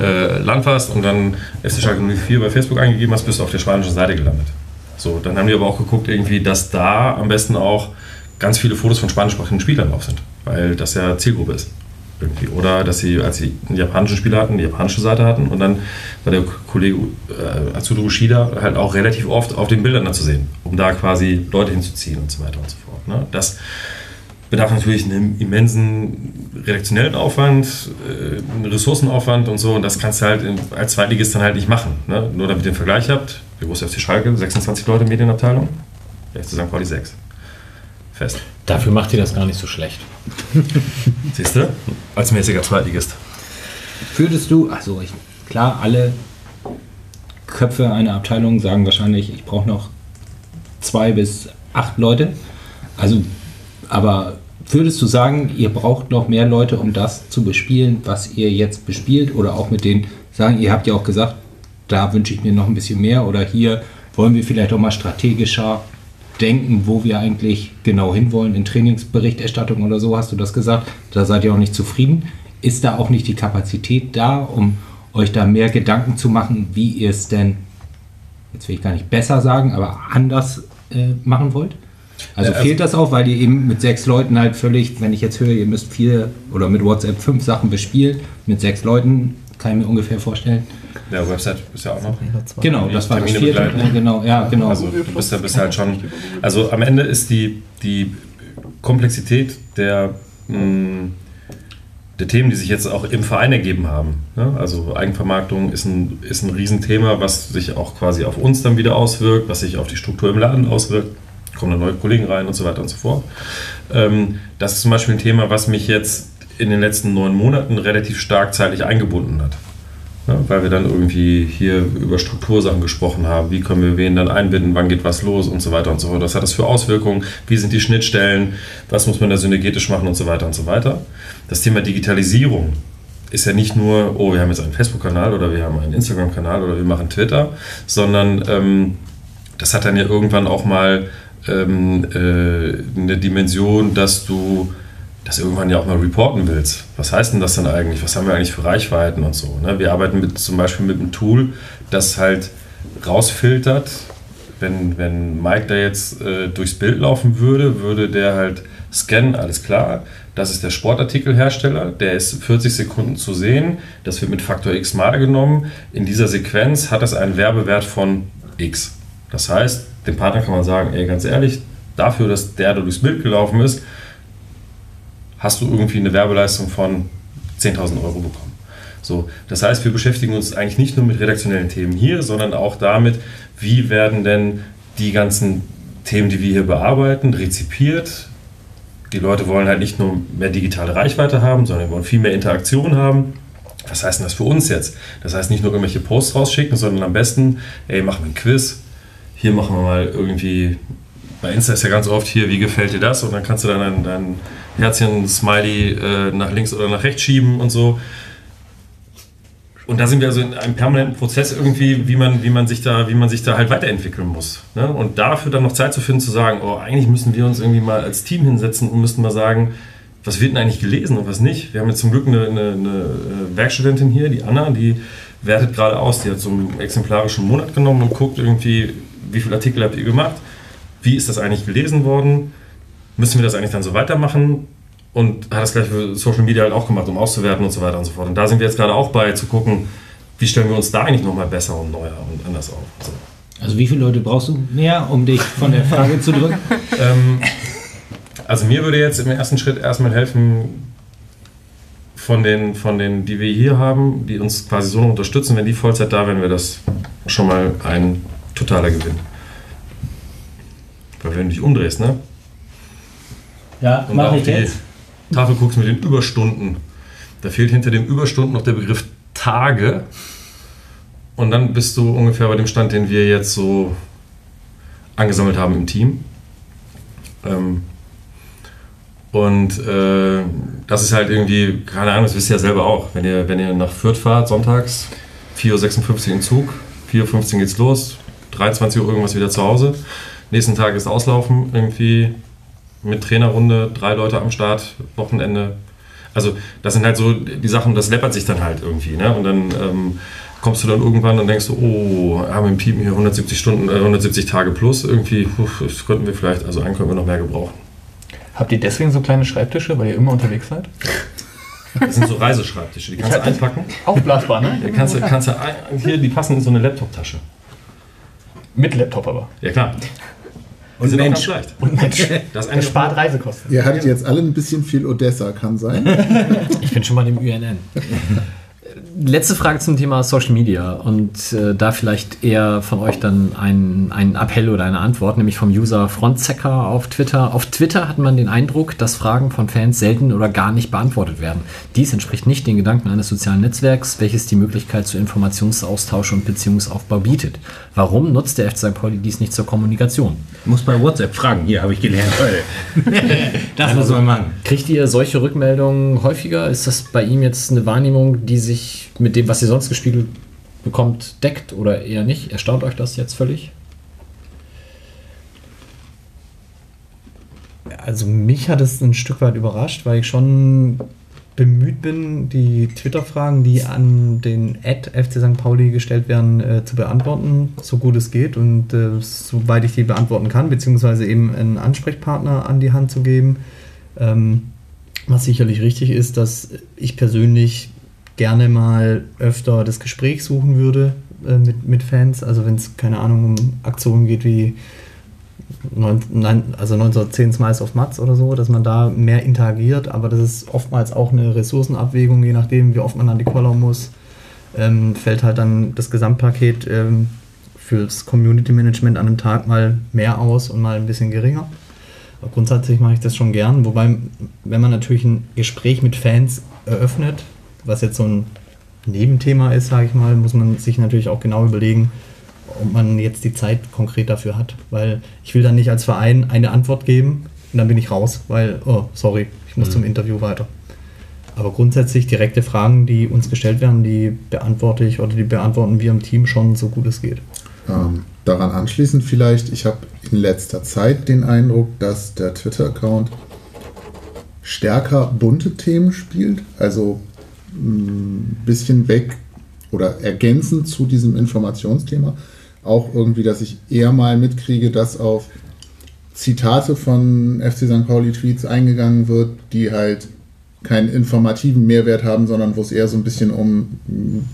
Speaker 7: äh, Land warst und dann FC Schalke 04 bei Facebook eingegeben hast, bist du auf der spanischen Seite gelandet. So, dann haben die aber auch geguckt, irgendwie, dass da am besten auch ganz viele Fotos von spanischsprachigen Spielern drauf sind, weil das ja Zielgruppe ist. Irgendwie. Oder dass sie, als sie einen japanischen Spieler hatten, die japanische Seite hatten und dann war der Kollege äh, Atsudo Ushida halt auch relativ oft auf den Bildern zu sehen, um da quasi Leute hinzuziehen und so weiter und so fort. Ne? Das bedarf natürlich einem immensen redaktionellen Aufwand, äh, Ressourcenaufwand und so. Und das kannst du halt als Zweitligist dann halt nicht machen. Ne? Nur damit ihr den Vergleich habt, der große FC Schalke, 26 Leute Medienabteilung, der FC St. Pauli 6. Fest.
Speaker 1: Dafür macht ihr das gar nicht so schlecht. [LAUGHS]
Speaker 7: Siehst du? Als mäßiger Zweitligist.
Speaker 4: Würdest du, also ich, klar, alle Köpfe einer Abteilung sagen wahrscheinlich, ich brauche noch zwei bis acht Leute. Also, aber würdest du sagen, ihr braucht noch mehr Leute, um das zu bespielen, was ihr jetzt bespielt? Oder auch mit den sagen, ihr habt ja auch gesagt, da wünsche ich mir noch ein bisschen mehr oder hier wollen wir vielleicht auch mal strategischer denken, wo wir eigentlich genau hinwollen in Trainingsberichterstattung oder so, hast du das gesagt. Da seid ihr auch nicht zufrieden. Ist da auch nicht die Kapazität da, um euch da mehr Gedanken zu machen, wie ihr es denn, jetzt will ich gar nicht besser sagen, aber anders äh, machen wollt? Also, also fehlt das auch, weil ihr eben mit sechs Leuten halt völlig, wenn ich jetzt höre, ihr müsst vier oder mit WhatsApp fünf Sachen bespielen, mit sechs Leuten, kann ich mir ungefähr vorstellen.
Speaker 7: Ja, Website ist ja auch noch.
Speaker 4: Genau, das war das vierte. Ja, genau, ja, genau.
Speaker 7: Also du bist ja bist halt schon. Also am Ende ist die, die Komplexität der, mh, hm, der Themen, die sich jetzt auch im Verein ergeben haben. Ne? Also Eigenvermarktung ist ein, ist ein Riesenthema, was sich auch quasi auf uns dann wieder auswirkt, was sich auf die Struktur im Laden auswirkt. Kommen dann neue Kollegen rein und so weiter und so fort. Ähm, das ist zum Beispiel ein Thema, was mich jetzt in den letzten neun Monaten relativ stark zeitlich eingebunden hat. Ja, weil wir dann irgendwie hier über Struktursachen gesprochen haben, wie können wir wen dann einbinden, wann geht was los und so weiter und so fort. Was hat das für Auswirkungen, wie sind die Schnittstellen, was muss man da synergetisch machen und so weiter und so weiter. Das Thema Digitalisierung ist ja nicht nur, oh, wir haben jetzt einen Facebook-Kanal oder wir haben einen Instagram-Kanal oder wir machen Twitter, sondern ähm, das hat dann ja irgendwann auch mal ähm, äh, eine Dimension, dass du das irgendwann ja auch mal reporten willst. Was heißt denn das dann eigentlich? Was haben wir eigentlich für Reichweiten und so? Ne? Wir arbeiten mit, zum Beispiel mit einem Tool, das halt rausfiltert, wenn, wenn Mike da jetzt äh, durchs Bild laufen würde, würde der halt scannen, alles klar. Das ist der Sportartikelhersteller, der ist 40 Sekunden zu sehen. Das wird mit Faktor X mal genommen. In dieser Sequenz hat das einen Werbewert von X. Das heißt, dem Partner kann man sagen, ey, ganz ehrlich, dafür, dass der da durchs Bild gelaufen ist, hast du irgendwie eine Werbeleistung von 10.000 Euro bekommen. So, das heißt, wir beschäftigen uns eigentlich nicht nur mit redaktionellen Themen hier, sondern auch damit, wie werden denn die ganzen Themen, die wir hier bearbeiten, rezipiert. Die Leute wollen halt nicht nur mehr digitale Reichweite haben, sondern wollen viel mehr Interaktion haben. Was heißt denn das für uns jetzt? Das heißt nicht nur irgendwelche Posts rausschicken, sondern am besten, ey, machen wir ein Quiz. Hier machen wir mal irgendwie, bei Insta ist ja ganz oft hier, wie gefällt dir das? Und dann kannst du dann dein, dein Herzchen, Smiley äh, nach links oder nach rechts schieben und so. Und da sind wir also in einem permanenten Prozess irgendwie, wie man, wie man, sich, da, wie man sich da halt weiterentwickeln muss. Ne? Und dafür dann noch Zeit zu finden, zu sagen, oh, eigentlich müssen wir uns irgendwie mal als Team hinsetzen und müssten mal sagen, was wird denn eigentlich gelesen und was nicht. Wir haben jetzt zum Glück eine, eine, eine Werkstudentin hier, die Anna, die wertet gerade aus. Die hat so einen exemplarischen Monat genommen und guckt irgendwie, wie viele Artikel habt ihr gemacht, wie ist das eigentlich gelesen worden, müssen wir das eigentlich dann so weitermachen und hat das gleich für Social Media halt auch gemacht, um auszuwerten und so weiter und so fort. Und da sind wir jetzt gerade auch bei, zu gucken, wie stellen wir uns da eigentlich nochmal besser und neuer und anders auf. So.
Speaker 4: Also wie viele Leute brauchst du mehr, um dich von der Frage zu drücken? [LAUGHS]
Speaker 7: Ähm, also mir würde jetzt im ersten Schritt erstmal helfen, von den, von den, die wir hier haben, die uns quasi so unterstützen, wenn die Vollzeit da wären, wäre das schon mal ein totaler Gewinn. Weil wenn du dich umdrehst, ne?
Speaker 4: Ja,
Speaker 7: Und
Speaker 4: mache
Speaker 7: auf
Speaker 4: ich
Speaker 7: die
Speaker 4: jetzt.
Speaker 7: Tafel guckst mit den Überstunden. Da fehlt hinter dem Überstunden noch der Begriff Tage. Und dann bist du ungefähr bei dem Stand, den wir jetzt so angesammelt haben im Team. Ähm, und äh, das ist halt irgendwie, keine Ahnung, das wisst ihr ja selber auch. Wenn ihr, wenn ihr nach Fürth fahrt, sonntags, 4.56 Uhr im Zug, 4.15 Uhr geht's los, 23 Uhr irgendwas wieder zu Hause. Nächsten Tag ist Auslaufen, irgendwie mit Trainerrunde, drei Leute am Start, Wochenende. Also das sind halt so die Sachen, das läppert sich dann halt irgendwie. Ne? Und dann ähm, kommst du dann irgendwann und denkst so, oh, haben wir im Team hier 170 Stunden, äh, 170 Tage plus, irgendwie, uff, das könnten wir vielleicht, also einen könnten wir noch mehr gebrauchen.
Speaker 2: Habt ihr deswegen so kleine Schreibtische, weil ihr immer unterwegs seid?
Speaker 7: Das sind so Reiseschreibtische, die kannst du einpacken.
Speaker 2: Aufblasbar, ne?
Speaker 7: Die kannst du, kannst du ein, hier, die passen in so eine Laptop-Tasche.
Speaker 2: Mit Laptop aber.
Speaker 7: Ja klar.
Speaker 4: Und Mensch.
Speaker 2: Und Mensch,
Speaker 7: Das [LAUGHS] ist
Speaker 2: das
Speaker 7: eine
Speaker 2: spart Reisekosten.
Speaker 3: Ihr hattet jetzt alle ein bisschen viel Odessa, kann sein.
Speaker 1: Ich bin schon mal im UNN. [LAUGHS] Letzte Frage zum Thema Social Media und äh, da vielleicht eher von euch dann ein, ein Appell oder eine Antwort, nämlich vom User Frontsecker auf Twitter. Auf Twitter hat man den Eindruck, dass Fragen von Fans selten oder gar nicht beantwortet werden. Dies entspricht nicht den Gedanken eines sozialen Netzwerks, welches die Möglichkeit zu Informationsaustausch und Beziehungsaufbau bietet. Warum nutzt der FC St. Pauli dies nicht zur Kommunikation?
Speaker 4: Muss bei WhatsApp fragen. Hier habe ich gelernt. [LAUGHS] das muss man machen.
Speaker 1: Kriegt ihr solche Rückmeldungen häufiger? Ist das bei ihm jetzt eine Wahrnehmung, die sich mit dem, was ihr sonst gespiegelt bekommt, deckt oder eher nicht? Erstaunt euch das jetzt völlig?
Speaker 6: Also mich hat es ein Stück weit überrascht, weil ich schon bemüht bin, die Twitter-Fragen, die an den Ad FC St. Pauli gestellt werden, äh, zu beantworten, so gut es geht und äh, soweit ich die beantworten kann, beziehungsweise eben einen Ansprechpartner an die Hand zu geben. Ähm, was sicherlich richtig ist, dass ich persönlich gerne mal öfter das Gespräch suchen würde äh, mit, mit Fans. Also wenn es, keine Ahnung, um Aktionen geht wie neun, nein, also 1910 Smiles of Mats oder so, dass man da mehr interagiert, aber das ist oftmals auch eine Ressourcenabwägung, je nachdem, wie oft man an die Collar muss, ähm, fällt halt dann das Gesamtpaket ähm, fürs Community Management an einem Tag mal mehr aus und mal ein bisschen geringer. Aber grundsätzlich mache ich das schon gern, wobei, wenn man natürlich ein Gespräch mit Fans eröffnet, was jetzt so ein Nebenthema ist, sage ich mal, muss man sich natürlich auch genau überlegen, ob man jetzt die Zeit konkret dafür hat. Weil ich will dann nicht als Verein eine Antwort geben und dann bin ich raus, weil, oh, sorry, ich muss zum Interview weiter. Aber grundsätzlich direkte Fragen, die uns gestellt werden, die beantworte ich oder die beantworten wir im Team schon so gut es geht.
Speaker 3: Ähm, daran anschließend vielleicht, ich habe in letzter Zeit den Eindruck, dass der Twitter-Account stärker bunte Themen spielt, also ein bisschen weg oder ergänzend zu diesem Informationsthema. Auch irgendwie, dass ich eher mal mitkriege, dass auf Zitate von FC St. Pauli Tweets eingegangen wird, die halt keinen informativen Mehrwert haben, sondern wo es eher so ein bisschen um,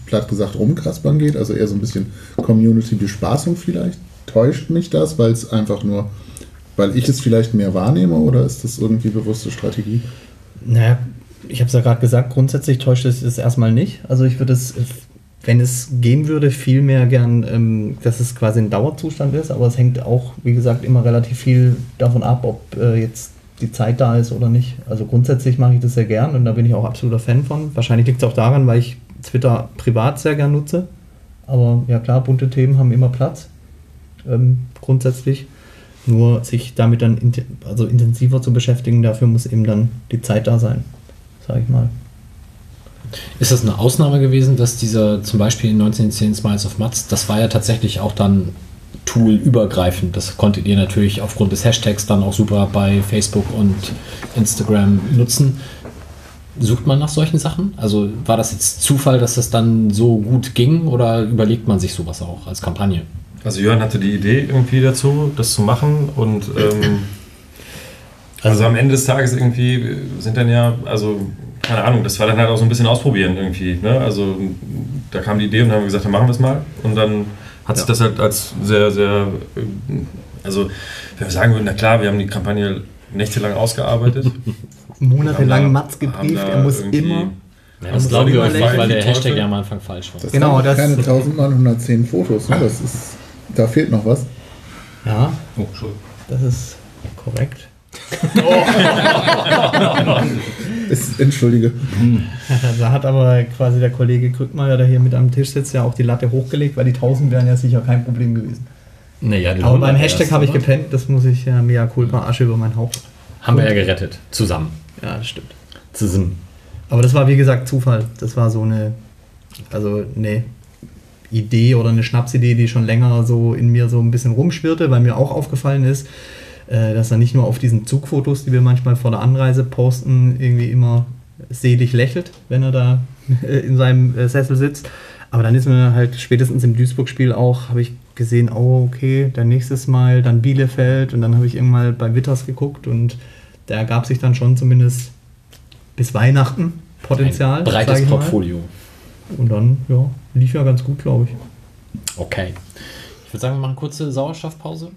Speaker 3: platt gesagt, rumkaspern geht, also eher so ein bisschen Community-Bespaßung vielleicht. Täuscht mich das, weil es einfach nur, weil ich es vielleicht mehr wahrnehme oder ist das irgendwie bewusste Strategie?
Speaker 6: Naja, ich habe es ja gerade gesagt, grundsätzlich täuscht es es erstmal nicht. Also ich würde es, wenn es gehen würde, viel mehr gern, ähm, dass es quasi ein Dauerzustand ist, aber es hängt auch, wie gesagt, immer relativ viel davon ab, ob äh, jetzt die Zeit da ist oder nicht. Also grundsätzlich mache ich das sehr gern und da bin ich auch absoluter Fan von. Wahrscheinlich liegt es auch daran, weil ich Twitter privat sehr gern nutze. Aber ja klar, bunte Themen haben immer Platz. Ähm, grundsätzlich. Nur sich damit dann int also intensiver zu beschäftigen, dafür muss eben dann die Zeit da sein, sage ich mal.
Speaker 1: Ist das eine Ausnahme gewesen, dass dieser zum Beispiel in 1910 Smiles of Mats, das war ja tatsächlich auch dann toolübergreifend. Das konntet ihr natürlich aufgrund des Hashtags dann auch super bei Facebook und Instagram nutzen. Sucht man nach solchen Sachen? Also war das jetzt Zufall, dass das dann so gut ging oder überlegt man sich sowas auch als Kampagne?
Speaker 7: Also Jörn hatte die Idee irgendwie dazu, das zu machen und ähm, [LAUGHS] also am Ende des Tages irgendwie sind dann ja, also keine Ahnung, das war dann halt auch so ein bisschen ausprobieren irgendwie. Ne? Also da kam die Idee und dann haben wir gesagt, dann machen wir es mal und dann hat sich das halt als sehr, sehr, also wenn wir sagen würden, na klar, wir haben die Kampagne nächtelang ausgearbeitet. [LAUGHS]
Speaker 6: Monatelang Mats
Speaker 7: haben
Speaker 6: gebrieft, er muss immer.
Speaker 1: Ja, das glaube ich euch nicht, weil der Hashtag
Speaker 7: Teufel.
Speaker 1: ja am Anfang falsch war.
Speaker 3: Das
Speaker 6: Genau, das-
Speaker 3: keine 1910 Fotos, ne? Das ist, da fehlt noch was.
Speaker 6: Ja,
Speaker 4: Oh, Entschuldigung.
Speaker 6: das ist korrekt.
Speaker 3: Ist, entschuldige. [LAUGHS]
Speaker 6: Da hat aber quasi der Kollege Krückmeier, der hier mit am Tisch sitzt, ja auch die Latte hochgelegt, weil die 1000 wären ja sicher kein Problem gewesen.
Speaker 1: Naja, die
Speaker 6: Aber beim
Speaker 1: 100
Speaker 6: Hashtag habe ich
Speaker 1: oder?
Speaker 6: gepennt, das muss ich ja mea culpa Asche über mein Haupt.
Speaker 1: Haben wir ja gerettet. Zusammen.
Speaker 6: Ja, das stimmt.
Speaker 1: Zusammen.
Speaker 6: Aber das war wie gesagt Zufall. Das war so eine, also eine Idee oder eine Schnapsidee, die schon länger so in mir so ein bisschen rumschwirrte, weil mir auch aufgefallen ist, äh, dass er nicht nur auf diesen Zugfotos, die wir manchmal vor der Anreise posten, irgendwie immer selig lächelt, wenn er da äh, in seinem äh, Sessel sitzt. Aber dann ist mir halt spätestens im Duisburg-Spiel auch, habe ich gesehen, oh okay, dann nächstes Mal dann Bielefeld und dann habe ich irgendwann bei Witters geguckt und da ergab sich dann schon zumindest bis Weihnachten Potenzial.
Speaker 1: Ein breites
Speaker 6: ich mal.
Speaker 1: Portfolio.
Speaker 6: Und dann, ja, lief ja ganz gut, glaube ich.
Speaker 1: Okay. Ich würde sagen, wir machen eine kurze Sauerstoffpause.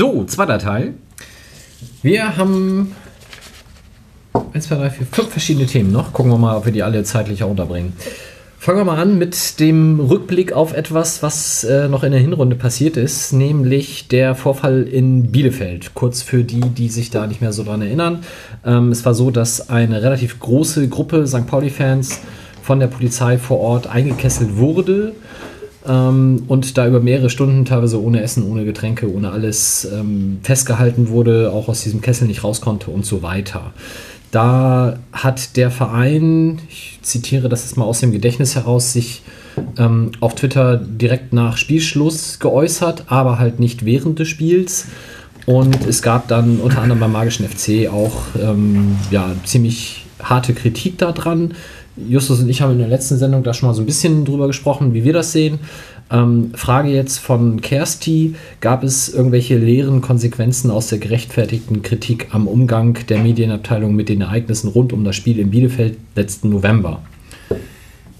Speaker 1: So, zweiter Teil. Wir haben 1, 2, 3, 4, 5 verschiedene Themen noch. Gucken wir mal, ob wir die alle zeitlich auch unterbringen. Fangen wir mal an mit dem Rückblick auf etwas, was äh, noch in der Hinrunde passiert ist, nämlich der Vorfall in Bielefeld. Kurz für die, die sich da nicht mehr so dran erinnern. Ähm, es war so, dass eine relativ große Gruppe St. Pauli-Fans von der Polizei vor Ort eingekesselt wurde ähm, und da über mehrere Stunden, teilweise ohne Essen, ohne Getränke, ohne alles, ähm, festgehalten wurde, auch aus diesem Kessel nicht raus konnte und so weiter. Da hat der Verein, ich zitiere das jetzt mal aus dem Gedächtnis heraus, sich ähm, auf Twitter direkt nach Spielschluss geäußert, aber halt nicht während des Spiels. Und es gab dann unter anderem beim Magischen FC auch ähm, ja, ziemlich harte Kritik daran. Justus und ich haben in der letzten Sendung da schon mal so ein bisschen drüber gesprochen, wie wir das sehen. Ähm, Frage jetzt von Kersti: Gab es irgendwelche leeren Konsequenzen aus der gerechtfertigten Kritik am Umgang der Medienabteilung mit den Ereignissen rund um das Spiel in Bielefeld letzten November?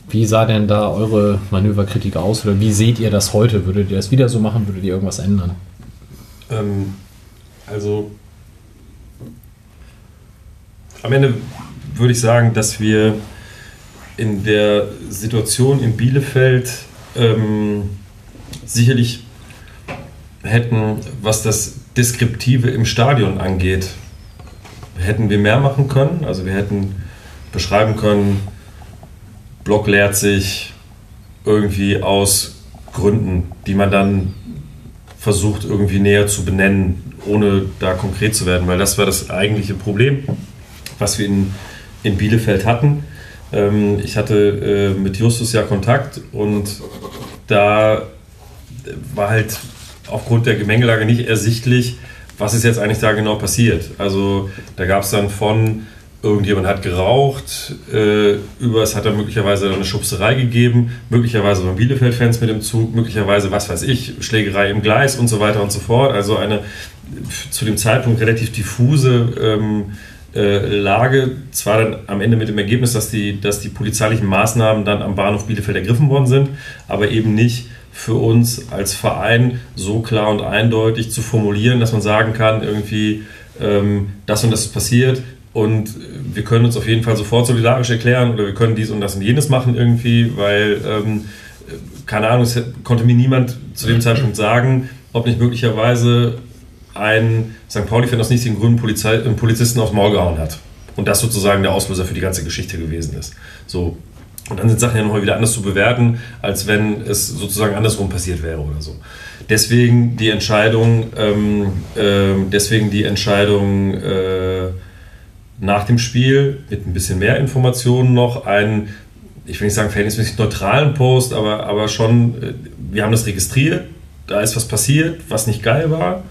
Speaker 1: Wie sah denn da eure Manöverkritik aus oder wie seht ihr das heute? Würdet ihr das wieder so machen? Würdet ihr irgendwas ändern?
Speaker 7: Ähm, also am Ende würde ich sagen, dass wir in der Situation in Bielefeld ähm, sicherlich hätten, was das Deskriptive im Stadion angeht, hätten wir mehr machen können. Also wir hätten beschreiben können, Block leert sich irgendwie aus Gründen, die man dann versucht irgendwie näher zu benennen, ohne da konkret zu werden, weil das war das eigentliche Problem, was wir in, in Bielefeld hatten. Ähm, ich hatte äh, mit Justus ja Kontakt und da war halt aufgrund der Gemengelage nicht ersichtlich, was ist jetzt eigentlich da genau passiert. Also da gab es dann von irgendjemand hat geraucht, äh, über es hat dann möglicherweise eine Schubserei gegeben, möglicherweise waren Bielefeld-Fans mit dem Zug, möglicherweise, was weiß ich, Schlägerei im Gleis und so weiter und so fort. Also eine zu dem Zeitpunkt relativ diffuse ähm, äh, Lage, zwar dann am Ende mit dem Ergebnis, dass die, dass die polizeilichen Maßnahmen dann am Bahnhof Bielefeld ergriffen worden sind, aber eben nicht für uns als Verein so klar und eindeutig zu formulieren, dass man sagen kann, irgendwie ähm, das und das ist passiert, und wir können uns auf jeden Fall sofort solidarisch erklären oder wir können dies und das und jenes machen irgendwie, weil, ähm, keine Ahnung, es konnte mir niemand zu dem Zeitpunkt sagen, ob nicht möglicherweise ein St. Pauli-Fan aus nichtigen Gründen Polizei, einen Polizisten aufs Maul gehauen hat. Und das sozusagen der Auslöser für die ganze Geschichte gewesen ist. So. Und dann sind Sachen ja nochmal wieder anders zu bewerten, als wenn es sozusagen andersrum passiert wäre oder so. Deswegen die Entscheidung, ähm, äh, deswegen die Entscheidung, äh, nach dem Spiel mit ein bisschen mehr Informationen noch einen, ich will nicht sagen verhältnismäßig neutralen Post, aber, aber schon, äh, wir haben das registriert, da ist was passiert, was nicht geil war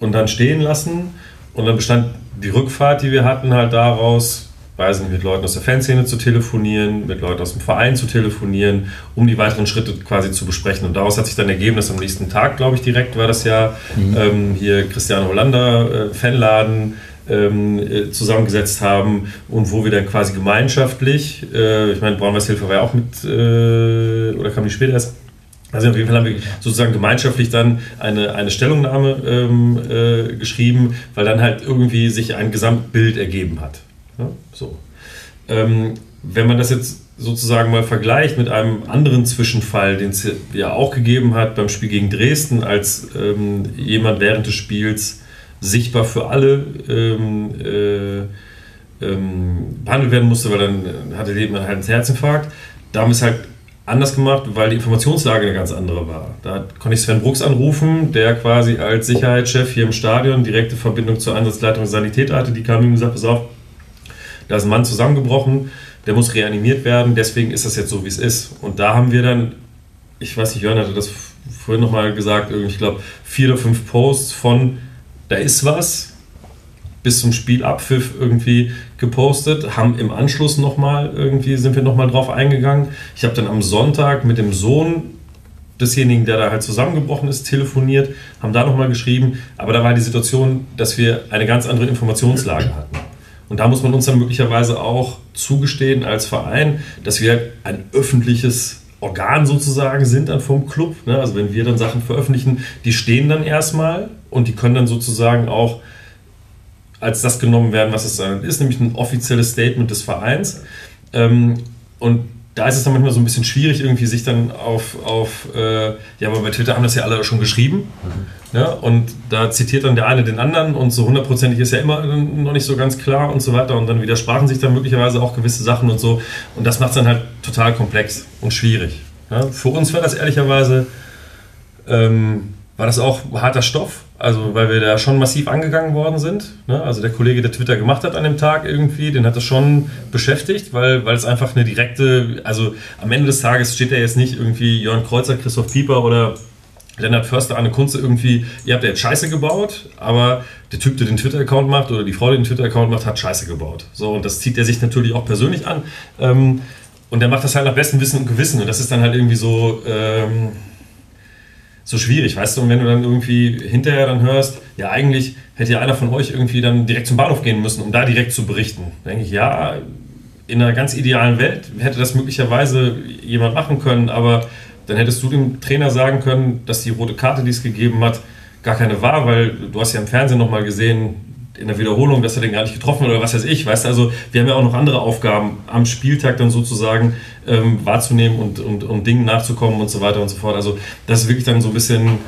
Speaker 7: und dann stehen lassen und dann bestand die Rückfahrt, die wir hatten, halt daraus, weiß nicht, mit Leuten aus der Fanszene zu telefonieren, mit Leuten aus dem Verein zu telefonieren, um die weiteren Schritte quasi zu besprechen. Und daraus hat sich dann ergeben, dass am nächsten Tag, glaube ich, direkt war das ja, mhm. ähm, hier Christian Hollander, äh, Fanladen, ähm, äh, zusammengesetzt haben und wo wir dann quasi gemeinschaftlich, äh, ich meine, Braunweiß-Hilfe war ja auch mit, äh, oder kam die später erst, also auf jeden Fall haben wir sozusagen gemeinschaftlich dann eine, eine Stellungnahme ähm, äh, geschrieben, weil dann halt irgendwie sich ein Gesamtbild ergeben hat. Ja, so. Ähm, wenn man das jetzt sozusagen mal vergleicht mit einem anderen Zwischenfall, den es ja auch gegeben hat beim Spiel gegen Dresden, als ähm, jemand während des Spiels sichtbar für alle ähm, äh, ähm, behandelt werden musste, weil dann hatte jemand halt einen Herzinfarkt. Da haben wir es halt anders gemacht, weil die Informationslage eine ganz andere war. Da konnte ich Sven Brooks anrufen, der quasi als Sicherheitschef hier im Stadion direkte Verbindung zur Einsatzleitung Sanität hatte. Die kam ihm und gesagt, pass auf, da ist ein Mann zusammengebrochen, der muss reanimiert werden, deswegen ist das jetzt so, wie es ist. Und da haben wir dann, ich weiß nicht, Jörn hatte das vorhin nochmal gesagt, ich glaube, vier oder fünf Posts von da ist was, bis zum Spielabpfiff irgendwie gepostet, haben im Anschluss nochmal irgendwie, sind wir nochmal drauf eingegangen. Ich habe dann am Sonntag mit dem Sohn desjenigen, der da halt zusammengebrochen ist, telefoniert, haben da nochmal geschrieben, aber da war die Situation, dass wir eine ganz andere Informationslage hatten. Und da muss man uns dann möglicherweise auch zugestehen als Verein, dass wir ein öffentliches Organ sozusagen sind dann vom Club. Ne? Also wenn wir dann Sachen veröffentlichen, die stehen dann erstmal und die können dann sozusagen auch als das genommen werden, was es ist, nämlich ein offizielles Statement des Vereins. Ähm, und da ist es dann manchmal so ein bisschen schwierig, irgendwie sich dann auf, auf äh, ja, aber bei Twitter haben das ja alle schon geschrieben. Mhm. Ja, und da zitiert dann der eine den anderen und so hundertprozentig ist ja immer noch nicht so ganz klar und so weiter. Und dann widersprachen sich dann möglicherweise auch gewisse Sachen und so. Und das macht es dann halt total komplex und schwierig. Ja, für uns war das ehrlicherweise, ähm, war das auch harter Stoff. Also, weil wir da schon massiv angegangen worden sind. Ne? Also, der Kollege, der Twitter gemacht hat an dem Tag irgendwie, den hat das schon beschäftigt, weil, weil es einfach eine direkte, also am Ende des Tages steht da jetzt nicht irgendwie Jörn Kreuzer, Christoph Pieper oder Lennart Förster, Anne Kunze irgendwie, ihr habt ja jetzt Scheiße gebaut, aber der Typ, der den Twitter-Account macht oder die Frau, die den Twitter-Account macht, hat Scheiße gebaut. So, und das zieht er sich natürlich auch persönlich an. Ähm, und der macht das halt nach bestem Wissen und Gewissen. Und das ist dann halt irgendwie so, ähm, so schwierig, weißt du? Und wenn du dann irgendwie hinterher dann hörst, ja, eigentlich hätte ja einer von euch irgendwie dann direkt zum Bahnhof gehen müssen, um da direkt zu berichten. Da denke ich, ja, in einer ganz idealen Welt hätte das möglicherweise jemand machen können, aber dann hättest du dem Trainer sagen können, dass die rote Karte, die es gegeben hat, gar keine war, weil du hast ja im Fernsehen nochmal gesehen, in der Wiederholung, dass er den gar nicht getroffen hat oder was weiß ich. Weißt also wir haben ja auch noch andere Aufgaben am Spieltag dann sozusagen ähm, wahrzunehmen und, und, und Dingen nachzukommen und so weiter und so fort. Also das ist wirklich dann so ein bisschen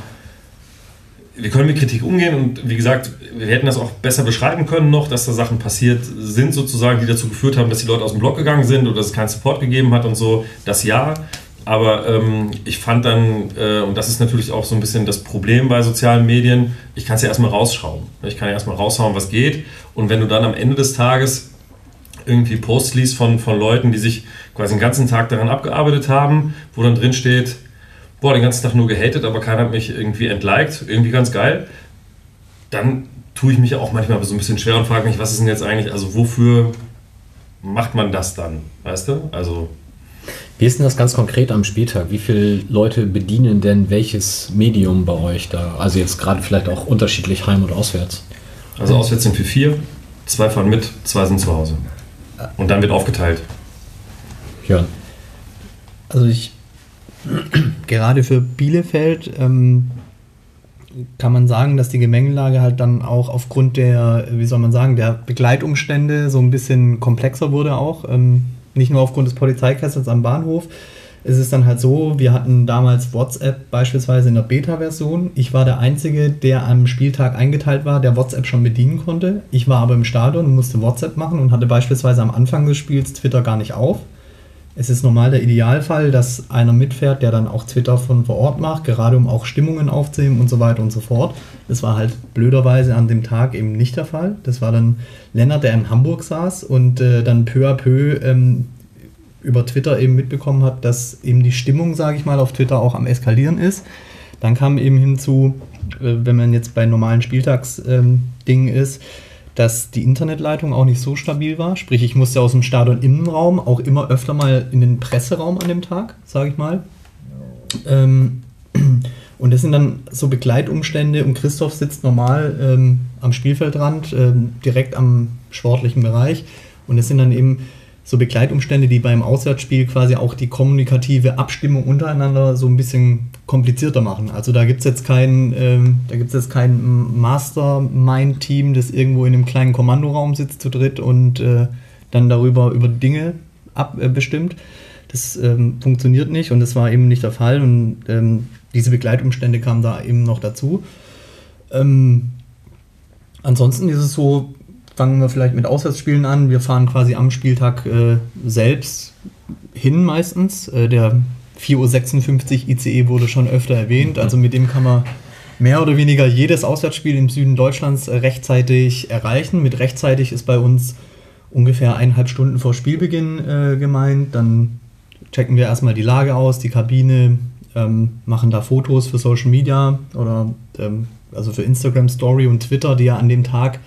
Speaker 7: wir können mit Kritik umgehen und wie gesagt, wir hätten das auch besser beschreiben können noch, dass da Sachen passiert sind sozusagen, die dazu geführt haben, dass die Leute aus dem Blog gegangen sind oder dass es keinen Support gegeben hat und so. Das ja. Aber ähm, ich fand dann, äh, und das ist natürlich auch so ein bisschen das Problem bei sozialen Medien, ich kann es ja erstmal rausschrauben. Ich kann ja erstmal raushauen, was geht. Und wenn du dann am Ende des Tages irgendwie Posts liest von, von Leuten, die sich quasi den ganzen Tag daran abgearbeitet haben, wo dann drin steht, boah, den ganzen Tag nur gehatet, aber keiner hat mich irgendwie entliked, irgendwie ganz geil, dann tue ich mich auch manchmal so ein bisschen schwer und frage mich, was ist denn jetzt eigentlich, also wofür macht man das dann, weißt du? Also
Speaker 1: Wie ist denn das ganz konkret am Spieltag? Wie viele Leute bedienen denn welches Medium bei euch da? Also jetzt gerade vielleicht auch unterschiedlich heim und auswärts.
Speaker 7: Also auswärts sind wir vier, zwei fahren mit, zwei sind zu Hause. Und dann wird aufgeteilt.
Speaker 1: Jörn.
Speaker 6: Also ich [CLEARS THROAT] gerade für Bielefeld ähm, kann man sagen, dass die Gemengelage halt dann auch aufgrund der, wie soll man sagen, der Begleitumstände so ein bisschen komplexer wurde auch. Ähm, nicht nur aufgrund des Polizeikessels am Bahnhof. Es ist dann halt so, wir hatten damals WhatsApp beispielsweise in der Beta-Version. Ich war der Einzige, der am Spieltag eingeteilt war, der WhatsApp schon bedienen konnte. Ich war aber im Stadion und musste WhatsApp machen und hatte beispielsweise am Anfang des Spiels Twitter gar nicht auf. Es ist normal der Idealfall, dass einer mitfährt, der dann auch Twitter von vor Ort macht, gerade um auch Stimmungen aufzunehmen und so weiter und so fort. Das war halt blöderweise an dem Tag eben nicht der Fall. Das war dann Lennart, der in Hamburg saß und äh, dann peu à peu ähm, über Twitter eben mitbekommen hat, dass eben die Stimmung, sage ich mal, auf Twitter auch am Eskalieren ist. Dann kam eben hinzu, äh, wenn man jetzt bei normalen Spieltagsdingen ähm, ist, dass die Internetleitung auch nicht so stabil war. Sprich, ich musste aus dem Stadion-Innenraum auch immer öfter mal in den Presseraum an dem Tag, sage ich mal. Ähm, und das sind dann so Begleitumstände und Christoph sitzt normal ähm, am Spielfeldrand, ähm, direkt am sportlichen Bereich. Und das sind dann eben so Begleitumstände, die beim Auswärtsspiel quasi auch die kommunikative Abstimmung untereinander so ein bisschen komplizierter machen. Also da gibt es jetzt kein, ähm, kein Mastermind-Team, das irgendwo in einem kleinen Kommandoraum sitzt zu dritt und äh, dann darüber über Dinge abbestimmt. Äh, das ähm, funktioniert nicht und das war eben nicht der Fall und ähm, diese Begleitumstände kamen da eben noch dazu. Ähm, ansonsten ist es so, fangen wir vielleicht mit Auswärtsspielen an. Wir fahren quasi am Spieltag äh, selbst hin meistens. Äh, der 4.56 Uhr ICE wurde schon öfter erwähnt. Also mit dem kann man mehr oder weniger jedes Auswärtsspiel im Süden Deutschlands rechtzeitig erreichen. Mit rechtzeitig ist bei uns ungefähr eineinhalb Stunden vor Spielbeginn äh, gemeint. Dann checken wir erstmal die Lage aus, die Kabine, ähm, machen da Fotos für Social Media oder ähm, also für Instagram Story und Twitter, die ja an dem Tag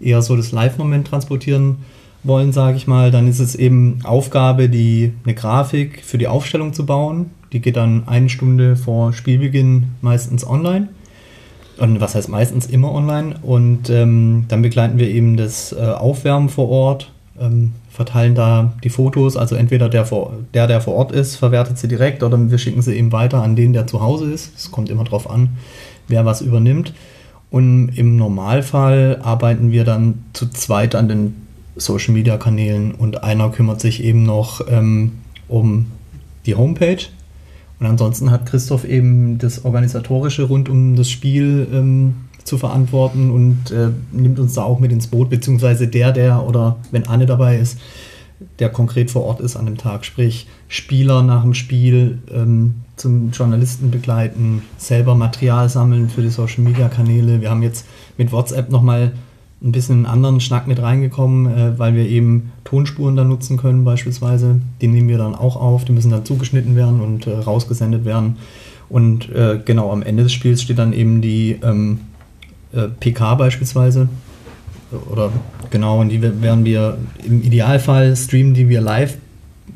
Speaker 6: eher so das Live-Moment transportieren wollen, sage ich mal, dann ist es eben Aufgabe, die, eine Grafik für die Aufstellung zu bauen. Die geht dann eine Stunde vor Spielbeginn meistens online. Und was heißt meistens immer online? Und ähm, dann begleiten wir eben das äh, Aufwärmen vor Ort, ähm, verteilen da die Fotos. Also entweder der, vor, der, der vor Ort ist, verwertet sie direkt oder wir schicken sie eben weiter an den, der zu Hause ist. Es kommt immer darauf an, wer was übernimmt. Und im Normalfall arbeiten wir dann zu zweit an den Social Media Kanälen und einer kümmert sich eben noch ähm, um die Homepage. Und ansonsten hat Christoph eben das Organisatorische rund um das Spiel ähm, zu verantworten und äh, nimmt uns da auch mit ins Boot, beziehungsweise der, der oder wenn Anne dabei ist, der konkret vor Ort ist an dem Tag, sprich Spieler nach dem Spiel ähm, zum Journalisten begleiten, selber Material sammeln für die Social Media Kanäle. Wir haben jetzt mit WhatsApp nochmal ein bisschen einen anderen Schnack mit reingekommen, äh, weil wir eben Tonspuren da nutzen können beispielsweise. Die nehmen wir dann auch auf, die müssen dann zugeschnitten werden und äh, rausgesendet werden. Und äh, genau am Ende des Spiels steht dann eben die ähm, äh, PK beispielsweise. Oder genau, und die werden wir im Idealfall streamen die wir live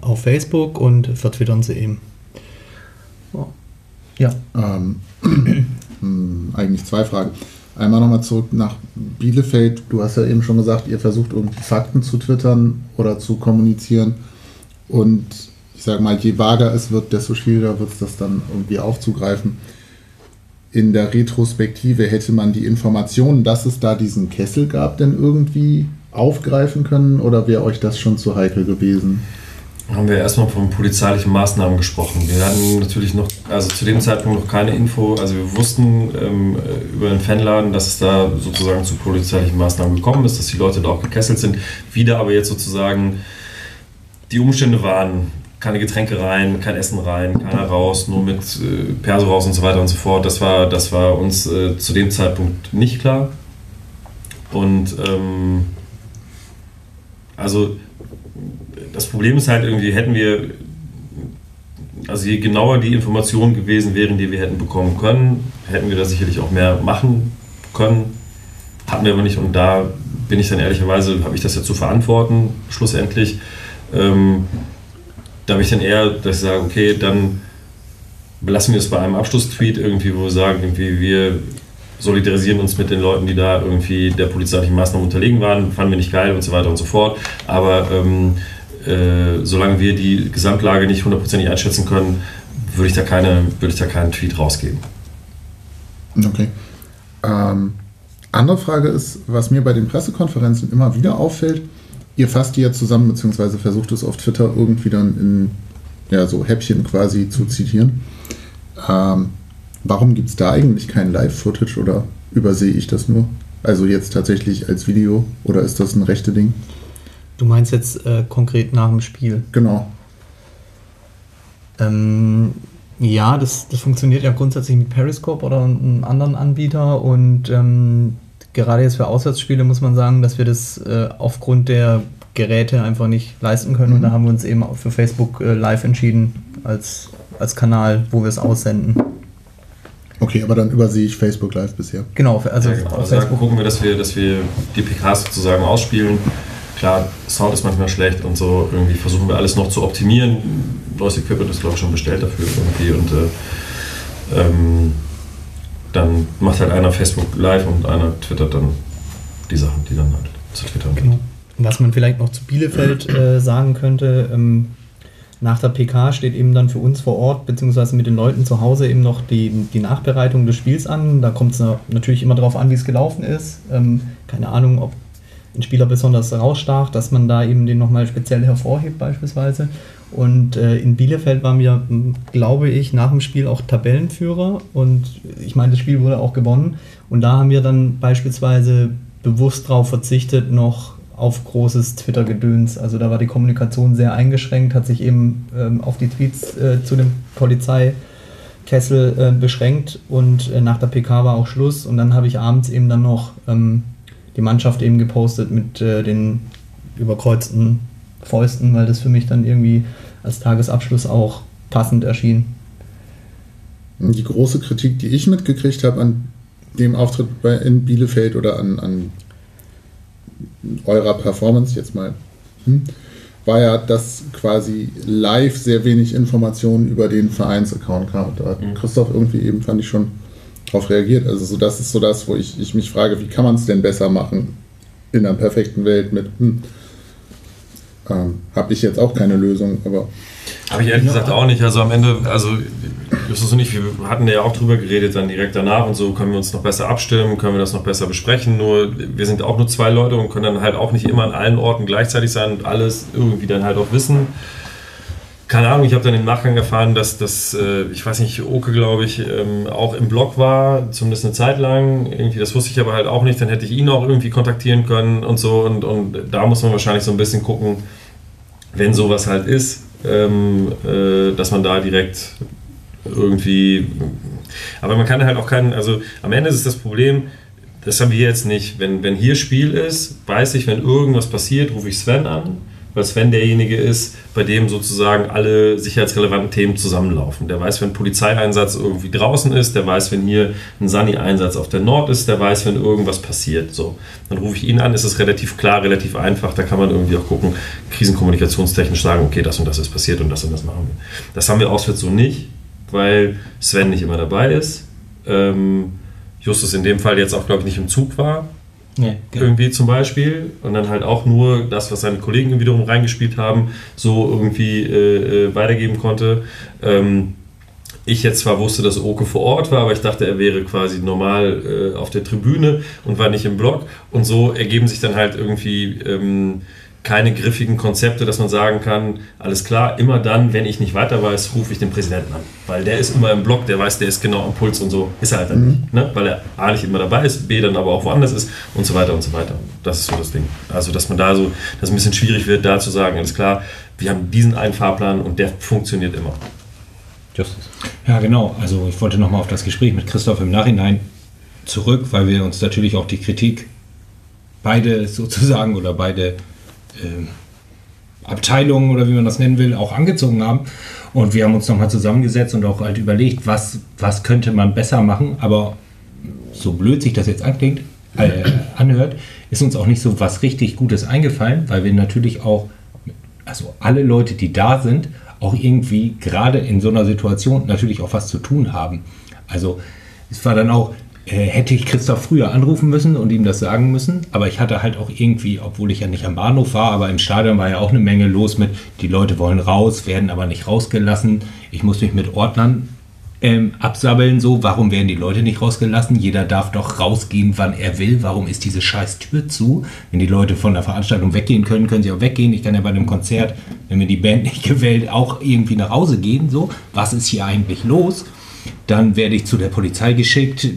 Speaker 6: auf Facebook und vertwittern sie eben. Ja.
Speaker 3: Ähm, hm, [CLEARS THROAT] eigentlich zwei Fragen. Einmal nochmal zurück nach Bielefeld. Du hast ja eben schon gesagt, ihr versucht irgendwie Fakten zu twittern oder zu kommunizieren. Und ich sage mal, je vager es wird, desto schwieriger wird es das dann irgendwie aufzugreifen. In der Retrospektive hätte man die Informationen, dass es da diesen Kessel gab, denn irgendwie aufgreifen können oder wäre euch das schon zu heikel gewesen?
Speaker 7: Haben wir erstmal von polizeilichen Maßnahmen gesprochen. Wir hatten natürlich noch, also zu dem Zeitpunkt noch keine Info, also wir wussten ähm, über den Fanladen, dass es da sozusagen zu polizeilichen Maßnahmen gekommen ist, dass die Leute da auch gekesselt sind. Wieder aber jetzt sozusagen die Umstände waren, keine Getränke rein, kein Essen rein, keiner raus, nur mit äh, Perso raus und so weiter und so fort. Das war, das war uns äh, zu dem Zeitpunkt nicht klar. Und ähm, also das Problem ist halt irgendwie, hätten wir, also je genauer die Informationen gewesen wären, die wir hätten bekommen können, hätten wir da sicherlich auch mehr machen können. Hatten wir aber nicht und da bin ich dann ehrlicherweise, habe ich das ja zu verantworten, schlussendlich. Ähm, da habe ich dann eher, dass ich sage, okay, dann belassen wir es bei einem Abschlusstweet irgendwie, wo wir sagen, irgendwie wir solidarisieren uns mit den Leuten, die da irgendwie der polizeilichen Maßnahmen unterlegen waren, fanden wir nicht geil und so weiter und so fort. Aber ähm, äh, solange wir die Gesamtlage nicht hundertprozentig einschätzen können, würde ich, da keine, würde ich da keinen Tweet rausgeben.
Speaker 3: Okay. Ähm, andere Frage ist, was mir bei den Pressekonferenzen immer wieder auffällt, ihr fasst die ja zusammen, beziehungsweise versucht es auf Twitter irgendwie dann in ja, so Häppchen quasi zu zitieren. Ähm, warum gibt es da eigentlich kein Live-Footage oder übersehe ich das nur? Also jetzt tatsächlich als Video oder ist das ein rechte Ding?
Speaker 6: Du meinst jetzt äh, konkret nach dem Spiel?
Speaker 3: Genau.
Speaker 6: Ähm, ja, das, das funktioniert ja grundsätzlich mit Periscope oder einem anderen Anbieter und ähm, gerade jetzt für Auswärtsspiele muss man sagen, dass wir das äh, aufgrund der Geräte einfach nicht leisten können
Speaker 3: Mhm.
Speaker 6: und da haben wir uns eben auch für Facebook äh, Live entschieden als, als Kanal, wo wir es aussenden.
Speaker 3: Okay, aber dann übersehe ich Facebook Live bisher.
Speaker 6: Genau, also
Speaker 7: Ja, genau. Also
Speaker 6: Facebook.
Speaker 7: gucken wir, dass wir, dass wir die PKs sozusagen ausspielen. Klar, Sound ist manchmal schlecht und so. Irgendwie versuchen wir alles noch zu optimieren. Neues Equipment ist, glaube ich, schon bestellt dafür irgendwie. Und äh, ähm, dann macht halt einer Facebook live und einer twittert dann die Sachen, die dann halt zu twittern.
Speaker 6: Genau. Was man vielleicht noch zu Bielefeld [CLEARS THROAT] äh, sagen könnte, ähm, nach der PK steht eben dann für uns vor Ort, beziehungsweise mit den Leuten zu Hause eben noch die, die Nachbereitung des Spiels an. Da kommt es natürlich immer darauf an, wie es gelaufen ist. Ähm, keine Ahnung, ob ein Spieler besonders rausstach, dass man da eben den nochmal speziell hervorhebt beispielsweise. Und äh, in Bielefeld waren wir, glaube ich, nach dem Spiel auch Tabellenführer und ich meine, das Spiel wurde auch gewonnen. Und da haben wir dann beispielsweise bewusst darauf verzichtet, noch auf großes Twitter-Gedöns. Also da war die Kommunikation sehr eingeschränkt, hat sich eben ähm, auf die Tweets äh, zu dem Polizeikessel äh, beschränkt und äh, nach der PK war auch Schluss. Und dann habe ich abends eben dann noch ähm, die Mannschaft eben gepostet mit äh, den überkreuzten Fäusten, weil das für mich dann irgendwie als Tagesabschluss auch passend erschien.
Speaker 3: Die große Kritik, die ich mitgekriegt habe an dem Auftritt bei, in Bielefeld oder an, an eurer Performance jetzt mal, hm, war ja, dass quasi live sehr wenig Informationen über den Vereinsaccount kam. Da hat Christoph irgendwie eben, fand ich schon, darauf reagiert. Also so, das ist so das, wo ich, ich mich frage, wie kann man es denn besser machen in einer perfekten Welt mit, hm, ähm, habe ich jetzt auch keine Lösung, aber
Speaker 7: Habe ich ehrlich gesagt auch nicht. Also am Ende, also Justus und ich, wir hatten ja auch drüber geredet dann direkt danach und so, können wir uns noch besser abstimmen, können wir das noch besser besprechen. Nur wir sind auch nur zwei Leute und können dann halt auch nicht immer an allen Orten gleichzeitig sein und alles irgendwie dann halt auch wissen. Keine Ahnung, ich habe dann im Nachgang erfahren, dass das, äh, ich weiß nicht, Oke, glaube ich, ähm, auch im Blog war, zumindest eine Zeit lang. Irgendwie, das wusste ich aber halt auch nicht. Dann hätte ich ihn auch irgendwie kontaktieren können und so. Und, und da muss man wahrscheinlich so ein bisschen gucken, wenn sowas halt ist, ähm, äh, dass man da direkt irgendwie. Aber man kann halt auch keinen. Also am Ende ist das Problem, das haben wir jetzt nicht. Wenn, wenn hier Spiel ist, weiß ich, wenn irgendwas passiert, rufe ich Sven an, weil Sven derjenige ist, bei dem sozusagen alle sicherheitsrelevanten Themen zusammenlaufen. Der weiß, wenn Polizeieinsatz irgendwie draußen ist, der weiß, wenn hier ein Sani-Einsatz auf der Nord ist, der weiß, wenn irgendwas passiert. So, dann rufe ich ihn an, ist es relativ klar, relativ einfach. Da kann man irgendwie auch gucken, krisenkommunikationstechnisch sagen, okay, das und das ist passiert und das und das machen wir. Das haben wir auswärts so nicht, weil Sven nicht immer dabei ist. Ähm, Justus in dem Fall jetzt auch, glaube ich, nicht im Zug war,
Speaker 4: Nee, genau.
Speaker 7: irgendwie zum Beispiel und dann halt auch nur das, was seine Kollegen wiederum reingespielt haben, so irgendwie äh, äh, weitergeben konnte. Ähm, ich jetzt zwar wusste, dass Oke vor Ort war, aber ich dachte, er wäre quasi normal äh, auf der Tribüne und war nicht im Block. Und so ergeben sich dann halt irgendwie ähm, keine griffigen Konzepte, dass man sagen kann, alles klar, immer dann, wenn ich nicht weiter weiß, rufe ich den Präsidenten an. Weil der ist immer im Block, der weiß, der ist genau am Puls und so. Ist er halt dann nicht. Ne? Weil er A nicht immer dabei ist, B dann aber auch woanders ist und so weiter und so weiter. Das ist so das Ding. Also, dass man da so, dass es ein bisschen schwierig wird, da zu sagen, alles klar, wir haben diesen einen Fahrplan und der funktioniert immer.
Speaker 4: Justus. Ja, genau. Also ich wollte nochmal auf das Gespräch mit Christoph im Nachhinein zurück, weil wir uns natürlich auch die Kritik beide sozusagen oder beide Abteilungen oder wie man das nennen will, auch angezogen haben. Und wir haben uns nochmal zusammengesetzt und auch halt überlegt, was, was könnte man besser machen. Aber so blöd sich das jetzt anklingt, äh, anhört, ist uns auch nicht so was richtig Gutes eingefallen, weil wir natürlich auch, also alle Leute, die da sind, auch irgendwie gerade in so einer Situation natürlich auch was zu tun haben. Also es war dann auch, hätte ich Christoph früher anrufen müssen und ihm das sagen müssen, aber ich hatte halt auch irgendwie, obwohl ich ja nicht am Bahnhof war, aber im Stadion war ja auch eine Menge los mit, die Leute wollen raus, werden aber nicht rausgelassen. Ich muss mich mit Ordnern ähm, absabbeln, so, warum werden die Leute nicht rausgelassen? Jeder darf doch rausgehen, wann er will. Warum ist diese scheiß Tür zu? Wenn die Leute von der Veranstaltung weggehen können, können sie auch weggehen. Ich kann ja bei einem Konzert, wenn mir die Band nicht [LAUGHS] gewählt, auch irgendwie nach Hause gehen. So, was ist hier eigentlich los? Dann werde ich zu der Polizei geschickt,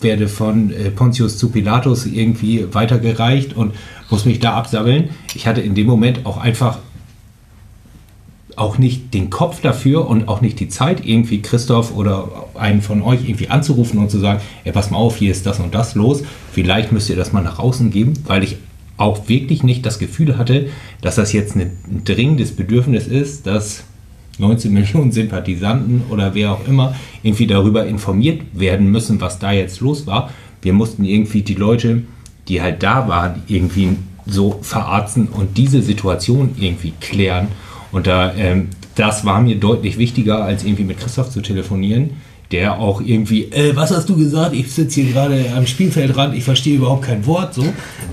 Speaker 4: werde von äh, Pontius zu Pilatus irgendwie weitergereicht und muss mich da absabbeln. Ich hatte in dem Moment auch einfach auch nicht den Kopf dafür und auch nicht die Zeit, irgendwie Christoph oder einen von euch irgendwie anzurufen und zu sagen, ey, pass mal auf, hier ist das und das los. Vielleicht müsst ihr das mal nach außen geben, weil ich auch wirklich nicht das Gefühl hatte, dass das jetzt ein dringendes Bedürfnis ist, dass 19 Millionen Sympathisanten oder wer auch immer irgendwie darüber informiert werden müssen, was da jetzt los war. Wir mussten irgendwie die Leute, die halt da waren, irgendwie so verarzten und diese Situation irgendwie klären. Und da, ähm, das war mir deutlich wichtiger, als irgendwie mit Christoph zu telefonieren, der auch irgendwie, äh, was hast du gesagt? Ich sitze hier gerade am Spielfeldrand, ich verstehe überhaupt kein Wort. So,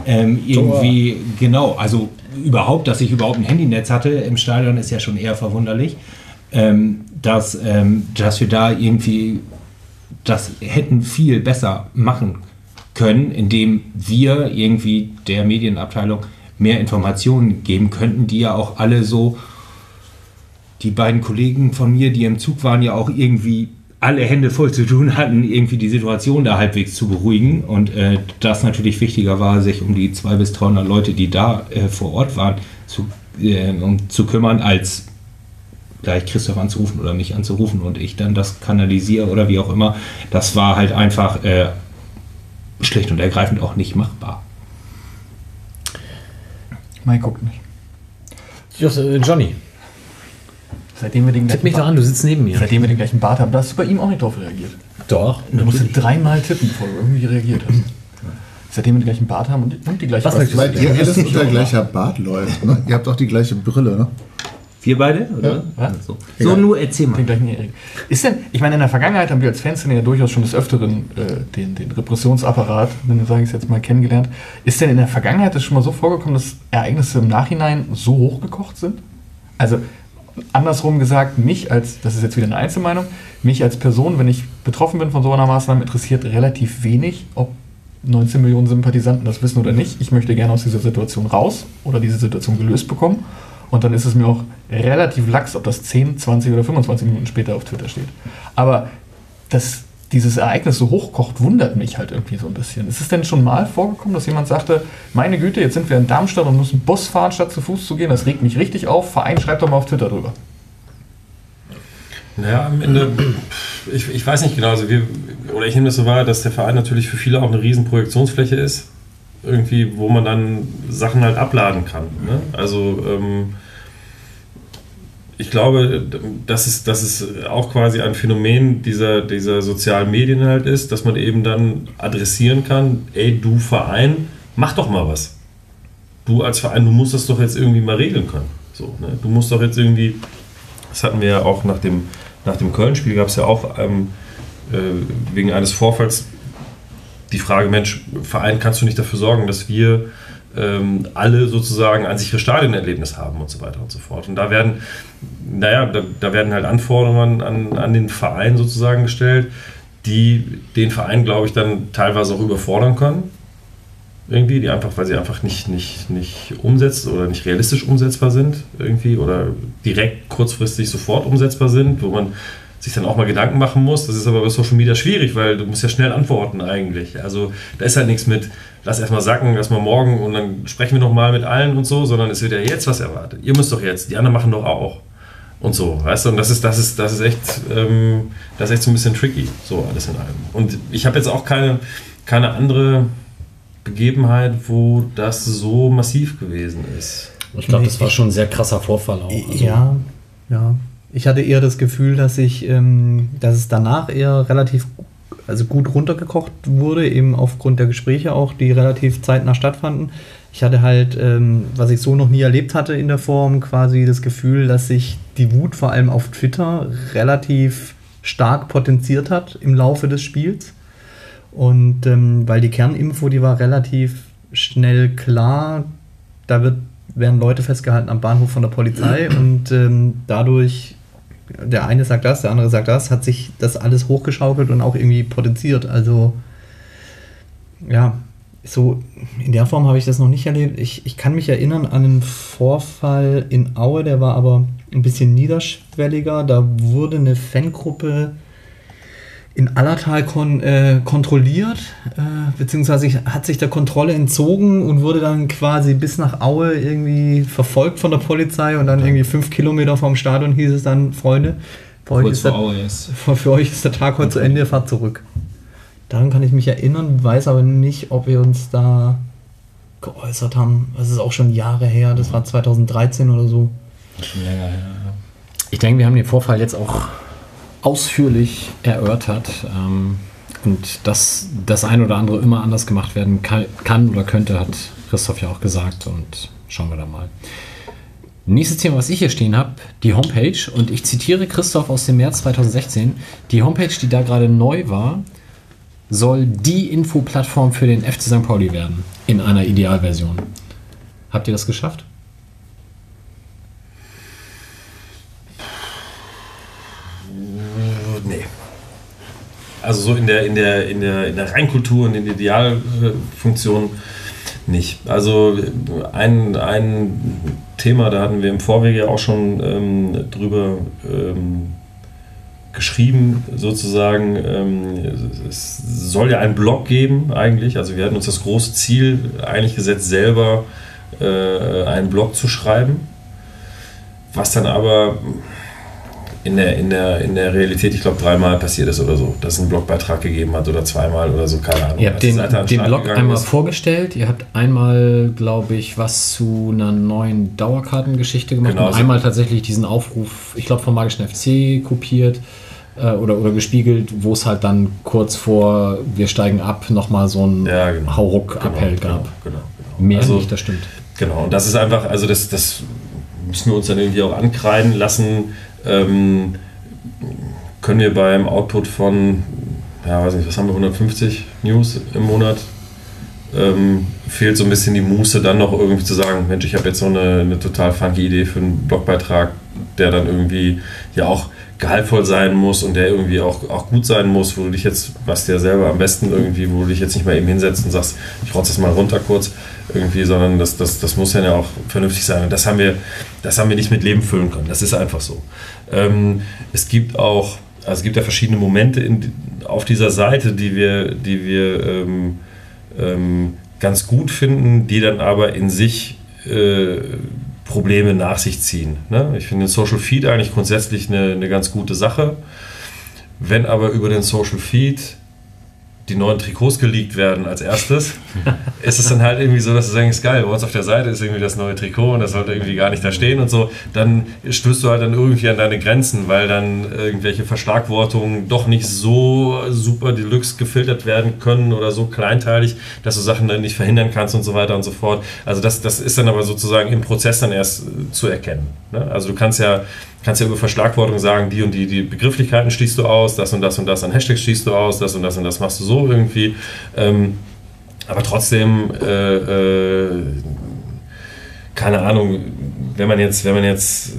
Speaker 4: ähm, irgendwie, genau, also überhaupt, dass ich überhaupt ein Handynetz hatte im Stadion, ist ja schon eher verwunderlich. Ähm, dass, ähm, dass wir da irgendwie das hätten viel besser machen können, indem wir irgendwie der Medienabteilung mehr Informationen geben könnten, die ja auch alle so die beiden Kollegen von mir, die im Zug waren, ja auch irgendwie alle Hände voll zu tun hatten, irgendwie die Situation da halbwegs zu beruhigen. Und äh, das natürlich wichtiger war, sich um die 200 bis 300 Leute, die da äh, vor Ort waren, zu, äh, um, zu kümmern, als gleich Christoph anzurufen oder mich anzurufen und ich dann das kanalisiere oder wie auch immer. Das war halt einfach äh, schlicht und ergreifend auch nicht machbar.
Speaker 2: Mike guckt nicht.
Speaker 1: Äh, Johnny,
Speaker 2: Seitdem wir den
Speaker 1: tipp mich doch
Speaker 2: Bart,
Speaker 1: an, du sitzt neben mir.
Speaker 2: seitdem wir den gleichen Bart haben, da hast du bei ihm auch nicht drauf reagiert.
Speaker 1: Doch.
Speaker 2: Du musst dreimal tippen, bevor du irgendwie reagiert hast. Seitdem wir den gleichen Bart haben und, und die gleiche
Speaker 1: Was sagst du?
Speaker 3: Weil ihr alles unter gleicher Bart läuft. Ne? Ihr habt auch die gleiche Brille. Ne?
Speaker 4: Wir beide? Oder?
Speaker 2: Ja.
Speaker 4: So, so nur erzähl mal.
Speaker 2: Den gleichen Erik. Ist denn, ich meine, in der Vergangenheit haben wir als Fanszene ja durchaus schon des Öfteren äh, den, den Repressionsapparat, wenn sage ich es jetzt mal, kennengelernt. Ist denn in der Vergangenheit das schon mal so vorgekommen, dass Ereignisse im Nachhinein so hochgekocht sind? Also andersrum gesagt, mich als, das ist jetzt wieder eine Einzelmeinung, mich als Person, wenn ich betroffen bin von so einer Maßnahme, interessiert relativ wenig, ob 19 Millionen Sympathisanten das wissen oder nicht. Ich möchte gerne aus dieser Situation raus oder diese Situation gelöst bekommen. Und dann ist es mir auch relativ lax, ob das 10, 20 oder 25 Minuten später auf Twitter steht. Aber dass dieses Ereignis so hochkocht, wundert mich halt irgendwie so ein bisschen. Ist es denn schon mal vorgekommen, dass jemand sagte, meine Güte, jetzt sind wir in Darmstadt und müssen Bus fahren, statt zu Fuß zu gehen? Das regt mich richtig auf. Verein, schreibt doch mal auf Twitter drüber.
Speaker 7: Naja, am Ende, ich, ich weiß nicht genau, also wir, oder ich nehme das so wahr, dass der Verein natürlich für viele auch eine riesen Projektionsfläche ist, irgendwie, wo man dann Sachen halt abladen kann. Ne? Also ähm, ich glaube, dass es, dass es auch quasi ein Phänomen dieser, dieser sozialen Medien halt ist, dass man eben dann adressieren kann, ey, du Verein, mach doch mal was. Du als Verein, du musst das doch jetzt irgendwie mal regeln können. So, ne? Du musst doch jetzt irgendwie, das hatten wir ja auch nach dem, nach dem Köln-Spiel, gab es ja auch ähm, äh, wegen eines Vorfalls die Frage, Mensch, Verein, kannst du nicht dafür sorgen, dass wir ähm, alle sozusagen ein sicheres Stadionerlebnis haben und so weiter und so fort. Und da werden, naja, da, da werden halt Anforderungen an, an den Verein sozusagen gestellt, die den Verein, glaube ich, dann teilweise auch überfordern können. irgendwie, die einfach, weil sie einfach nicht, nicht, nicht umsetzt oder nicht realistisch umsetzbar sind irgendwie oder direkt kurzfristig sofort umsetzbar sind, wo man sich dann auch mal Gedanken machen muss. Das ist aber bei Social Media schwierig, weil du musst ja schnell antworten eigentlich. Also da ist halt nichts mit, lass erstmal sacken, erstmal morgen und dann sprechen wir nochmal mit allen und so, sondern es wird ja jetzt was erwartet. Ihr müsst doch jetzt, die anderen machen doch auch. Und so, weißt du, und das ist, das ist, das ist echt, ähm, das ist echt so ein bisschen tricky, so alles in allem. Und ich habe jetzt auch keine, keine andere Begebenheit, wo das so massiv gewesen ist.
Speaker 1: Ich glaube, das war schon ein sehr krasser Vorfall auch. Also,
Speaker 6: ja, ja. Ich hatte eher das Gefühl, dass ich, ähm, dass es danach eher relativ also gut runtergekocht wurde, eben aufgrund der Gespräche auch, die relativ zeitnah stattfanden. Ich hatte halt, ähm, was ich so noch nie erlebt hatte in der Form, quasi das Gefühl, dass sich die Wut vor allem auf Twitter relativ stark potenziert hat im Laufe des Spiels. Und ähm, weil die Kerninfo, die war relativ schnell klar, da wird, werden Leute festgehalten am Bahnhof von der Polizei und ähm, dadurch, der eine sagt das, der andere sagt das, hat sich das alles hochgeschaukelt und auch irgendwie potenziert. Also ja, so in der Form habe ich das noch nicht erlebt. Ich, ich kann mich erinnern an einen Vorfall in Aue, der war aber ein bisschen niederschwelliger. Da wurde eine Fangruppe in Allertal kon äh, kontrolliert, äh, beziehungsweise hat sich der Kontrolle entzogen und wurde dann quasi bis nach Aue irgendwie verfolgt von der Polizei und dann irgendwie fünf Kilometer vom Stadion hieß es dann, Freunde, für euch, ist der, [LAUGHS] für euch ist der Tag heute zu Ende, ihr fahrt zurück. Daran kann ich mich erinnern, weiß aber nicht, ob wir uns da geäußert haben. Das ist auch schon Jahre her, das war 2013 oder so.
Speaker 1: Schon länger her, ja. Ich denke, wir haben den Vorfall jetzt auch ausführlich erörtert. Ähm, und dass das ein oder andere immer anders gemacht werden kann, oder könnte, hat Christoph ja auch gesagt. Und schauen wir da mal. Nächstes Thema, was ich hier stehen habe, die Homepage. Und ich zitiere Christoph aus dem März 2016. Die Homepage, die da gerade neu war, soll die Infoplattform für den FC St. Pauli werden. In einer Idealversion. Habt ihr das geschafft?
Speaker 7: Nee. Also so in der, in der, in der, in der Reinkultur und in der Idealfunktion nicht. Also ein, ein Thema, da hatten wir im Vorwege ja auch schon ähm, drüber ähm, geschrieben, sozusagen. Ähm, es soll ja einen Blog geben, eigentlich. Also wir hatten uns das große Ziel eigentlich gesetzt, selber äh, einen Blog zu schreiben. Was dann aber in der, in der, in der Realität, ich glaube, dreimal passiert ist oder so, dass es einen Blogbeitrag gegeben hat oder zweimal oder so, keine Ahnung.
Speaker 1: Ihr habt den, den Blog einmal ist. vorgestellt, ihr habt einmal, glaube ich, was zu einer neuen Dauerkartengeschichte gemacht genau, und einmal tatsächlich diesen Aufruf, ich glaube, vom Magischen FC kopiert äh, oder, oder gespiegelt, wo es halt dann kurz vor wir steigen ab nochmal so ein ja, genau. Hauruck-Appell
Speaker 7: genau,
Speaker 1: gab.
Speaker 7: Genau, genau,
Speaker 1: Mehr also, nicht, das stimmt.
Speaker 7: Genau, und das ist einfach, also das, das müssen wir uns dann irgendwie auch ankreiden lassen. Ähm, können wir beim Output von, ja, weiß nicht, was haben wir, 150 News im Monat, ähm, fehlt so ein bisschen die Muße, dann noch irgendwie zu sagen, Mensch, ich habe jetzt so eine, eine total funky Idee für einen Blogbeitrag, der dann irgendwie ja auch gehaltvoll sein muss und der irgendwie auch, auch gut sein muss, wo du dich jetzt, was dir selber am besten irgendwie, wo du dich jetzt nicht mal eben hinsetzt und sagst, ich rotze das mal runter kurz irgendwie, sondern das, das, das muss ja auch vernünftig sein. Und das haben wir, das haben wir nicht mit Leben füllen können. Das ist einfach so. Ähm, es gibt auch, also es gibt ja verschiedene Momente in, auf dieser Seite, die wir, die wir ähm, ähm, ganz gut finden, die dann aber in sich äh, Probleme nach sich ziehen. Ne? Ich finde den Social Feed eigentlich grundsätzlich eine, eine ganz gute Sache. Wenn aber über den Social Feed die neuen Trikots geleakt werden als erstes, ist es dann halt irgendwie so, dass du sagst, geil, bei uns auf der Seite ist irgendwie das neue Trikot und das sollte irgendwie gar nicht da stehen und so, dann stößt du halt dann irgendwie an deine Grenzen, weil dann irgendwelche Verschlagwortungen doch nicht so super deluxe gefiltert werden können oder so kleinteilig, dass du Sachen dann nicht verhindern kannst und so weiter und so fort. Also das, das ist dann aber sozusagen im Prozess dann erst zu erkennen. Ne? Also du kannst ja kannst ja über Verschlagwortung sagen, die und die, die Begrifflichkeiten schließt du aus, das und das und das an Hashtags schließt du aus, das und das und das machst du so irgendwie. Ähm, aber trotzdem, äh, äh, keine Ahnung, wenn man jetzt, wenn man jetzt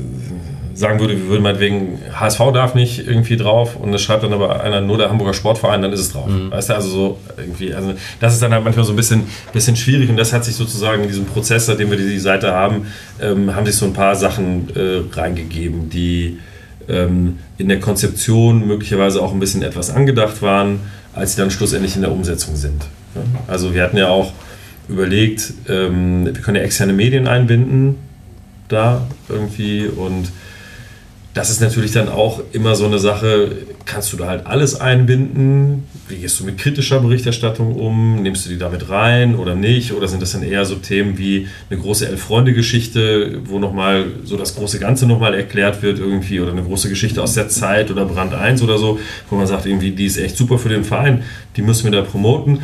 Speaker 7: sagen würde, wir würden meinetwegen, HSV darf nicht irgendwie drauf und es schreibt dann aber einer nur der Hamburger Sportverein, dann ist es drauf. Weißt du, also so irgendwie, also das ist dann halt manchmal so ein bisschen, bisschen schwierig und das hat sich sozusagen in diesem Prozess, seitdem wir die Seite haben, ähm, haben sich so ein paar Sachen äh, reingegeben, die ähm, in der Konzeption möglicherweise auch ein bisschen etwas angedacht waren, als sie dann schlussendlich in der Umsetzung sind. Ja? Also wir hatten ja auch überlegt, ähm, wir können ja externe Medien einbinden da irgendwie und das ist natürlich dann auch immer so eine Sache, kannst du da halt alles einbinden? Wie gehst du mit kritischer Berichterstattung um? Nimmst du die damit rein oder nicht? Oder sind das dann eher so Themen wie eine große Elf-Freunde-Geschichte, wo nochmal so das große Ganze nochmal erklärt wird irgendwie oder eine große Geschichte aus der Zeit oder Brand 1 oder so, wo man sagt, irgendwie, die ist echt super für den Verein, die müssen wir da promoten.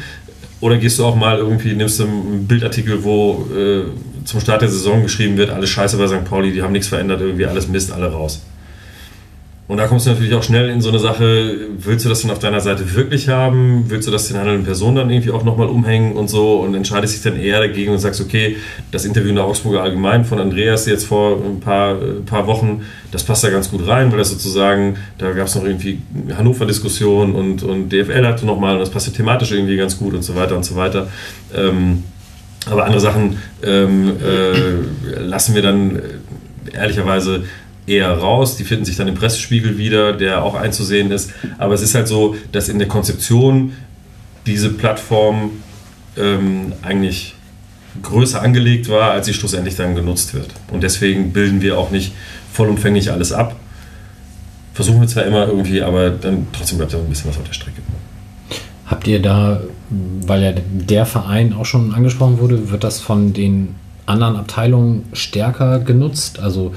Speaker 7: Oder gehst du auch mal irgendwie, nimmst du einen Bildartikel, wo äh, zum Start der Saison geschrieben wird, alles scheiße bei St. Pauli, die haben nichts verändert, irgendwie alles Mist, alle raus. Und da kommst du natürlich auch schnell in so eine Sache, willst du das denn auf deiner Seite wirklich haben? Willst du das den handelnden Personen dann irgendwie auch nochmal umhängen und so? Und entscheidest dich dann eher dagegen und sagst, okay, das Interview in der Augsburger Allgemein von Andreas jetzt vor ein paar, ein paar Wochen, das passt da ganz gut rein, weil das sozusagen, da gab es noch irgendwie Hannover-Diskussion und, und DFL hatte nochmal und das passte thematisch irgendwie ganz gut und so weiter und so weiter. Ähm, aber andere Sachen ähm, äh, lassen wir dann äh, ehrlicherweise eher raus. Die finden sich dann im Pressespiegel wieder, der auch einzusehen ist. Aber es ist halt so, dass in der Konzeption diese Plattform ähm, eigentlich größer angelegt war, als sie schlussendlich dann genutzt wird. Und deswegen bilden wir auch nicht vollumfänglich alles ab. Versuchen wir zwar immer irgendwie, aber dann trotzdem bleibt da ein bisschen was auf der Strecke.
Speaker 1: Habt ihr da, weil ja der Verein auch schon angesprochen wurde, wird das von den anderen Abteilungen stärker genutzt? Also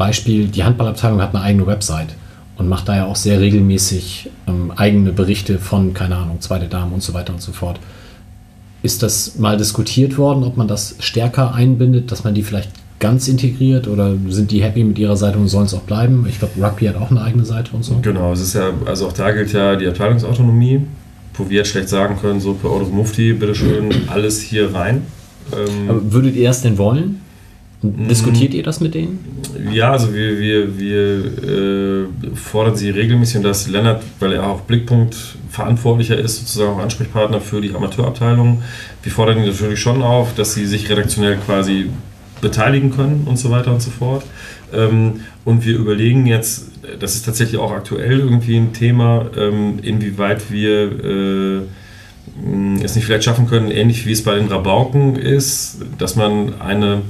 Speaker 1: Beispiel, die Handballabteilung hat eine eigene Website und macht da ja auch sehr regelmäßig ähm, eigene Berichte von, keine Ahnung, zweite Damen und so weiter und so fort. Ist das mal diskutiert worden, ob man das stärker einbindet, dass man die vielleicht ganz integriert oder sind die happy mit ihrer Seite und sollen es auch bleiben? Ich glaube, Rugby hat auch eine eigene Seite und so.
Speaker 7: Genau, es ist ja, also auch da gilt ja die Abteilungsautonomie, wo wir jetzt schlecht sagen können, so per Orders Mufti, bitteschön, alles hier rein. Ähm,
Speaker 1: würdet ihr das denn wollen?
Speaker 7: Mhm.
Speaker 1: Diskutiert ihr das mit denen?
Speaker 7: Ja, also wir, wir, wir äh, fordern sie regelmäßig und dass Lennart, weil er auch Blickpunkt verantwortlicher ist, sozusagen auch Ansprechpartner für die Amateurabteilung, wir fordern ihn natürlich schon auf, dass sie sich redaktionell quasi beteiligen können und so weiter und so fort. Ähm, und wir überlegen jetzt, das ist tatsächlich auch aktuell irgendwie ein Thema, ähm, inwieweit wir äh, es nicht vielleicht schaffen können, ähnlich wie es bei den Rabauken ist, dass man eine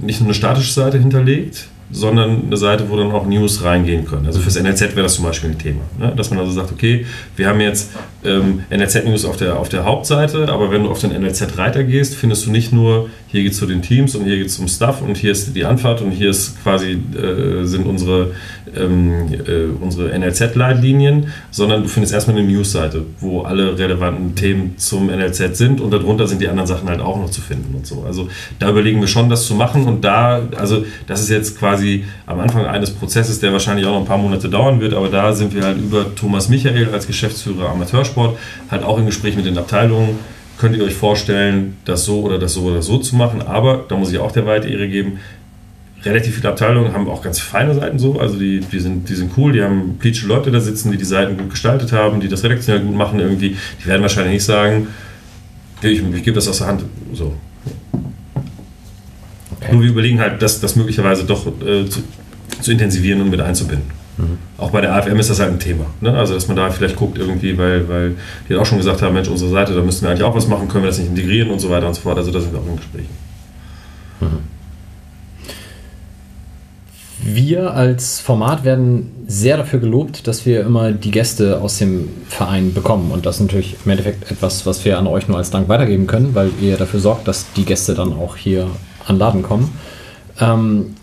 Speaker 7: nicht nur eine statische Seite hinterlegt, sondern eine Seite, wo dann auch News reingehen können. Also fürs NLZ wäre das zum Beispiel ein Thema. Ne? Dass man also sagt, okay, wir haben jetzt ähm, NLZ-News auf der, auf der Hauptseite, aber wenn du auf den NLZ-Reiter gehst, findest du nicht nur, hier geht es zu den Teams und hier geht es um Stuff und hier ist die Anfahrt und hier ist quasi, äh, sind unsere, ähm, äh, unsere NLZ-Leitlinien, sondern du findest erstmal eine News-Seite, wo alle relevanten Themen zum NLZ sind und darunter sind die anderen Sachen halt auch noch zu finden und so. Also da überlegen wir schon, das zu machen und da, also das ist jetzt quasi am Anfang eines Prozesses, der wahrscheinlich auch noch ein paar Monate dauern wird, aber da sind wir halt über Thomas Michael als Geschäftsführer Amateursport halt auch im Gespräch mit den Abteilungen. Könnt ihr euch vorstellen, das so oder das so oder so zu machen, aber da muss ich auch der Weite Ehre geben, relativ viele Abteilungen haben auch ganz feine Seiten so, also die, die, sind, die sind cool, die haben pleatsche Leute da sitzen, die die Seiten gut gestaltet haben, die das redaktionell gut machen irgendwie, die werden wahrscheinlich nicht sagen, ich, ich gebe das aus der Hand, so. Nur wir überlegen halt, das, das möglicherweise doch äh, zu, zu intensivieren und mit einzubinden. Auch bei der AFM ist das halt ein Thema. Ne? Also, dass man da vielleicht guckt, irgendwie, weil, weil die auch schon gesagt haben: Mensch, unsere Seite, da müssten wir eigentlich auch was machen, können wir das nicht integrieren und so weiter und so fort. Also, da sind wir auch im Gespräch.
Speaker 1: Wir als Format werden sehr dafür gelobt, dass wir immer die Gäste aus dem Verein bekommen. Und das ist natürlich im Endeffekt etwas, was wir an euch nur als Dank weitergeben können, weil ihr dafür sorgt, dass die Gäste dann auch hier an Laden kommen. Ähm,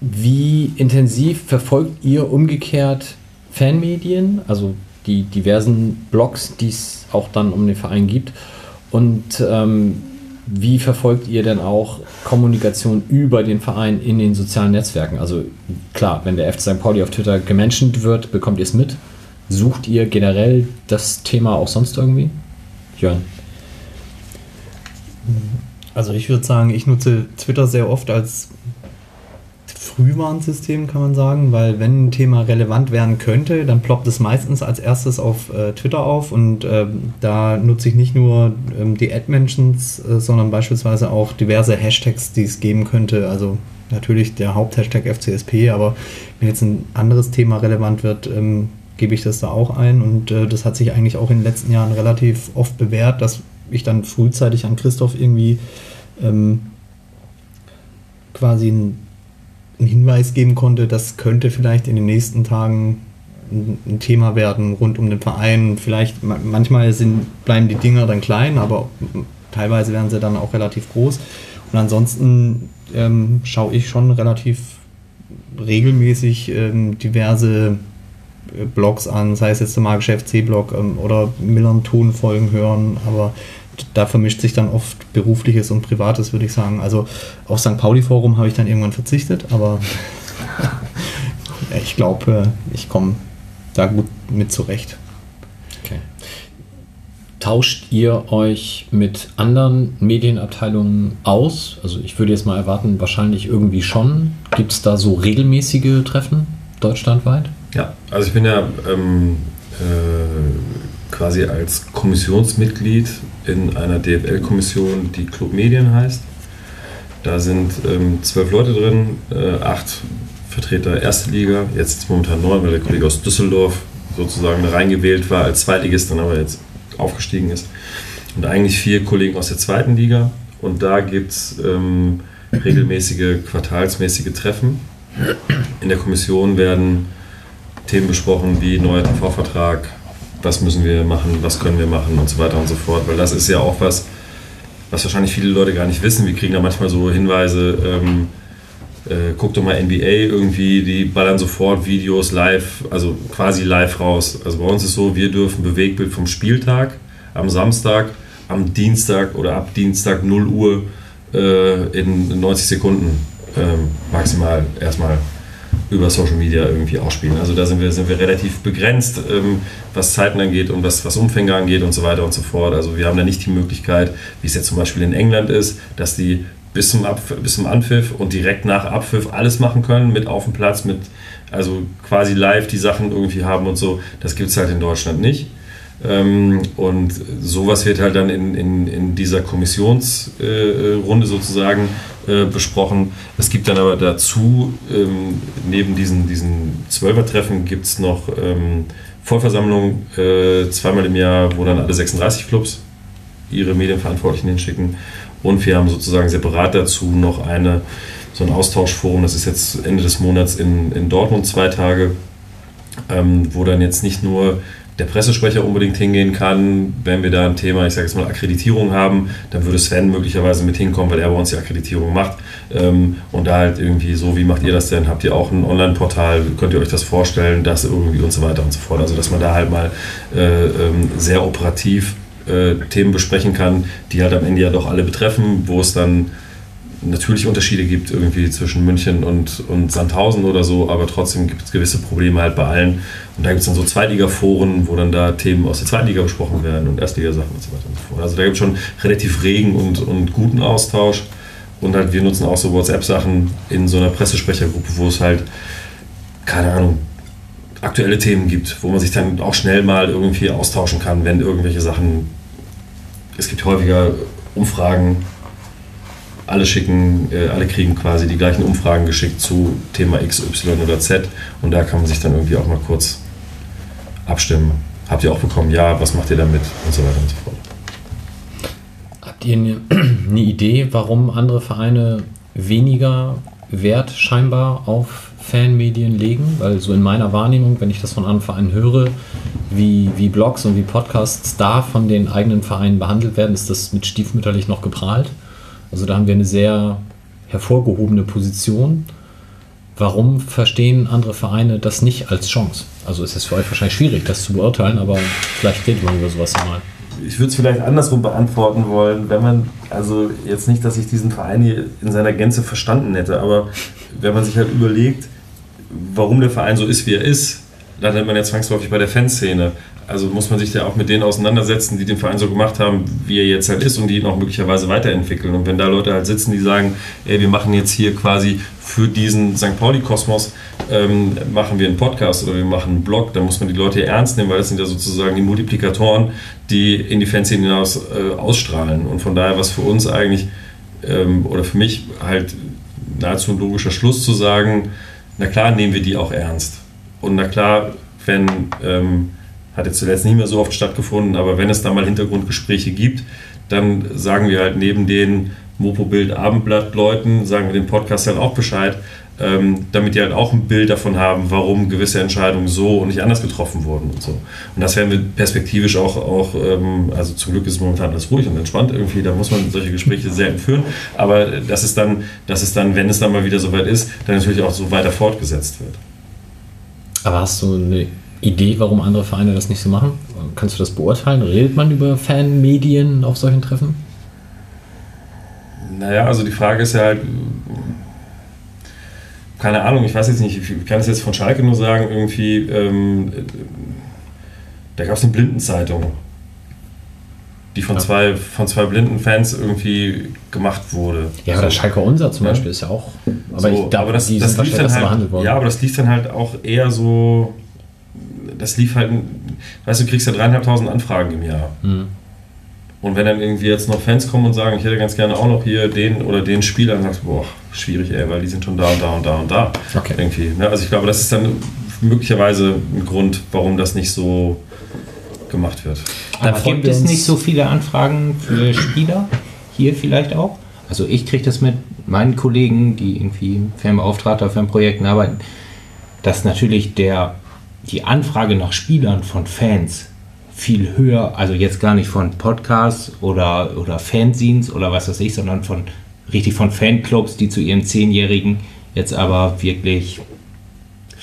Speaker 1: wie intensiv verfolgt ihr umgekehrt Fanmedien, also die diversen Blogs, die es auch dann um den Verein gibt? Und ähm, wie verfolgt ihr denn auch Kommunikation über den Verein in den sozialen Netzwerken? Also klar, wenn der FC St. Pauli auf Twitter gemenschent wird, bekommt ihr es mit. Sucht ihr generell das Thema auch sonst irgendwie? Jörn.
Speaker 6: Also ich würde sagen, ich nutze Twitter sehr oft als Frühwarnsystem, kann man sagen, weil wenn ein Thema relevant werden könnte, dann ploppt es meistens als erstes auf äh, Twitter auf und ähm, da nutze ich nicht nur ähm, die Ad-Mentions, äh, sondern beispielsweise auch diverse Hashtags, die es geben könnte. Also natürlich der Haupthashtag FCSP, aber wenn jetzt ein anderes Thema relevant wird, ähm, gebe ich das da auch ein und äh, das hat sich eigentlich auch in den letzten Jahren relativ oft bewährt, dass ich dann frühzeitig an Christoph irgendwie ähm, quasi einen, einen Hinweis geben konnte, das könnte vielleicht in den nächsten Tagen ein, Thema werden rund um den Verein. Vielleicht ma- manchmal sind, bleiben die Dinger dann klein, aber teilweise werden sie dann auch relativ groß. Und ansonsten ähm, schaue ich schon relativ regelmäßig ähm, diverse Blogs an, sei es jetzt der Magische FC-Blog ähm, oder Millern-Tonfolgen hören, aber da vermischt sich dann oft Berufliches und Privates, würde ich sagen. Also auf St. Pauli-Forum habe ich dann irgendwann verzichtet, aber [LAUGHS] ich glaube, ich komme da gut mit zurecht.
Speaker 1: Okay. Tauscht ihr euch mit anderen Medienabteilungen aus? Also ich würde jetzt mal erwarten, wahrscheinlich irgendwie schon. Gibt es da so regelmäßige Treffen deutschlandweit?
Speaker 7: Ja, also ich bin ja ähm, äh, quasi als Kommissionsmitglied in einer DFL-Kommission, die Club Medien heißt. Da sind ähm, zwölf Leute drin, äh, acht Vertreter erste Liga, jetzt momentan neun, weil der Kollege aus Düsseldorf sozusagen reingewählt war als Zweitligist, dann aber jetzt aufgestiegen ist. Und eigentlich vier Kollegen aus der zweiten Liga. Und da gibt es ähm, regelmäßige, quartalsmäßige Treffen. In der Kommission werden Themen besprochen wie neuer TV-Vertrag, was müssen wir machen, was können wir machen und so weiter und so fort. Weil das ist ja auch was, was wahrscheinlich viele Leute gar nicht wissen. Wir kriegen da manchmal so Hinweise, ähm, äh, guck doch mal NBA irgendwie, die ballern sofort Videos live, also quasi live raus. Also bei uns ist so, wir dürfen Bewegbild vom Spieltag am Samstag, am Dienstag oder ab Dienstag 0 Uhr äh, in 90 Sekunden ähm, maximal erstmal über Social Media irgendwie ausspielen. Also da sind wir, sind wir relativ begrenzt, ähm, was Zeiten angeht und was, was Umfänge angeht und so weiter und so fort. Also wir haben da nicht die Möglichkeit, wie es jetzt zum Beispiel in England ist, dass die bis zum, Abpfiff, bis zum Anpfiff und direkt nach Abpfiff alles machen können, mit auf dem Platz, mit also quasi live die Sachen irgendwie haben und so. Das gibt es halt in Deutschland nicht. Ähm, und sowas wird halt dann in, in, in dieser Kommissionsrunde sozusagen äh, besprochen. Es gibt dann aber dazu, ähm, neben diesen, diesen Zwölfer-Treffen, gibt es noch ähm, Vollversammlungen äh, zweimal im Jahr, wo dann alle 36 Clubs ihre Medienverantwortlichen hinschicken. Und wir haben sozusagen separat dazu noch eine, so ein Austauschforum, das ist jetzt Ende des Monats in, in Dortmund zwei Tage, wo dann jetzt nicht nur der Pressesprecher unbedingt hingehen kann, wenn wir da ein Thema, ich sage jetzt mal Akkreditierung haben, dann würde Sven möglicherweise mit hinkommen, weil er bei uns die Akkreditierung macht. Ähm, und da halt irgendwie so, wie macht ihr das denn? Habt ihr auch ein Online-Portal? Könnt ihr euch das vorstellen? Das irgendwie und so weiter und so fort. Also dass man da halt mal äh, ähm, sehr operativ äh, Themen besprechen kann, die halt am Ende ja doch alle betreffen, wo es dann natürlich Unterschiede gibt irgendwie zwischen München und, und Sandhausen oder so, aber trotzdem gibt es gewisse Probleme halt bei allen. Und da gibt es dann so Zweitliga-Foren, wo dann da Themen aus der Zweitliga besprochen werden und Erstligasachen und so weiter und so fort. Also da gibt es schon relativ regen und, und guten Austausch. Und halt wir nutzen auch so WhatsApp-Sachen in so einer Pressesprechergruppe, wo es halt, keine Ahnung, aktuelle Themen gibt, wo man sich dann auch schnell mal irgendwie austauschen kann, wenn irgendwelche Sachen. Es gibt häufiger Umfragen, alle schicken, äh, alle kriegen quasi die gleichen Umfragen geschickt zu Thema X, Y oder Z und da kann man sich dann irgendwie auch mal kurz abstimmen. Habt ihr auch bekommen? Ja, was macht ihr damit? Und so weiter und so fort.
Speaker 1: Habt ihr eine, [CLEARS THROAT] eine Idee, warum andere Vereine weniger Wert scheinbar auf Fanmedien legen? Weil so in meiner Wahrnehmung, wenn ich das von anderen Vereinen höre, wie, wie Blogs und wie Podcasts da von den eigenen Vereinen behandelt werden, ist das mit stiefmütterlich noch geprahlt. Also da haben wir eine sehr hervorgehobene Position. Warum verstehen andere Vereine das nicht als Chance? Also ist es für euch wahrscheinlich schwierig, das zu beurteilen, aber vielleicht redet man über sowas mal.
Speaker 7: Ich würde es vielleicht andersrum beantworten wollen, wenn man, also jetzt nicht, dass ich diesen Verein hier in seiner Gänze verstanden hätte, aber wenn man sich halt überlegt, warum der Verein so ist, wie er ist, landet man ja zwangsläufig bei der Fanszene. Also muss man sich ja auch mit denen auseinandersetzen, die den Verein so gemacht haben, wie er jetzt halt ist und die ihn auch möglicherweise weiterentwickeln. Und wenn da Leute halt sitzen, die sagen, ey, wir machen jetzt hier quasi für diesen St. Pauli-Kosmos, ähm, machen wir einen Podcast oder wir machen einen Blog, dann muss man die Leute ernst nehmen, weil das sind ja sozusagen die Multiplikatoren, die in die Fans hinaus äh, ausstrahlen. Und von daher was für uns eigentlich, ähm, oder für mich halt nahezu ein logischer Schluss zu sagen, na klar nehmen wir die auch ernst. Und na klar, wenn, ähm, hat jetzt zuletzt nicht mehr so oft stattgefunden, aber wenn es da mal Hintergrundgespräche gibt, dann sagen wir halt neben den Mopo-Bild Abendblatt-Leuten, sagen wir dem Podcast halt auch Bescheid, ähm, damit die halt auch ein Bild davon haben, warum gewisse Entscheidungen so und nicht anders getroffen wurden und so. Und das werden wir perspektivisch auch, auch ähm, also zum Glück ist es momentan alles ruhig und entspannt irgendwie, da muss man solche Gespräche selten führen, aber das ist dann, das ist dann, wenn es dann mal wieder soweit ist, dann natürlich auch so weiter fortgesetzt wird.
Speaker 1: Aber hast du eine Idee, warum andere Vereine das nicht so machen? Kannst du das beurteilen? Redet man über Fanmedien auf solchen Treffen?
Speaker 7: Naja, also die Frage ist ja halt, keine Ahnung, ich weiß jetzt nicht, ich kann es jetzt von Schalke nur sagen, irgendwie, ähm, da gab es eine Blindenzeitung, die von,
Speaker 1: Ja.
Speaker 7: zwei, von zwei blinden Fans irgendwie gemacht wurde.
Speaker 1: Ja,
Speaker 7: So.
Speaker 1: Schalke Unser zum
Speaker 7: Ja.
Speaker 1: Beispiel ist ja auch. Aber
Speaker 7: so,
Speaker 1: ich glaube,
Speaker 7: das,
Speaker 1: die
Speaker 7: das lief dann halt,
Speaker 1: behandelt worden.
Speaker 7: Ja, aber das lief dann halt auch eher so, das lief halt, weißt du, du kriegst ja dreieinhalbtausend Anfragen im Jahr.
Speaker 1: Mhm.
Speaker 7: Und wenn dann irgendwie jetzt noch Fans kommen und sagen, ich hätte ganz gerne auch noch hier den oder den Spieler, dann sagst du, boah, schwierig, ey, weil die sind schon da und da und da und da.
Speaker 1: Okay.
Speaker 7: Irgendwie. Ne? Also ich glaube, das ist dann möglicherweise ein Grund, warum das nicht so gemacht wird.
Speaker 1: Da
Speaker 4: Aber gibt
Speaker 1: wir
Speaker 4: es nicht so viele Anfragen für Spieler? Hier vielleicht auch? Also ich kriege das mit meinen Kollegen, die irgendwie Fanbeauftragter, Fanprojekten arbeiten, dass natürlich der, die Anfrage nach Spielern von Fans viel höher, also jetzt gar nicht von Podcasts oder, oder Fanzines oder was weiß ich, sondern von richtig von Fanclubs, die zu ihren Zehnjährigen jetzt aber wirklich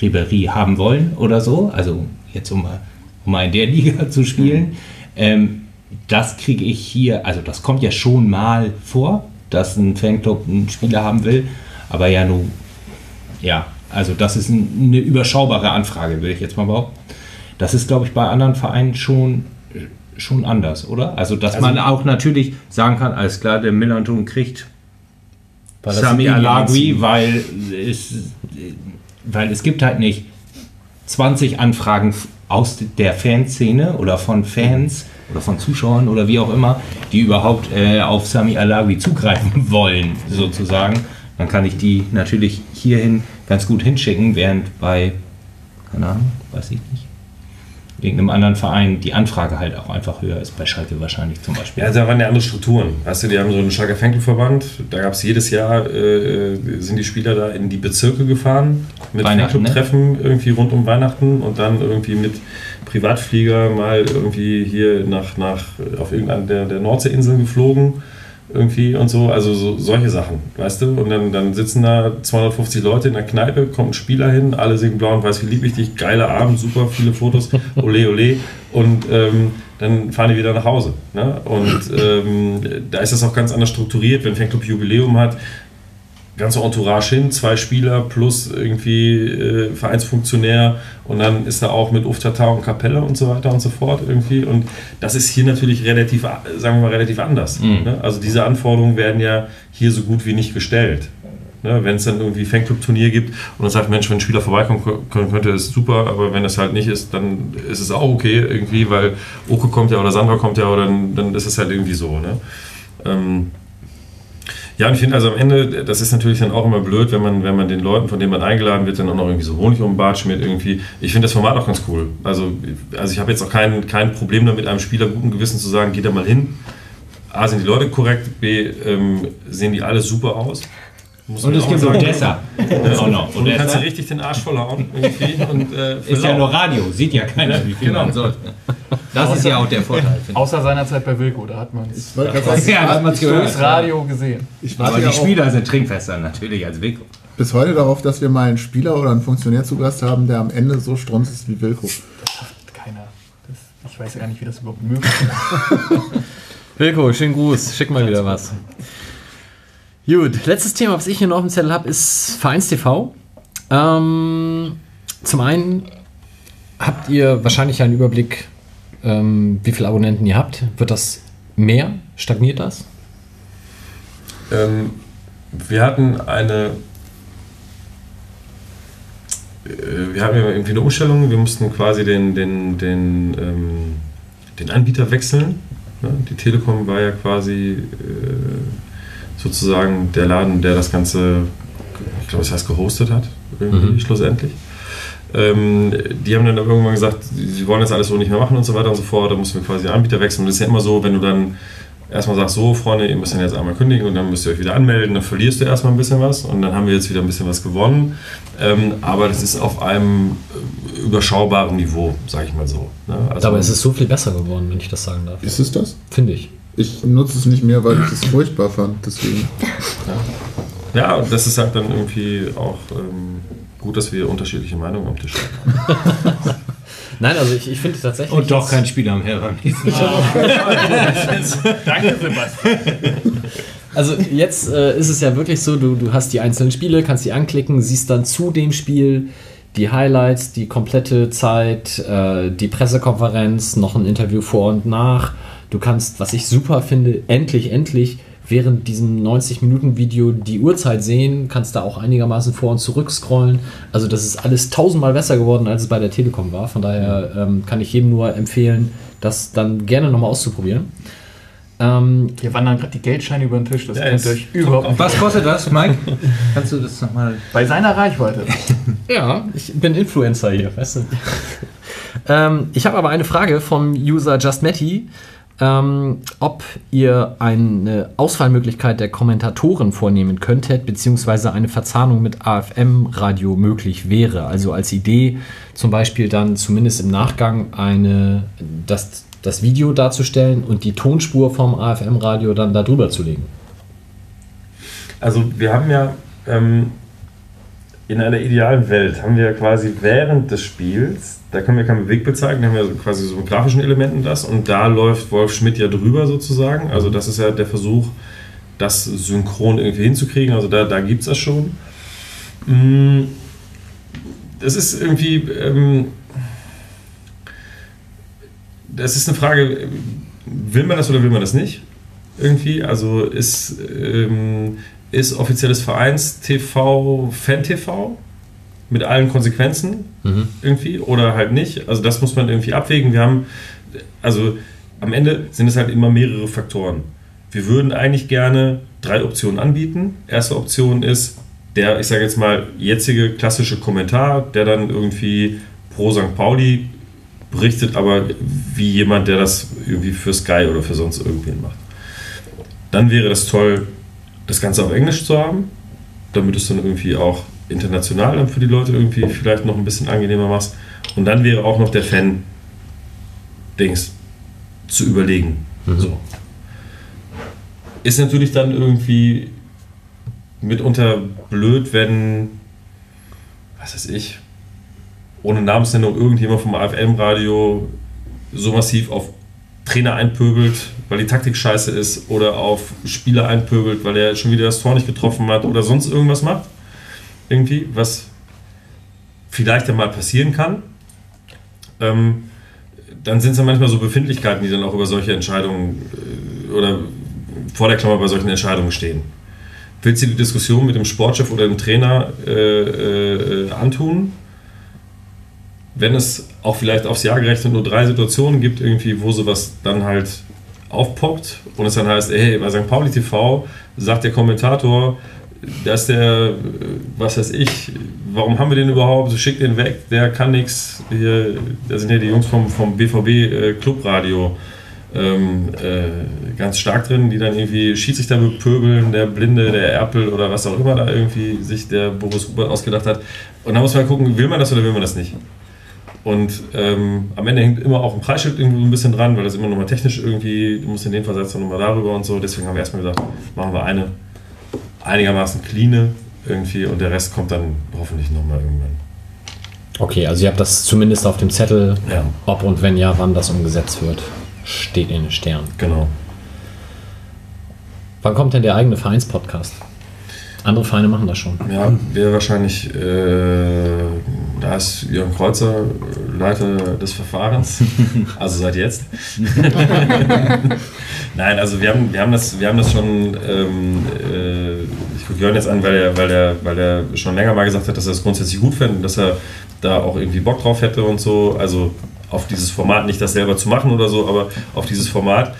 Speaker 4: Ribery haben wollen oder so, also jetzt um, mal- um mal in der [LAUGHS] Liga zu spielen. Ähm, das kriege ich hier, also das kommt ja schon mal vor, dass ein Fanclub einen Spieler haben will, aber ja nur, ja, also das ist ein, eine überschaubare Anfrage, würde ich jetzt mal behaupten. Das ist, glaube ich, bei anderen Vereinen schon, schon anders, oder? Also, dass
Speaker 7: Also-
Speaker 4: man auch natürlich sagen kann, alles klar, der Millanton kriegt Sami Alagui, weil es, weil es gibt halt nicht 20 Anfragen aus der Fanszene oder von Fans oder von Zuschauern oder wie auch immer, die überhaupt äh, auf Sami Alagui zugreifen [LAUGHS] wollen, sozusagen. Dann kann ich die natürlich hierhin ganz gut hinschicken, während bei, keine Ahnung, weiß ich nicht, irgendeinem anderen Verein die Anfrage halt auch einfach höher ist, bei Schalke wahrscheinlich zum Beispiel.
Speaker 7: Ja, da waren ja andere Strukturen. Weißt du, die haben so einen Schalker Fanclub-Verband. Da gab es jedes Jahr, äh, sind die Spieler da in die Bezirke gefahren mit
Speaker 4: Weihnachten, ne?
Speaker 7: Fanclub-Treffen irgendwie rund um Weihnachten und dann irgendwie mit Privatflieger mal irgendwie hier nach, nach auf irgendeiner der, der Nordseeinseln geflogen irgendwie und so, also so, solche Sachen, weißt du? Und dann, dann sitzen da 250 Leute in der Kneipe, kommt ein Spieler hin, alle singen blau und weiß, wie lieb ich dich, geiler Abend, super, viele Fotos, [LAUGHS] ole ole und ähm, dann fahren die wieder nach Hause. Ne? Und [LAUGHS] ähm, da ist das auch ganz anders strukturiert, wenn Fanclub Jubiläum hat, ganze Entourage hin, zwei Spieler plus irgendwie äh, Vereinsfunktionär und dann ist da auch mit Uftata und Kapelle und so weiter und so fort irgendwie und das ist hier natürlich relativ, a- sagen wir mal, relativ anders.
Speaker 4: Mhm.
Speaker 7: Ne? Also diese Anforderungen werden ja hier so gut wie nicht gestellt. Ne? Wenn es dann irgendwie Fanclub-Turnier gibt und man sagt, Mensch, wenn ein Spieler vorbeikommen könnte, ist super, aber wenn das halt nicht ist, dann ist es auch okay irgendwie, weil Oko kommt ja oder Sandra kommt ja oder dann, dann ist es halt irgendwie so. Ne? Ähm, ja, und ich finde also am Ende, das ist natürlich dann auch immer blöd, wenn man, wenn man den Leuten, von denen man eingeladen wird, dann auch noch irgendwie so Honig um den Bart schmiert irgendwie. Ich finde das Format auch ganz cool. Also, also ich habe jetzt auch kein, kein Problem damit, einem Spieler guten Gewissen zu sagen, geht da mal hin. A, sind die Leute korrekt, B, ähm, sehen die alle super aus. Muss
Speaker 4: Und es gibt
Speaker 7: sagen.
Speaker 4: Odessa. [LAUGHS] noch.
Speaker 7: Und du kannst
Speaker 4: Odessa
Speaker 7: dir richtig den Arsch vollhauen irgendwie. [LAUGHS] Und, äh,
Speaker 4: ist ja nur Radio, sieht ja keiner, wie viel
Speaker 7: Genau.
Speaker 4: man soll.
Speaker 6: Das ist ja auch der Vorteil.
Speaker 2: Außer seiner Zeit bei Wilco, da hat man es
Speaker 4: Ja, das hat man's gehört.
Speaker 2: durchs Radio gesehen.
Speaker 3: ich
Speaker 4: Aber die
Speaker 3: ja
Speaker 4: Spieler sind trinkfester natürlich als Wilko.
Speaker 3: bis heute darauf, dass wir mal einen Spieler oder einen Funktionär zu Gast haben, der am Ende so strunz ist wie Wilko.
Speaker 2: Keiner. Das, ich weiß ja gar nicht, wie das überhaupt möglich ist. [LAUGHS]
Speaker 1: Wilko, schönen Gruß. Schick mal wieder was. Gut, letztes Thema, was ich hier noch auf dem Zettel habe, ist Vereinstv. Ähm, zum einen habt ihr wahrscheinlich einen Überblick ähm, wie viele Abonnenten ihr habt. Wird das mehr? Stagniert das?
Speaker 7: Ähm, wir hatten eine. äh, Wir hatten irgendwie eine Umstellung. Wir mussten quasi den, den, den, ähm, den Anbieter wechseln. Ne? Die Telekom war ja quasi äh, sozusagen der Laden, der das Ganze, ich glaube, es heißt gehostet hat, irgendwie
Speaker 1: Mhm.
Speaker 7: schlussendlich. Ähm, die haben dann irgendwann gesagt, sie wollen jetzt alles so nicht mehr machen und so weiter und so fort. Da mussten wir quasi den Anbieter wechseln. Und das ist ja immer so, wenn du dann erstmal sagst, so Freunde, ihr müsst dann jetzt einmal kündigen und dann müsst ihr euch wieder anmelden, dann verlierst du erstmal ein bisschen was und dann haben wir jetzt wieder ein bisschen was gewonnen. Ähm, aber das ist auf einem überschaubaren Niveau, sage ich mal so. Ne? Also,
Speaker 1: Dabei ist es so viel besser geworden, wenn ich das sagen darf.
Speaker 3: Ist es das?
Speaker 1: Finde ich.
Speaker 3: Ich nutze es nicht mehr, weil ich es furchtbar fand. Deswegen.
Speaker 7: ja, und das ist halt dann irgendwie auch ähm, gut, dass wir unterschiedliche Meinungen am Tisch haben. [LAUGHS]
Speaker 1: Nein, also ich, ich finde tatsächlich.
Speaker 4: Und doch kein Spieler am Herr beim nächsten Mal. Danke, Sebastian.
Speaker 1: Also jetzt äh, ist es ja wirklich so, du, du hast die einzelnen Spiele, kannst die anklicken, siehst dann zu dem Spiel die Highlights, die komplette Zeit, äh, die Pressekonferenz, noch ein Interview vor und nach. Du kannst, was ich super finde, endlich, endlich während diesem 90-Minuten-Video die Uhrzeit sehen, kannst da auch einigermaßen vor und zurück scrollen. Also das ist alles tausendmal besser geworden, als es bei der Telekom war. Von daher ähm, kann ich jedem nur empfehlen, das dann gerne nochmal auszuprobieren. Ähm,
Speaker 2: Hier wandern gerade die Geldscheine über den Tisch, das
Speaker 7: Ja,
Speaker 2: könnt euch überhaupt nicht.
Speaker 4: Was kostet das, Mike? [LAUGHS] Kannst du das nochmal.
Speaker 2: Bei seiner Reichweite. [LAUGHS]
Speaker 1: Ja, ich bin Influencer hier, weißt du. [LAUGHS] ähm, ich habe aber eine Frage vom User JustMatty, ähm, ob ihr eine Auswahlmöglichkeit der Kommentatoren vornehmen könntet, beziehungsweise eine Verzahnung mit AFM-Radio möglich wäre. Also als Idee zum Beispiel dann zumindest im Nachgang eine, das, das Video darzustellen und die Tonspur vom AFM-Radio dann da drüber zu legen.
Speaker 7: Also wir haben ja ähm, in einer idealen Welt haben wir quasi während des Spiels, da können wir kein Bewegbild zeigen, da haben wir quasi so mit grafischen Elementen das und da läuft Wolf Schmidt ja drüber sozusagen. Also das ist ja der Versuch, das synchron irgendwie hinzukriegen. Also da, da gibt es das schon. Mm, Das ist irgendwie, ähm, das ist eine Frage, will man das oder will man das nicht? Irgendwie, also ist, ähm, ist offizielles Vereins-TV Fan-TV mit allen Konsequenzen irgendwie oder halt nicht. Also das muss man irgendwie abwägen. Wir haben, also am Ende sind es halt immer mehrere Faktoren. Wir würden eigentlich gerne drei Optionen anbieten. Erste Option ist der, ich sage jetzt mal, jetzige klassische Kommentar, der dann irgendwie pro St. Pauli berichtet, aber wie jemand, der das irgendwie für Sky oder für sonst irgendwen macht. Dann wäre das toll, das Ganze auf Englisch zu haben, damit es dann irgendwie auch international dann für die Leute irgendwie vielleicht noch ein bisschen angenehmer machst. Und dann wäre auch noch der Fan-Dings zu überlegen. So. Ist natürlich dann irgendwie mitunter blöd, wenn, was weiß ich, ohne Namensnennung irgendjemand vom AFM-Radio so massiv auf Trainer einpöbelt, weil die Taktik scheiße ist, oder auf Spieler einpöbelt, weil er schon wieder das Tor nicht getroffen hat oder sonst irgendwas macht. Irgendwie, was vielleicht einmal passieren kann. Ähm, dann sind es ja manchmal so Befindlichkeiten, die dann auch über solche Entscheidungen äh, oder vor der Klammer bei solchen Entscheidungen stehen. Willst du die Diskussion mit dem Sportchef oder dem Trainer äh, äh, antun? Wenn es auch vielleicht aufs Jahr gerechnet nur drei Situationen gibt, irgendwie, wo sowas dann halt aufpoppt und es dann heißt, hey, bei St. Pauli TV sagt der Kommentator, dass der, was weiß ich, warum haben wir den überhaupt, schick den weg, der kann nichts, da sind ja die Jungs vom, vom BVB äh, Clubradio ähm, äh, ganz stark drin, die dann irgendwie Schiedsrichter bepöbeln, der Blinde, der Erpel oder was auch immer da irgendwie sich der Boris Rubert ausgedacht hat. Und da muss man gucken, will man das oder will man das nicht? Und ähm, am Ende hängt immer auch ein Preisschild irgendwo ein bisschen dran, weil das immer nochmal technisch irgendwie, du musst in dem Fall setzt nochmal darüber und so. Deswegen haben wir erstmal gesagt, machen wir eine einigermaßen cleane irgendwie und der Rest kommt dann hoffentlich nochmal irgendwann.
Speaker 1: Okay, also ihr habt das zumindest auf dem Zettel,
Speaker 7: Ja.
Speaker 1: ob und wenn ja, wann das umgesetzt wird. Steht in den Sternen.
Speaker 7: Genau.
Speaker 1: Wann kommt denn der eigene Vereinspodcast? Andere Vereine machen das schon.
Speaker 7: Ja, wäre wahrscheinlich äh, da ist Jörn Kreuzer äh, Leiter des Verfahrens, [LAUGHS] also seit jetzt. [LAUGHS] Nein, also wir haben, wir haben, das, wir haben das schon, ähm, äh, ich gucke Jörn jetzt an, weil er, weil, er, weil er schon länger mal gesagt hat, dass er das grundsätzlich gut fände und dass er da auch irgendwie Bock drauf hätte und so. Also auf dieses Format, nicht das selber zu machen oder so, aber auf dieses Format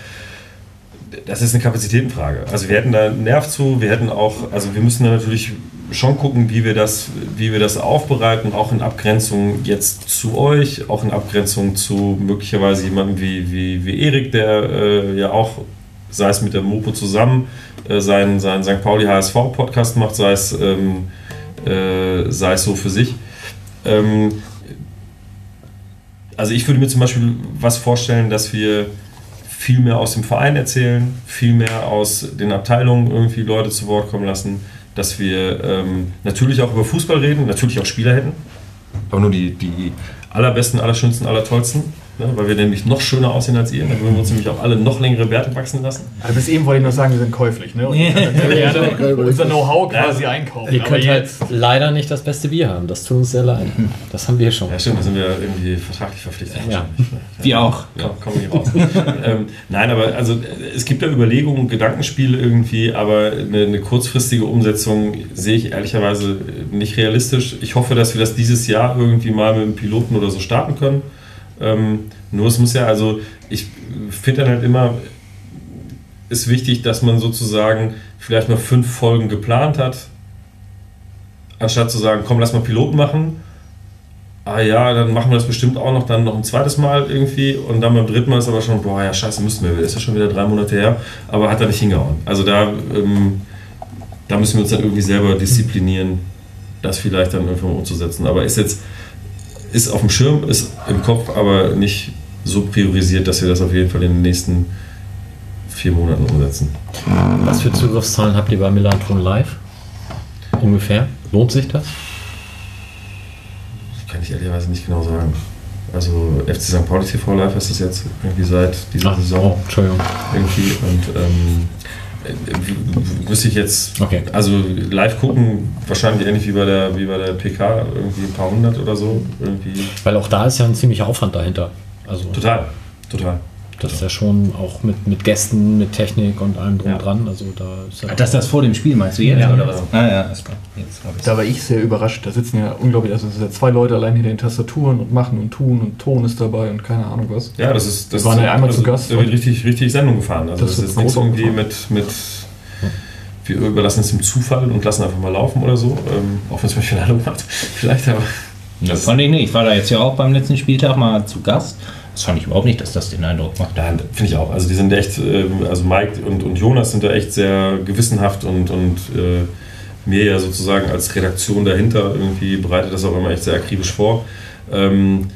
Speaker 7: das ist eine Kapazitätenfrage. Also wir hätten da einen Nerv zu, wir hätten auch, also wir müssen da natürlich schon gucken, wie wir das, wie wir das aufbereiten, auch in Abgrenzung jetzt zu euch, auch in Abgrenzung zu möglicherweise jemandem wie, wie, wie Erik, der äh, ja auch, sei es mit der Mopo zusammen, äh, seinen, seinen St. Pauli HSV Podcast macht, sei es, ähm, äh, sei es so für sich. Ähm, also ich würde mir zum Beispiel was vorstellen, dass wir viel mehr aus dem Verein erzählen, viel mehr aus den Abteilungen irgendwie Leute zu Wort kommen lassen, dass wir ähm, natürlich auch über Fußball reden, natürlich auch Spieler hätten, aber nur die, die allerbesten, allerschönsten, allertollsten. Ne, weil wir nämlich noch schöner aussehen als ihr. Dann würden wir uns nämlich auch alle noch längere Bärte wachsen lassen.
Speaker 2: Also bis eben wollte ich nur sagen, wir sind käuflich. Ne? Und gerne [LAUGHS] unser Know-how quasi einkaufen.
Speaker 1: Ihr
Speaker 2: Aber
Speaker 1: könnt halt
Speaker 2: jetzt,
Speaker 1: leider nicht das beste Bier haben. Das tut uns sehr leid. Das haben wir schon.
Speaker 7: Ja, stimmt, da sind wir irgendwie vertraglich verpflichtet.
Speaker 1: Ja. [LAUGHS]
Speaker 4: Wir auch.
Speaker 7: Ja, kommen wir raus. [LAUGHS] ähm, nein, aber also es gibt da Überlegungen, Gedankenspiele irgendwie, aber eine, eine kurzfristige Umsetzung sehe ich ehrlicherweise nicht realistisch. Ich hoffe, dass wir das dieses Jahr irgendwie mal mit einem Piloten oder so starten können. Ähm, nur es muss ja, also ich finde dann halt immer, ist wichtig, dass man sozusagen vielleicht mal fünf Folgen geplant hat, anstatt zu sagen, komm, lass mal Piloten machen. Ah ja, dann machen wir das bestimmt auch noch dann noch ein zweites Mal irgendwie und dann beim dritten Mal ist aber schon, boah, ja, scheiße, müssten wir, ist ja schon wieder drei Monate her, aber hat er nicht hingehauen. Also da, ähm, da müssen wir uns dann irgendwie selber disziplinieren, das vielleicht dann irgendwann umzusetzen. Aber ist jetzt, ist auf dem Schirm, ist im Kopf, aber nicht so priorisiert, dass wir das auf jeden Fall in den nächsten vier Monaten umsetzen.
Speaker 1: Was für Zugriffszahlen habt ihr bei Milantron Live? Ungefähr? Lohnt sich das?
Speaker 7: Kann ich ehrlicherweise nicht genau sagen. Also FC St. Pauli TV Live ist das jetzt irgendwie seit dieser Saison
Speaker 1: oh, Entschuldigung.
Speaker 7: irgendwie und ähm, äh, wüsste ich jetzt,
Speaker 1: Okay.
Speaker 7: also live gucken, wahrscheinlich ähnlich wie bei der, wie bei der PK, irgendwie ein paar hundert oder so. Irgendwie.
Speaker 1: Weil auch da ist ja ein ziemlicher Aufwand dahinter. Also
Speaker 7: Total, total.
Speaker 1: Das ist ja schon auch mit, mit Gästen, mit Technik und allem drum
Speaker 7: Ja.
Speaker 1: dran. Also da ist ja
Speaker 4: Ach, das ist das vor dem Spiel, meinst du jetzt?
Speaker 1: Ja.
Speaker 4: oder was? Ah ja, ist klar. Jetzt
Speaker 2: da war ich sehr überrascht. Da sitzen ja unglaublich, also es sind ja zwei Leute allein hinter den Tastaturen und machen und tun und Ton ist dabei und keine Ahnung was.
Speaker 7: Ja, das ist. Das
Speaker 2: Wir waren
Speaker 7: ist-
Speaker 2: ja einmal zu Gast
Speaker 7: Da wird richtig, richtig Sendung gefahren. Also
Speaker 2: Das
Speaker 7: das, ist jetzt nichts irgendwie mit, mit. Wir überlassen es dem Zufall und lassen einfach mal laufen oder so. Ähm, auch wenn es mir Finale macht. [LAUGHS] Vielleicht, aber.
Speaker 4: Das fand ich nicht. Ich war da jetzt ja auch beim letzten Spieltag mal zu Gast. Das fand ich überhaupt nicht, dass das den Eindruck macht.
Speaker 7: Nein, finde ich auch. Also die sind echt, ähm, also Mike und, und Jonas sind da echt sehr gewissenhaft und, und äh, mir ja sozusagen als Redaktion dahinter irgendwie bereitet das auch immer echt sehr akribisch vor. Ähm,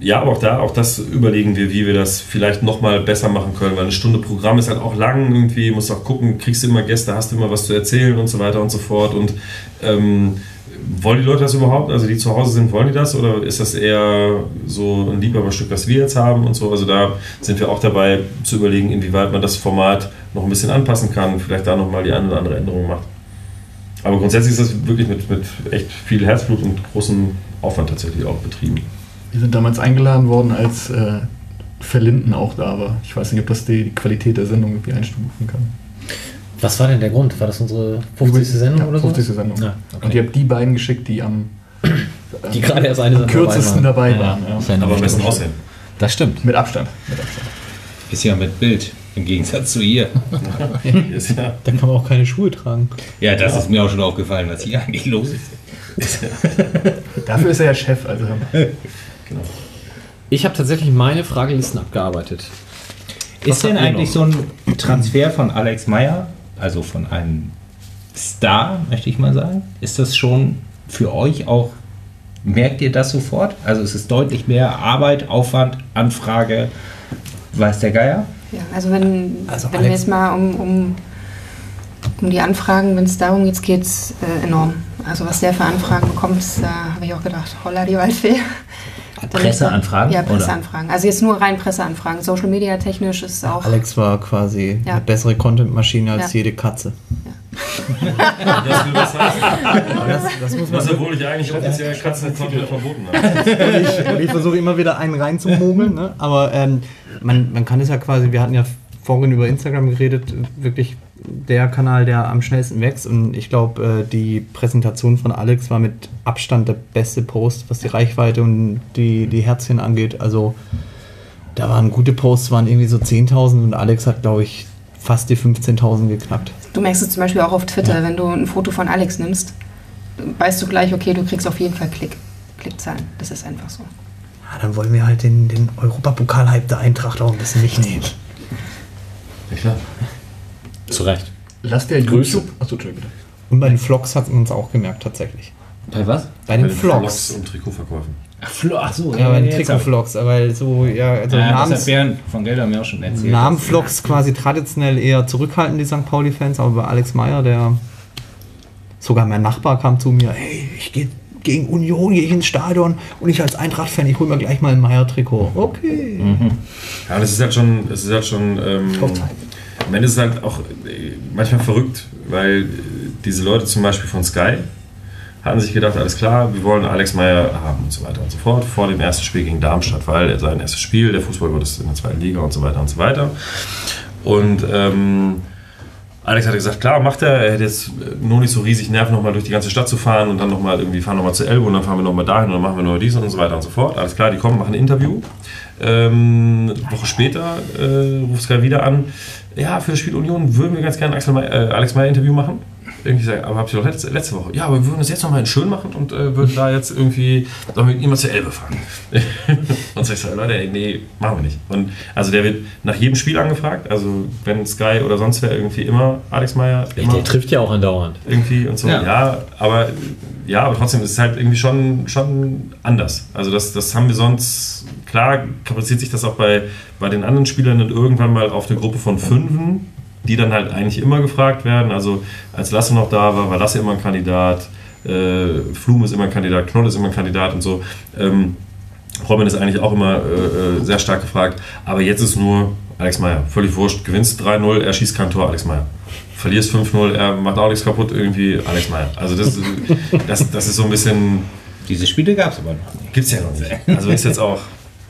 Speaker 7: ja, aber auch da, auch das überlegen wir, wie wir das vielleicht nochmal besser machen können, weil eine Stunde Programm ist halt auch lang irgendwie, musst auch gucken, kriegst du immer Gäste, hast du immer was zu erzählen und so weiter und so fort und ähm, wollen die Leute das überhaupt? Also die zu Hause sind, wollen die das? Oder ist das eher so ein Liebhaberstück, was wir jetzt haben und so? Also da sind wir auch dabei zu überlegen, inwieweit man das Format noch ein bisschen anpassen kann, vielleicht da nochmal die eine oder andere Änderung macht. Aber grundsätzlich ist das wirklich mit, mit echt viel Herzblut und großem Aufwand tatsächlich auch betrieben.
Speaker 2: Wir sind damals eingeladen worden, als äh, Verlinden auch da war. Ich weiß nicht, ob das die Qualität der Sendung irgendwie einstufen kann.
Speaker 1: Was war denn der Grund? War das unsere 50. Sendung
Speaker 2: ja,
Speaker 1: oder so?
Speaker 2: 50. Sendung.
Speaker 1: Ja,
Speaker 2: Und ihr
Speaker 1: okay.
Speaker 2: habt die beiden geschickt, die am [CLEARS THROAT]
Speaker 1: Die gerade erst eine
Speaker 2: am
Speaker 1: Sendung
Speaker 2: kürzesten dabei waren.
Speaker 1: Ist ja
Speaker 7: Aber am besten aussehen.
Speaker 1: Das stimmt.
Speaker 2: Mit Abstand. Mit Abstand.
Speaker 4: Ist ja mit Bild. Im Gegensatz zu ihr. [LAUGHS]
Speaker 7: Ja,
Speaker 6: Dann kann man auch keine Schuhe tragen.
Speaker 4: Ja, das ist mir auch schon aufgefallen, was hier eigentlich los ist. [LAUGHS]
Speaker 2: Dafür ist er ja Chef. Also
Speaker 7: genau.
Speaker 1: Ich habe tatsächlich meine Fragelisten abgearbeitet.
Speaker 4: Ist denn eigentlich so ein Transfer von Alex Meyer, also von einem Star, möchte ich mal sagen, ist das schon für euch auch, merkt ihr das sofort? Also es ist deutlich mehr Arbeit, Aufwand, Anfrage, weiß der Geier?
Speaker 5: Ja, also wenn,
Speaker 6: Also
Speaker 5: wenn wir jetzt mal um, um, um die Anfragen, wenn es darum geht, geht es äh, enorm. Also was der für Anfragen bekommt, da habe ich auch gedacht, holla die Waldfee.
Speaker 4: Presseanfragen,
Speaker 5: Ja,
Speaker 4: oder?
Speaker 5: Presseanfragen. Also jetzt nur rein Presseanfragen. Social Media technisch ist auch.
Speaker 6: Alex war quasi
Speaker 5: Ja.
Speaker 6: eine bessere Content-Maschine als
Speaker 5: Ja.
Speaker 6: jede Katze.
Speaker 7: Das will was heißen.
Speaker 6: Das, das muss man.
Speaker 7: Was, obwohl ich eigentlich offiziell Katzencontent verboten habe.
Speaker 6: und ich, ich versuche immer wieder einen reinzumogeln, ne? aber ähm, man, man kann es ja quasi, wir hatten ja vorhin über Instagram geredet, wirklich der Kanal, der am schnellsten wächst und ich glaube, äh, die Präsentation von Alex war mit Abstand der beste Post, was die Reichweite und die, die Herzchen angeht. Also da waren gute Posts, waren irgendwie so 10.000 und Alex hat, glaube ich, fast die 15.000 geknackt.
Speaker 5: Du merkst es zum Beispiel auch auf Twitter, wenn du ein Foto von Alex nimmst, weißt du gleich, okay, du kriegst auf jeden Fall Klick, Klickzahlen. Das ist einfach so.
Speaker 6: Ja, dann wollen wir halt den, den Europapokal-Hype der Eintracht auch ein bisschen mitnehmen.
Speaker 7: Ja, klar.
Speaker 1: Zu Recht.
Speaker 2: Lass der
Speaker 1: Grüße.
Speaker 2: YouTube. Achso, Entschuldigung, bitte.
Speaker 6: Und bei den Vlogs hat man es auch gemerkt, tatsächlich.
Speaker 1: Bei was?
Speaker 6: Bei den
Speaker 7: Bei den
Speaker 6: Vlogs.
Speaker 7: und Trikotverkäufen.
Speaker 1: Ach, Flo, ach so,
Speaker 6: Ja, bei den
Speaker 1: jetzt hab ich-
Speaker 6: Trikot-Vlogs, aber so, ja, also
Speaker 4: Ja, das hat
Speaker 6: Namens,
Speaker 4: Bernd von Gelder mir auch schon erzählt.
Speaker 6: Namenvlogs quasi traditionell eher zurückhaltend, die St. Pauli-Fans, aber bei Alex Meyer, der sogar mein Nachbar kam zu mir, hey, ich gehe gegen Union, gehe ich ins Stadion und ich als Eintracht-Fan, ich hole mir gleich mal ein Meyer-Trikot. Okay.
Speaker 7: Ja, das ist halt schon, es ist halt schon, ähm, am Ende ist es halt auch äh, manchmal verrückt, weil äh, diese Leute zum Beispiel von Sky hatten sich gedacht, alles klar, wir wollen Alex Meyer haben und so weiter und so fort, vor dem ersten Spiel gegen Darmstadt, weil sein erstes Spiel, der Fußballgott ist in der zweiten Liga und so weiter und so weiter. Und ähm, Alex hatte gesagt, klar, macht er. Er hätte jetzt nur nicht so riesig Nerven, nochmal durch die ganze Stadt zu fahren und dann nochmal irgendwie fahren nochmal zu Elbe und dann fahren wir nochmal dahin und dann machen wir noch dies und so weiter und so fort. Alles klar, die kommen, machen ein Interview. Ähm, eine Woche später äh, ruft Sky wieder an. Ja, für das Spiel Union würden wir ganz gerne Axel May, äh, Alex Meyer Interview machen. Irgendwie sagen, aber habt ihr doch letzte, letzte Woche. Ja, aber wir würden es jetzt nochmal in schön machen und äh, würden da jetzt irgendwie, wir mit mal zur Elbe fahren. [LAUGHS] und so ich sage, Leute, ey, nee, machen wir nicht. Und also der wird nach jedem Spiel angefragt. Also wenn Sky oder sonst wer irgendwie immer Alex Meyer immer
Speaker 1: Der trifft ja auch andauernd.
Speaker 7: irgendwie und so.
Speaker 4: Ja.
Speaker 7: Ja, aber ja, aber trotzdem ist es halt irgendwie schon, schon anders. Also das, das haben wir sonst, klar kapriziert sich das auch bei, bei den anderen Spielern dann irgendwann mal auf eine Gruppe von Fünfen, die dann halt eigentlich immer gefragt werden. Also als Lasse noch da war, war Lasse immer ein Kandidat, äh, Flum ist immer ein Kandidat, Knoll ist immer ein Kandidat und so. Ähm, Robin ist eigentlich auch immer äh, äh, sehr stark gefragt. Aber jetzt ist nur Alex Meyer. Völlig wurscht. Gewinnst 3-0, er schießt kein Tor, Alex Meyer. Verlierst 5-0, er macht auch nichts kaputt, irgendwie Alex Meyer. Also das, [LAUGHS] das, das ist so ein bisschen,
Speaker 4: Diese Spiele gab es aber noch nicht.
Speaker 7: gibt's ja noch nicht. Also ist jetzt auch,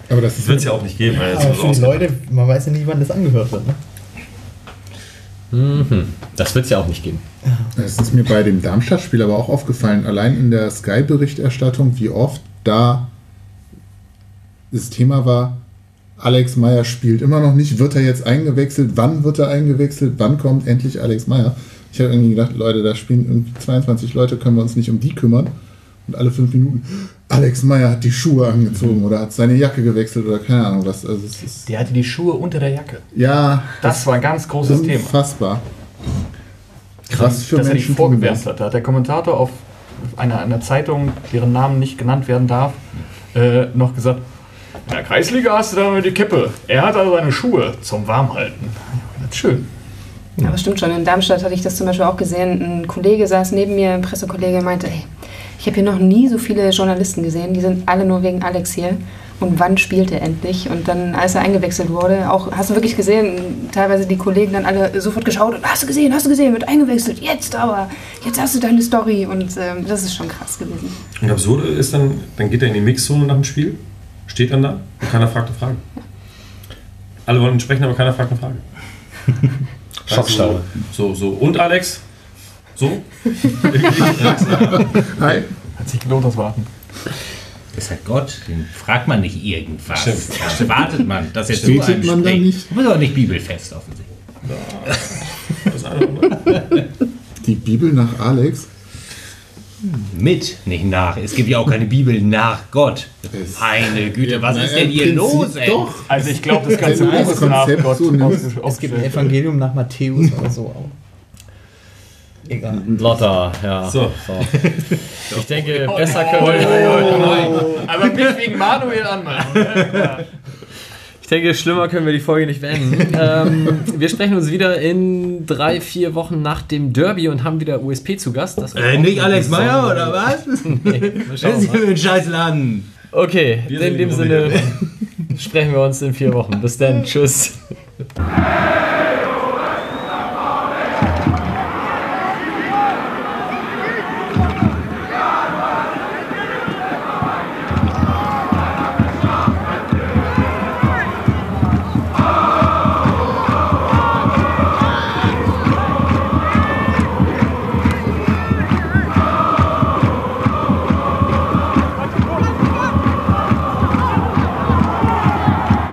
Speaker 3: Aber das
Speaker 7: wird es ja auch nicht geben.
Speaker 6: Aber für die. Leute, man weiß ja nicht, wann das angehört wird. Ne?
Speaker 1: Mhm. Das wird es ja auch nicht geben.
Speaker 3: Es ist mir bei dem Darmstadt-Spiel aber auch aufgefallen, allein in der Sky-Berichterstattung, wie oft da das Thema war, Alex Meyer spielt immer noch nicht, wird er jetzt eingewechselt, wann wird er eingewechselt, wann kommt endlich Alex Meyer? Ich habe irgendwie gedacht, Leute, da spielen irgendwie 22 Leute, können wir uns nicht um die kümmern? Und alle fünf Minuten, Alex Meyer hat die Schuhe angezogen oder hat seine Jacke gewechselt oder keine Ahnung was. Also es ist,
Speaker 2: Der hatte die Schuhe unter der Jacke.
Speaker 3: ja,
Speaker 2: Das war ein ganz großes Thema.
Speaker 3: unfassbar. Krass für
Speaker 2: dass er die
Speaker 3: Menschen.
Speaker 2: vorgewärmt hat. Da hat der Kommentator auf einer, einer Zeitung, deren Namen nicht genannt werden darf, äh, noch gesagt, in der Kreisliga hast du da die Kippe. Er hat also seine Schuhe zum Warmhalten. Das ist schön.
Speaker 5: Aber stimmt schon, in Darmstadt hatte ich das zum Beispiel auch gesehen. Ein Kollege saß neben mir, ein Pressekollege, meinte, ey, ich habe hier noch nie so viele Journalisten gesehen, die sind alle nur wegen Alex hier. Und wann spielt er endlich? Und dann, als er eingewechselt wurde, auch, hast du wirklich gesehen, teilweise die Kollegen dann alle sofort geschaut und hast du gesehen, hast du gesehen, wird eingewechselt, jetzt aber, jetzt hast du deine Story. Und ähm, das ist schon krass gewesen.
Speaker 7: Und absurde ist dann, dann geht er in die Mixzone nach dem Spiel, steht dann da und keiner fragt eine Frage. Alle wollen sprechen, aber keiner fragt eine Frage. [LAUGHS]
Speaker 1: Schockstarre.
Speaker 7: So, so, und Alex? So? [LAUGHS]
Speaker 3: Hi.
Speaker 2: Hat sich gelohnt, das Warten.
Speaker 4: Das hat Gott, den fragt man nicht irgendwas.
Speaker 7: Stimmt.
Speaker 4: Da wartet man, dass er zu
Speaker 3: Betet
Speaker 4: einem
Speaker 3: man dann
Speaker 4: spricht.
Speaker 3: nicht?
Speaker 4: Du bist auch nicht bibelfest offensichtlich.
Speaker 3: Die Bibel nach Alex.
Speaker 4: Mit, nicht nach. Es gibt ja auch keine Bibel nach Gott.
Speaker 3: Es-
Speaker 4: Meine Güte, was ist denn hier
Speaker 3: Prinzip
Speaker 4: los, ey?
Speaker 3: Doch.
Speaker 2: Also ich glaube, das ganze Buch ist nach
Speaker 3: Konzept
Speaker 2: Gott
Speaker 3: so
Speaker 6: Es gibt ein Evangelium nach Matthäus oder so auch. Egal.
Speaker 1: Lotta, ja.
Speaker 7: So. [LAUGHS]
Speaker 1: Ich denke, besser können wir.
Speaker 2: Aber nicht wegen Manuel anmachen. [LAUGHS]
Speaker 1: Ich denke, schlimmer können wir die Folge nicht beenden. [LAUGHS] ähm, wir sprechen uns wieder in drei, vier Wochen nach dem Derby und haben wieder USP zu Gast.
Speaker 4: Äh, nicht Alex Meyer oder was?
Speaker 1: Nee, mal
Speaker 4: Das
Speaker 1: schauen,
Speaker 4: ist
Speaker 1: ne?
Speaker 4: hier ein scheiß Laden.
Speaker 1: Okay,
Speaker 7: Wir
Speaker 1: in
Speaker 7: sind
Speaker 1: dem Sinne sprechen wir uns in vier Wochen. Bis dann, tschüss.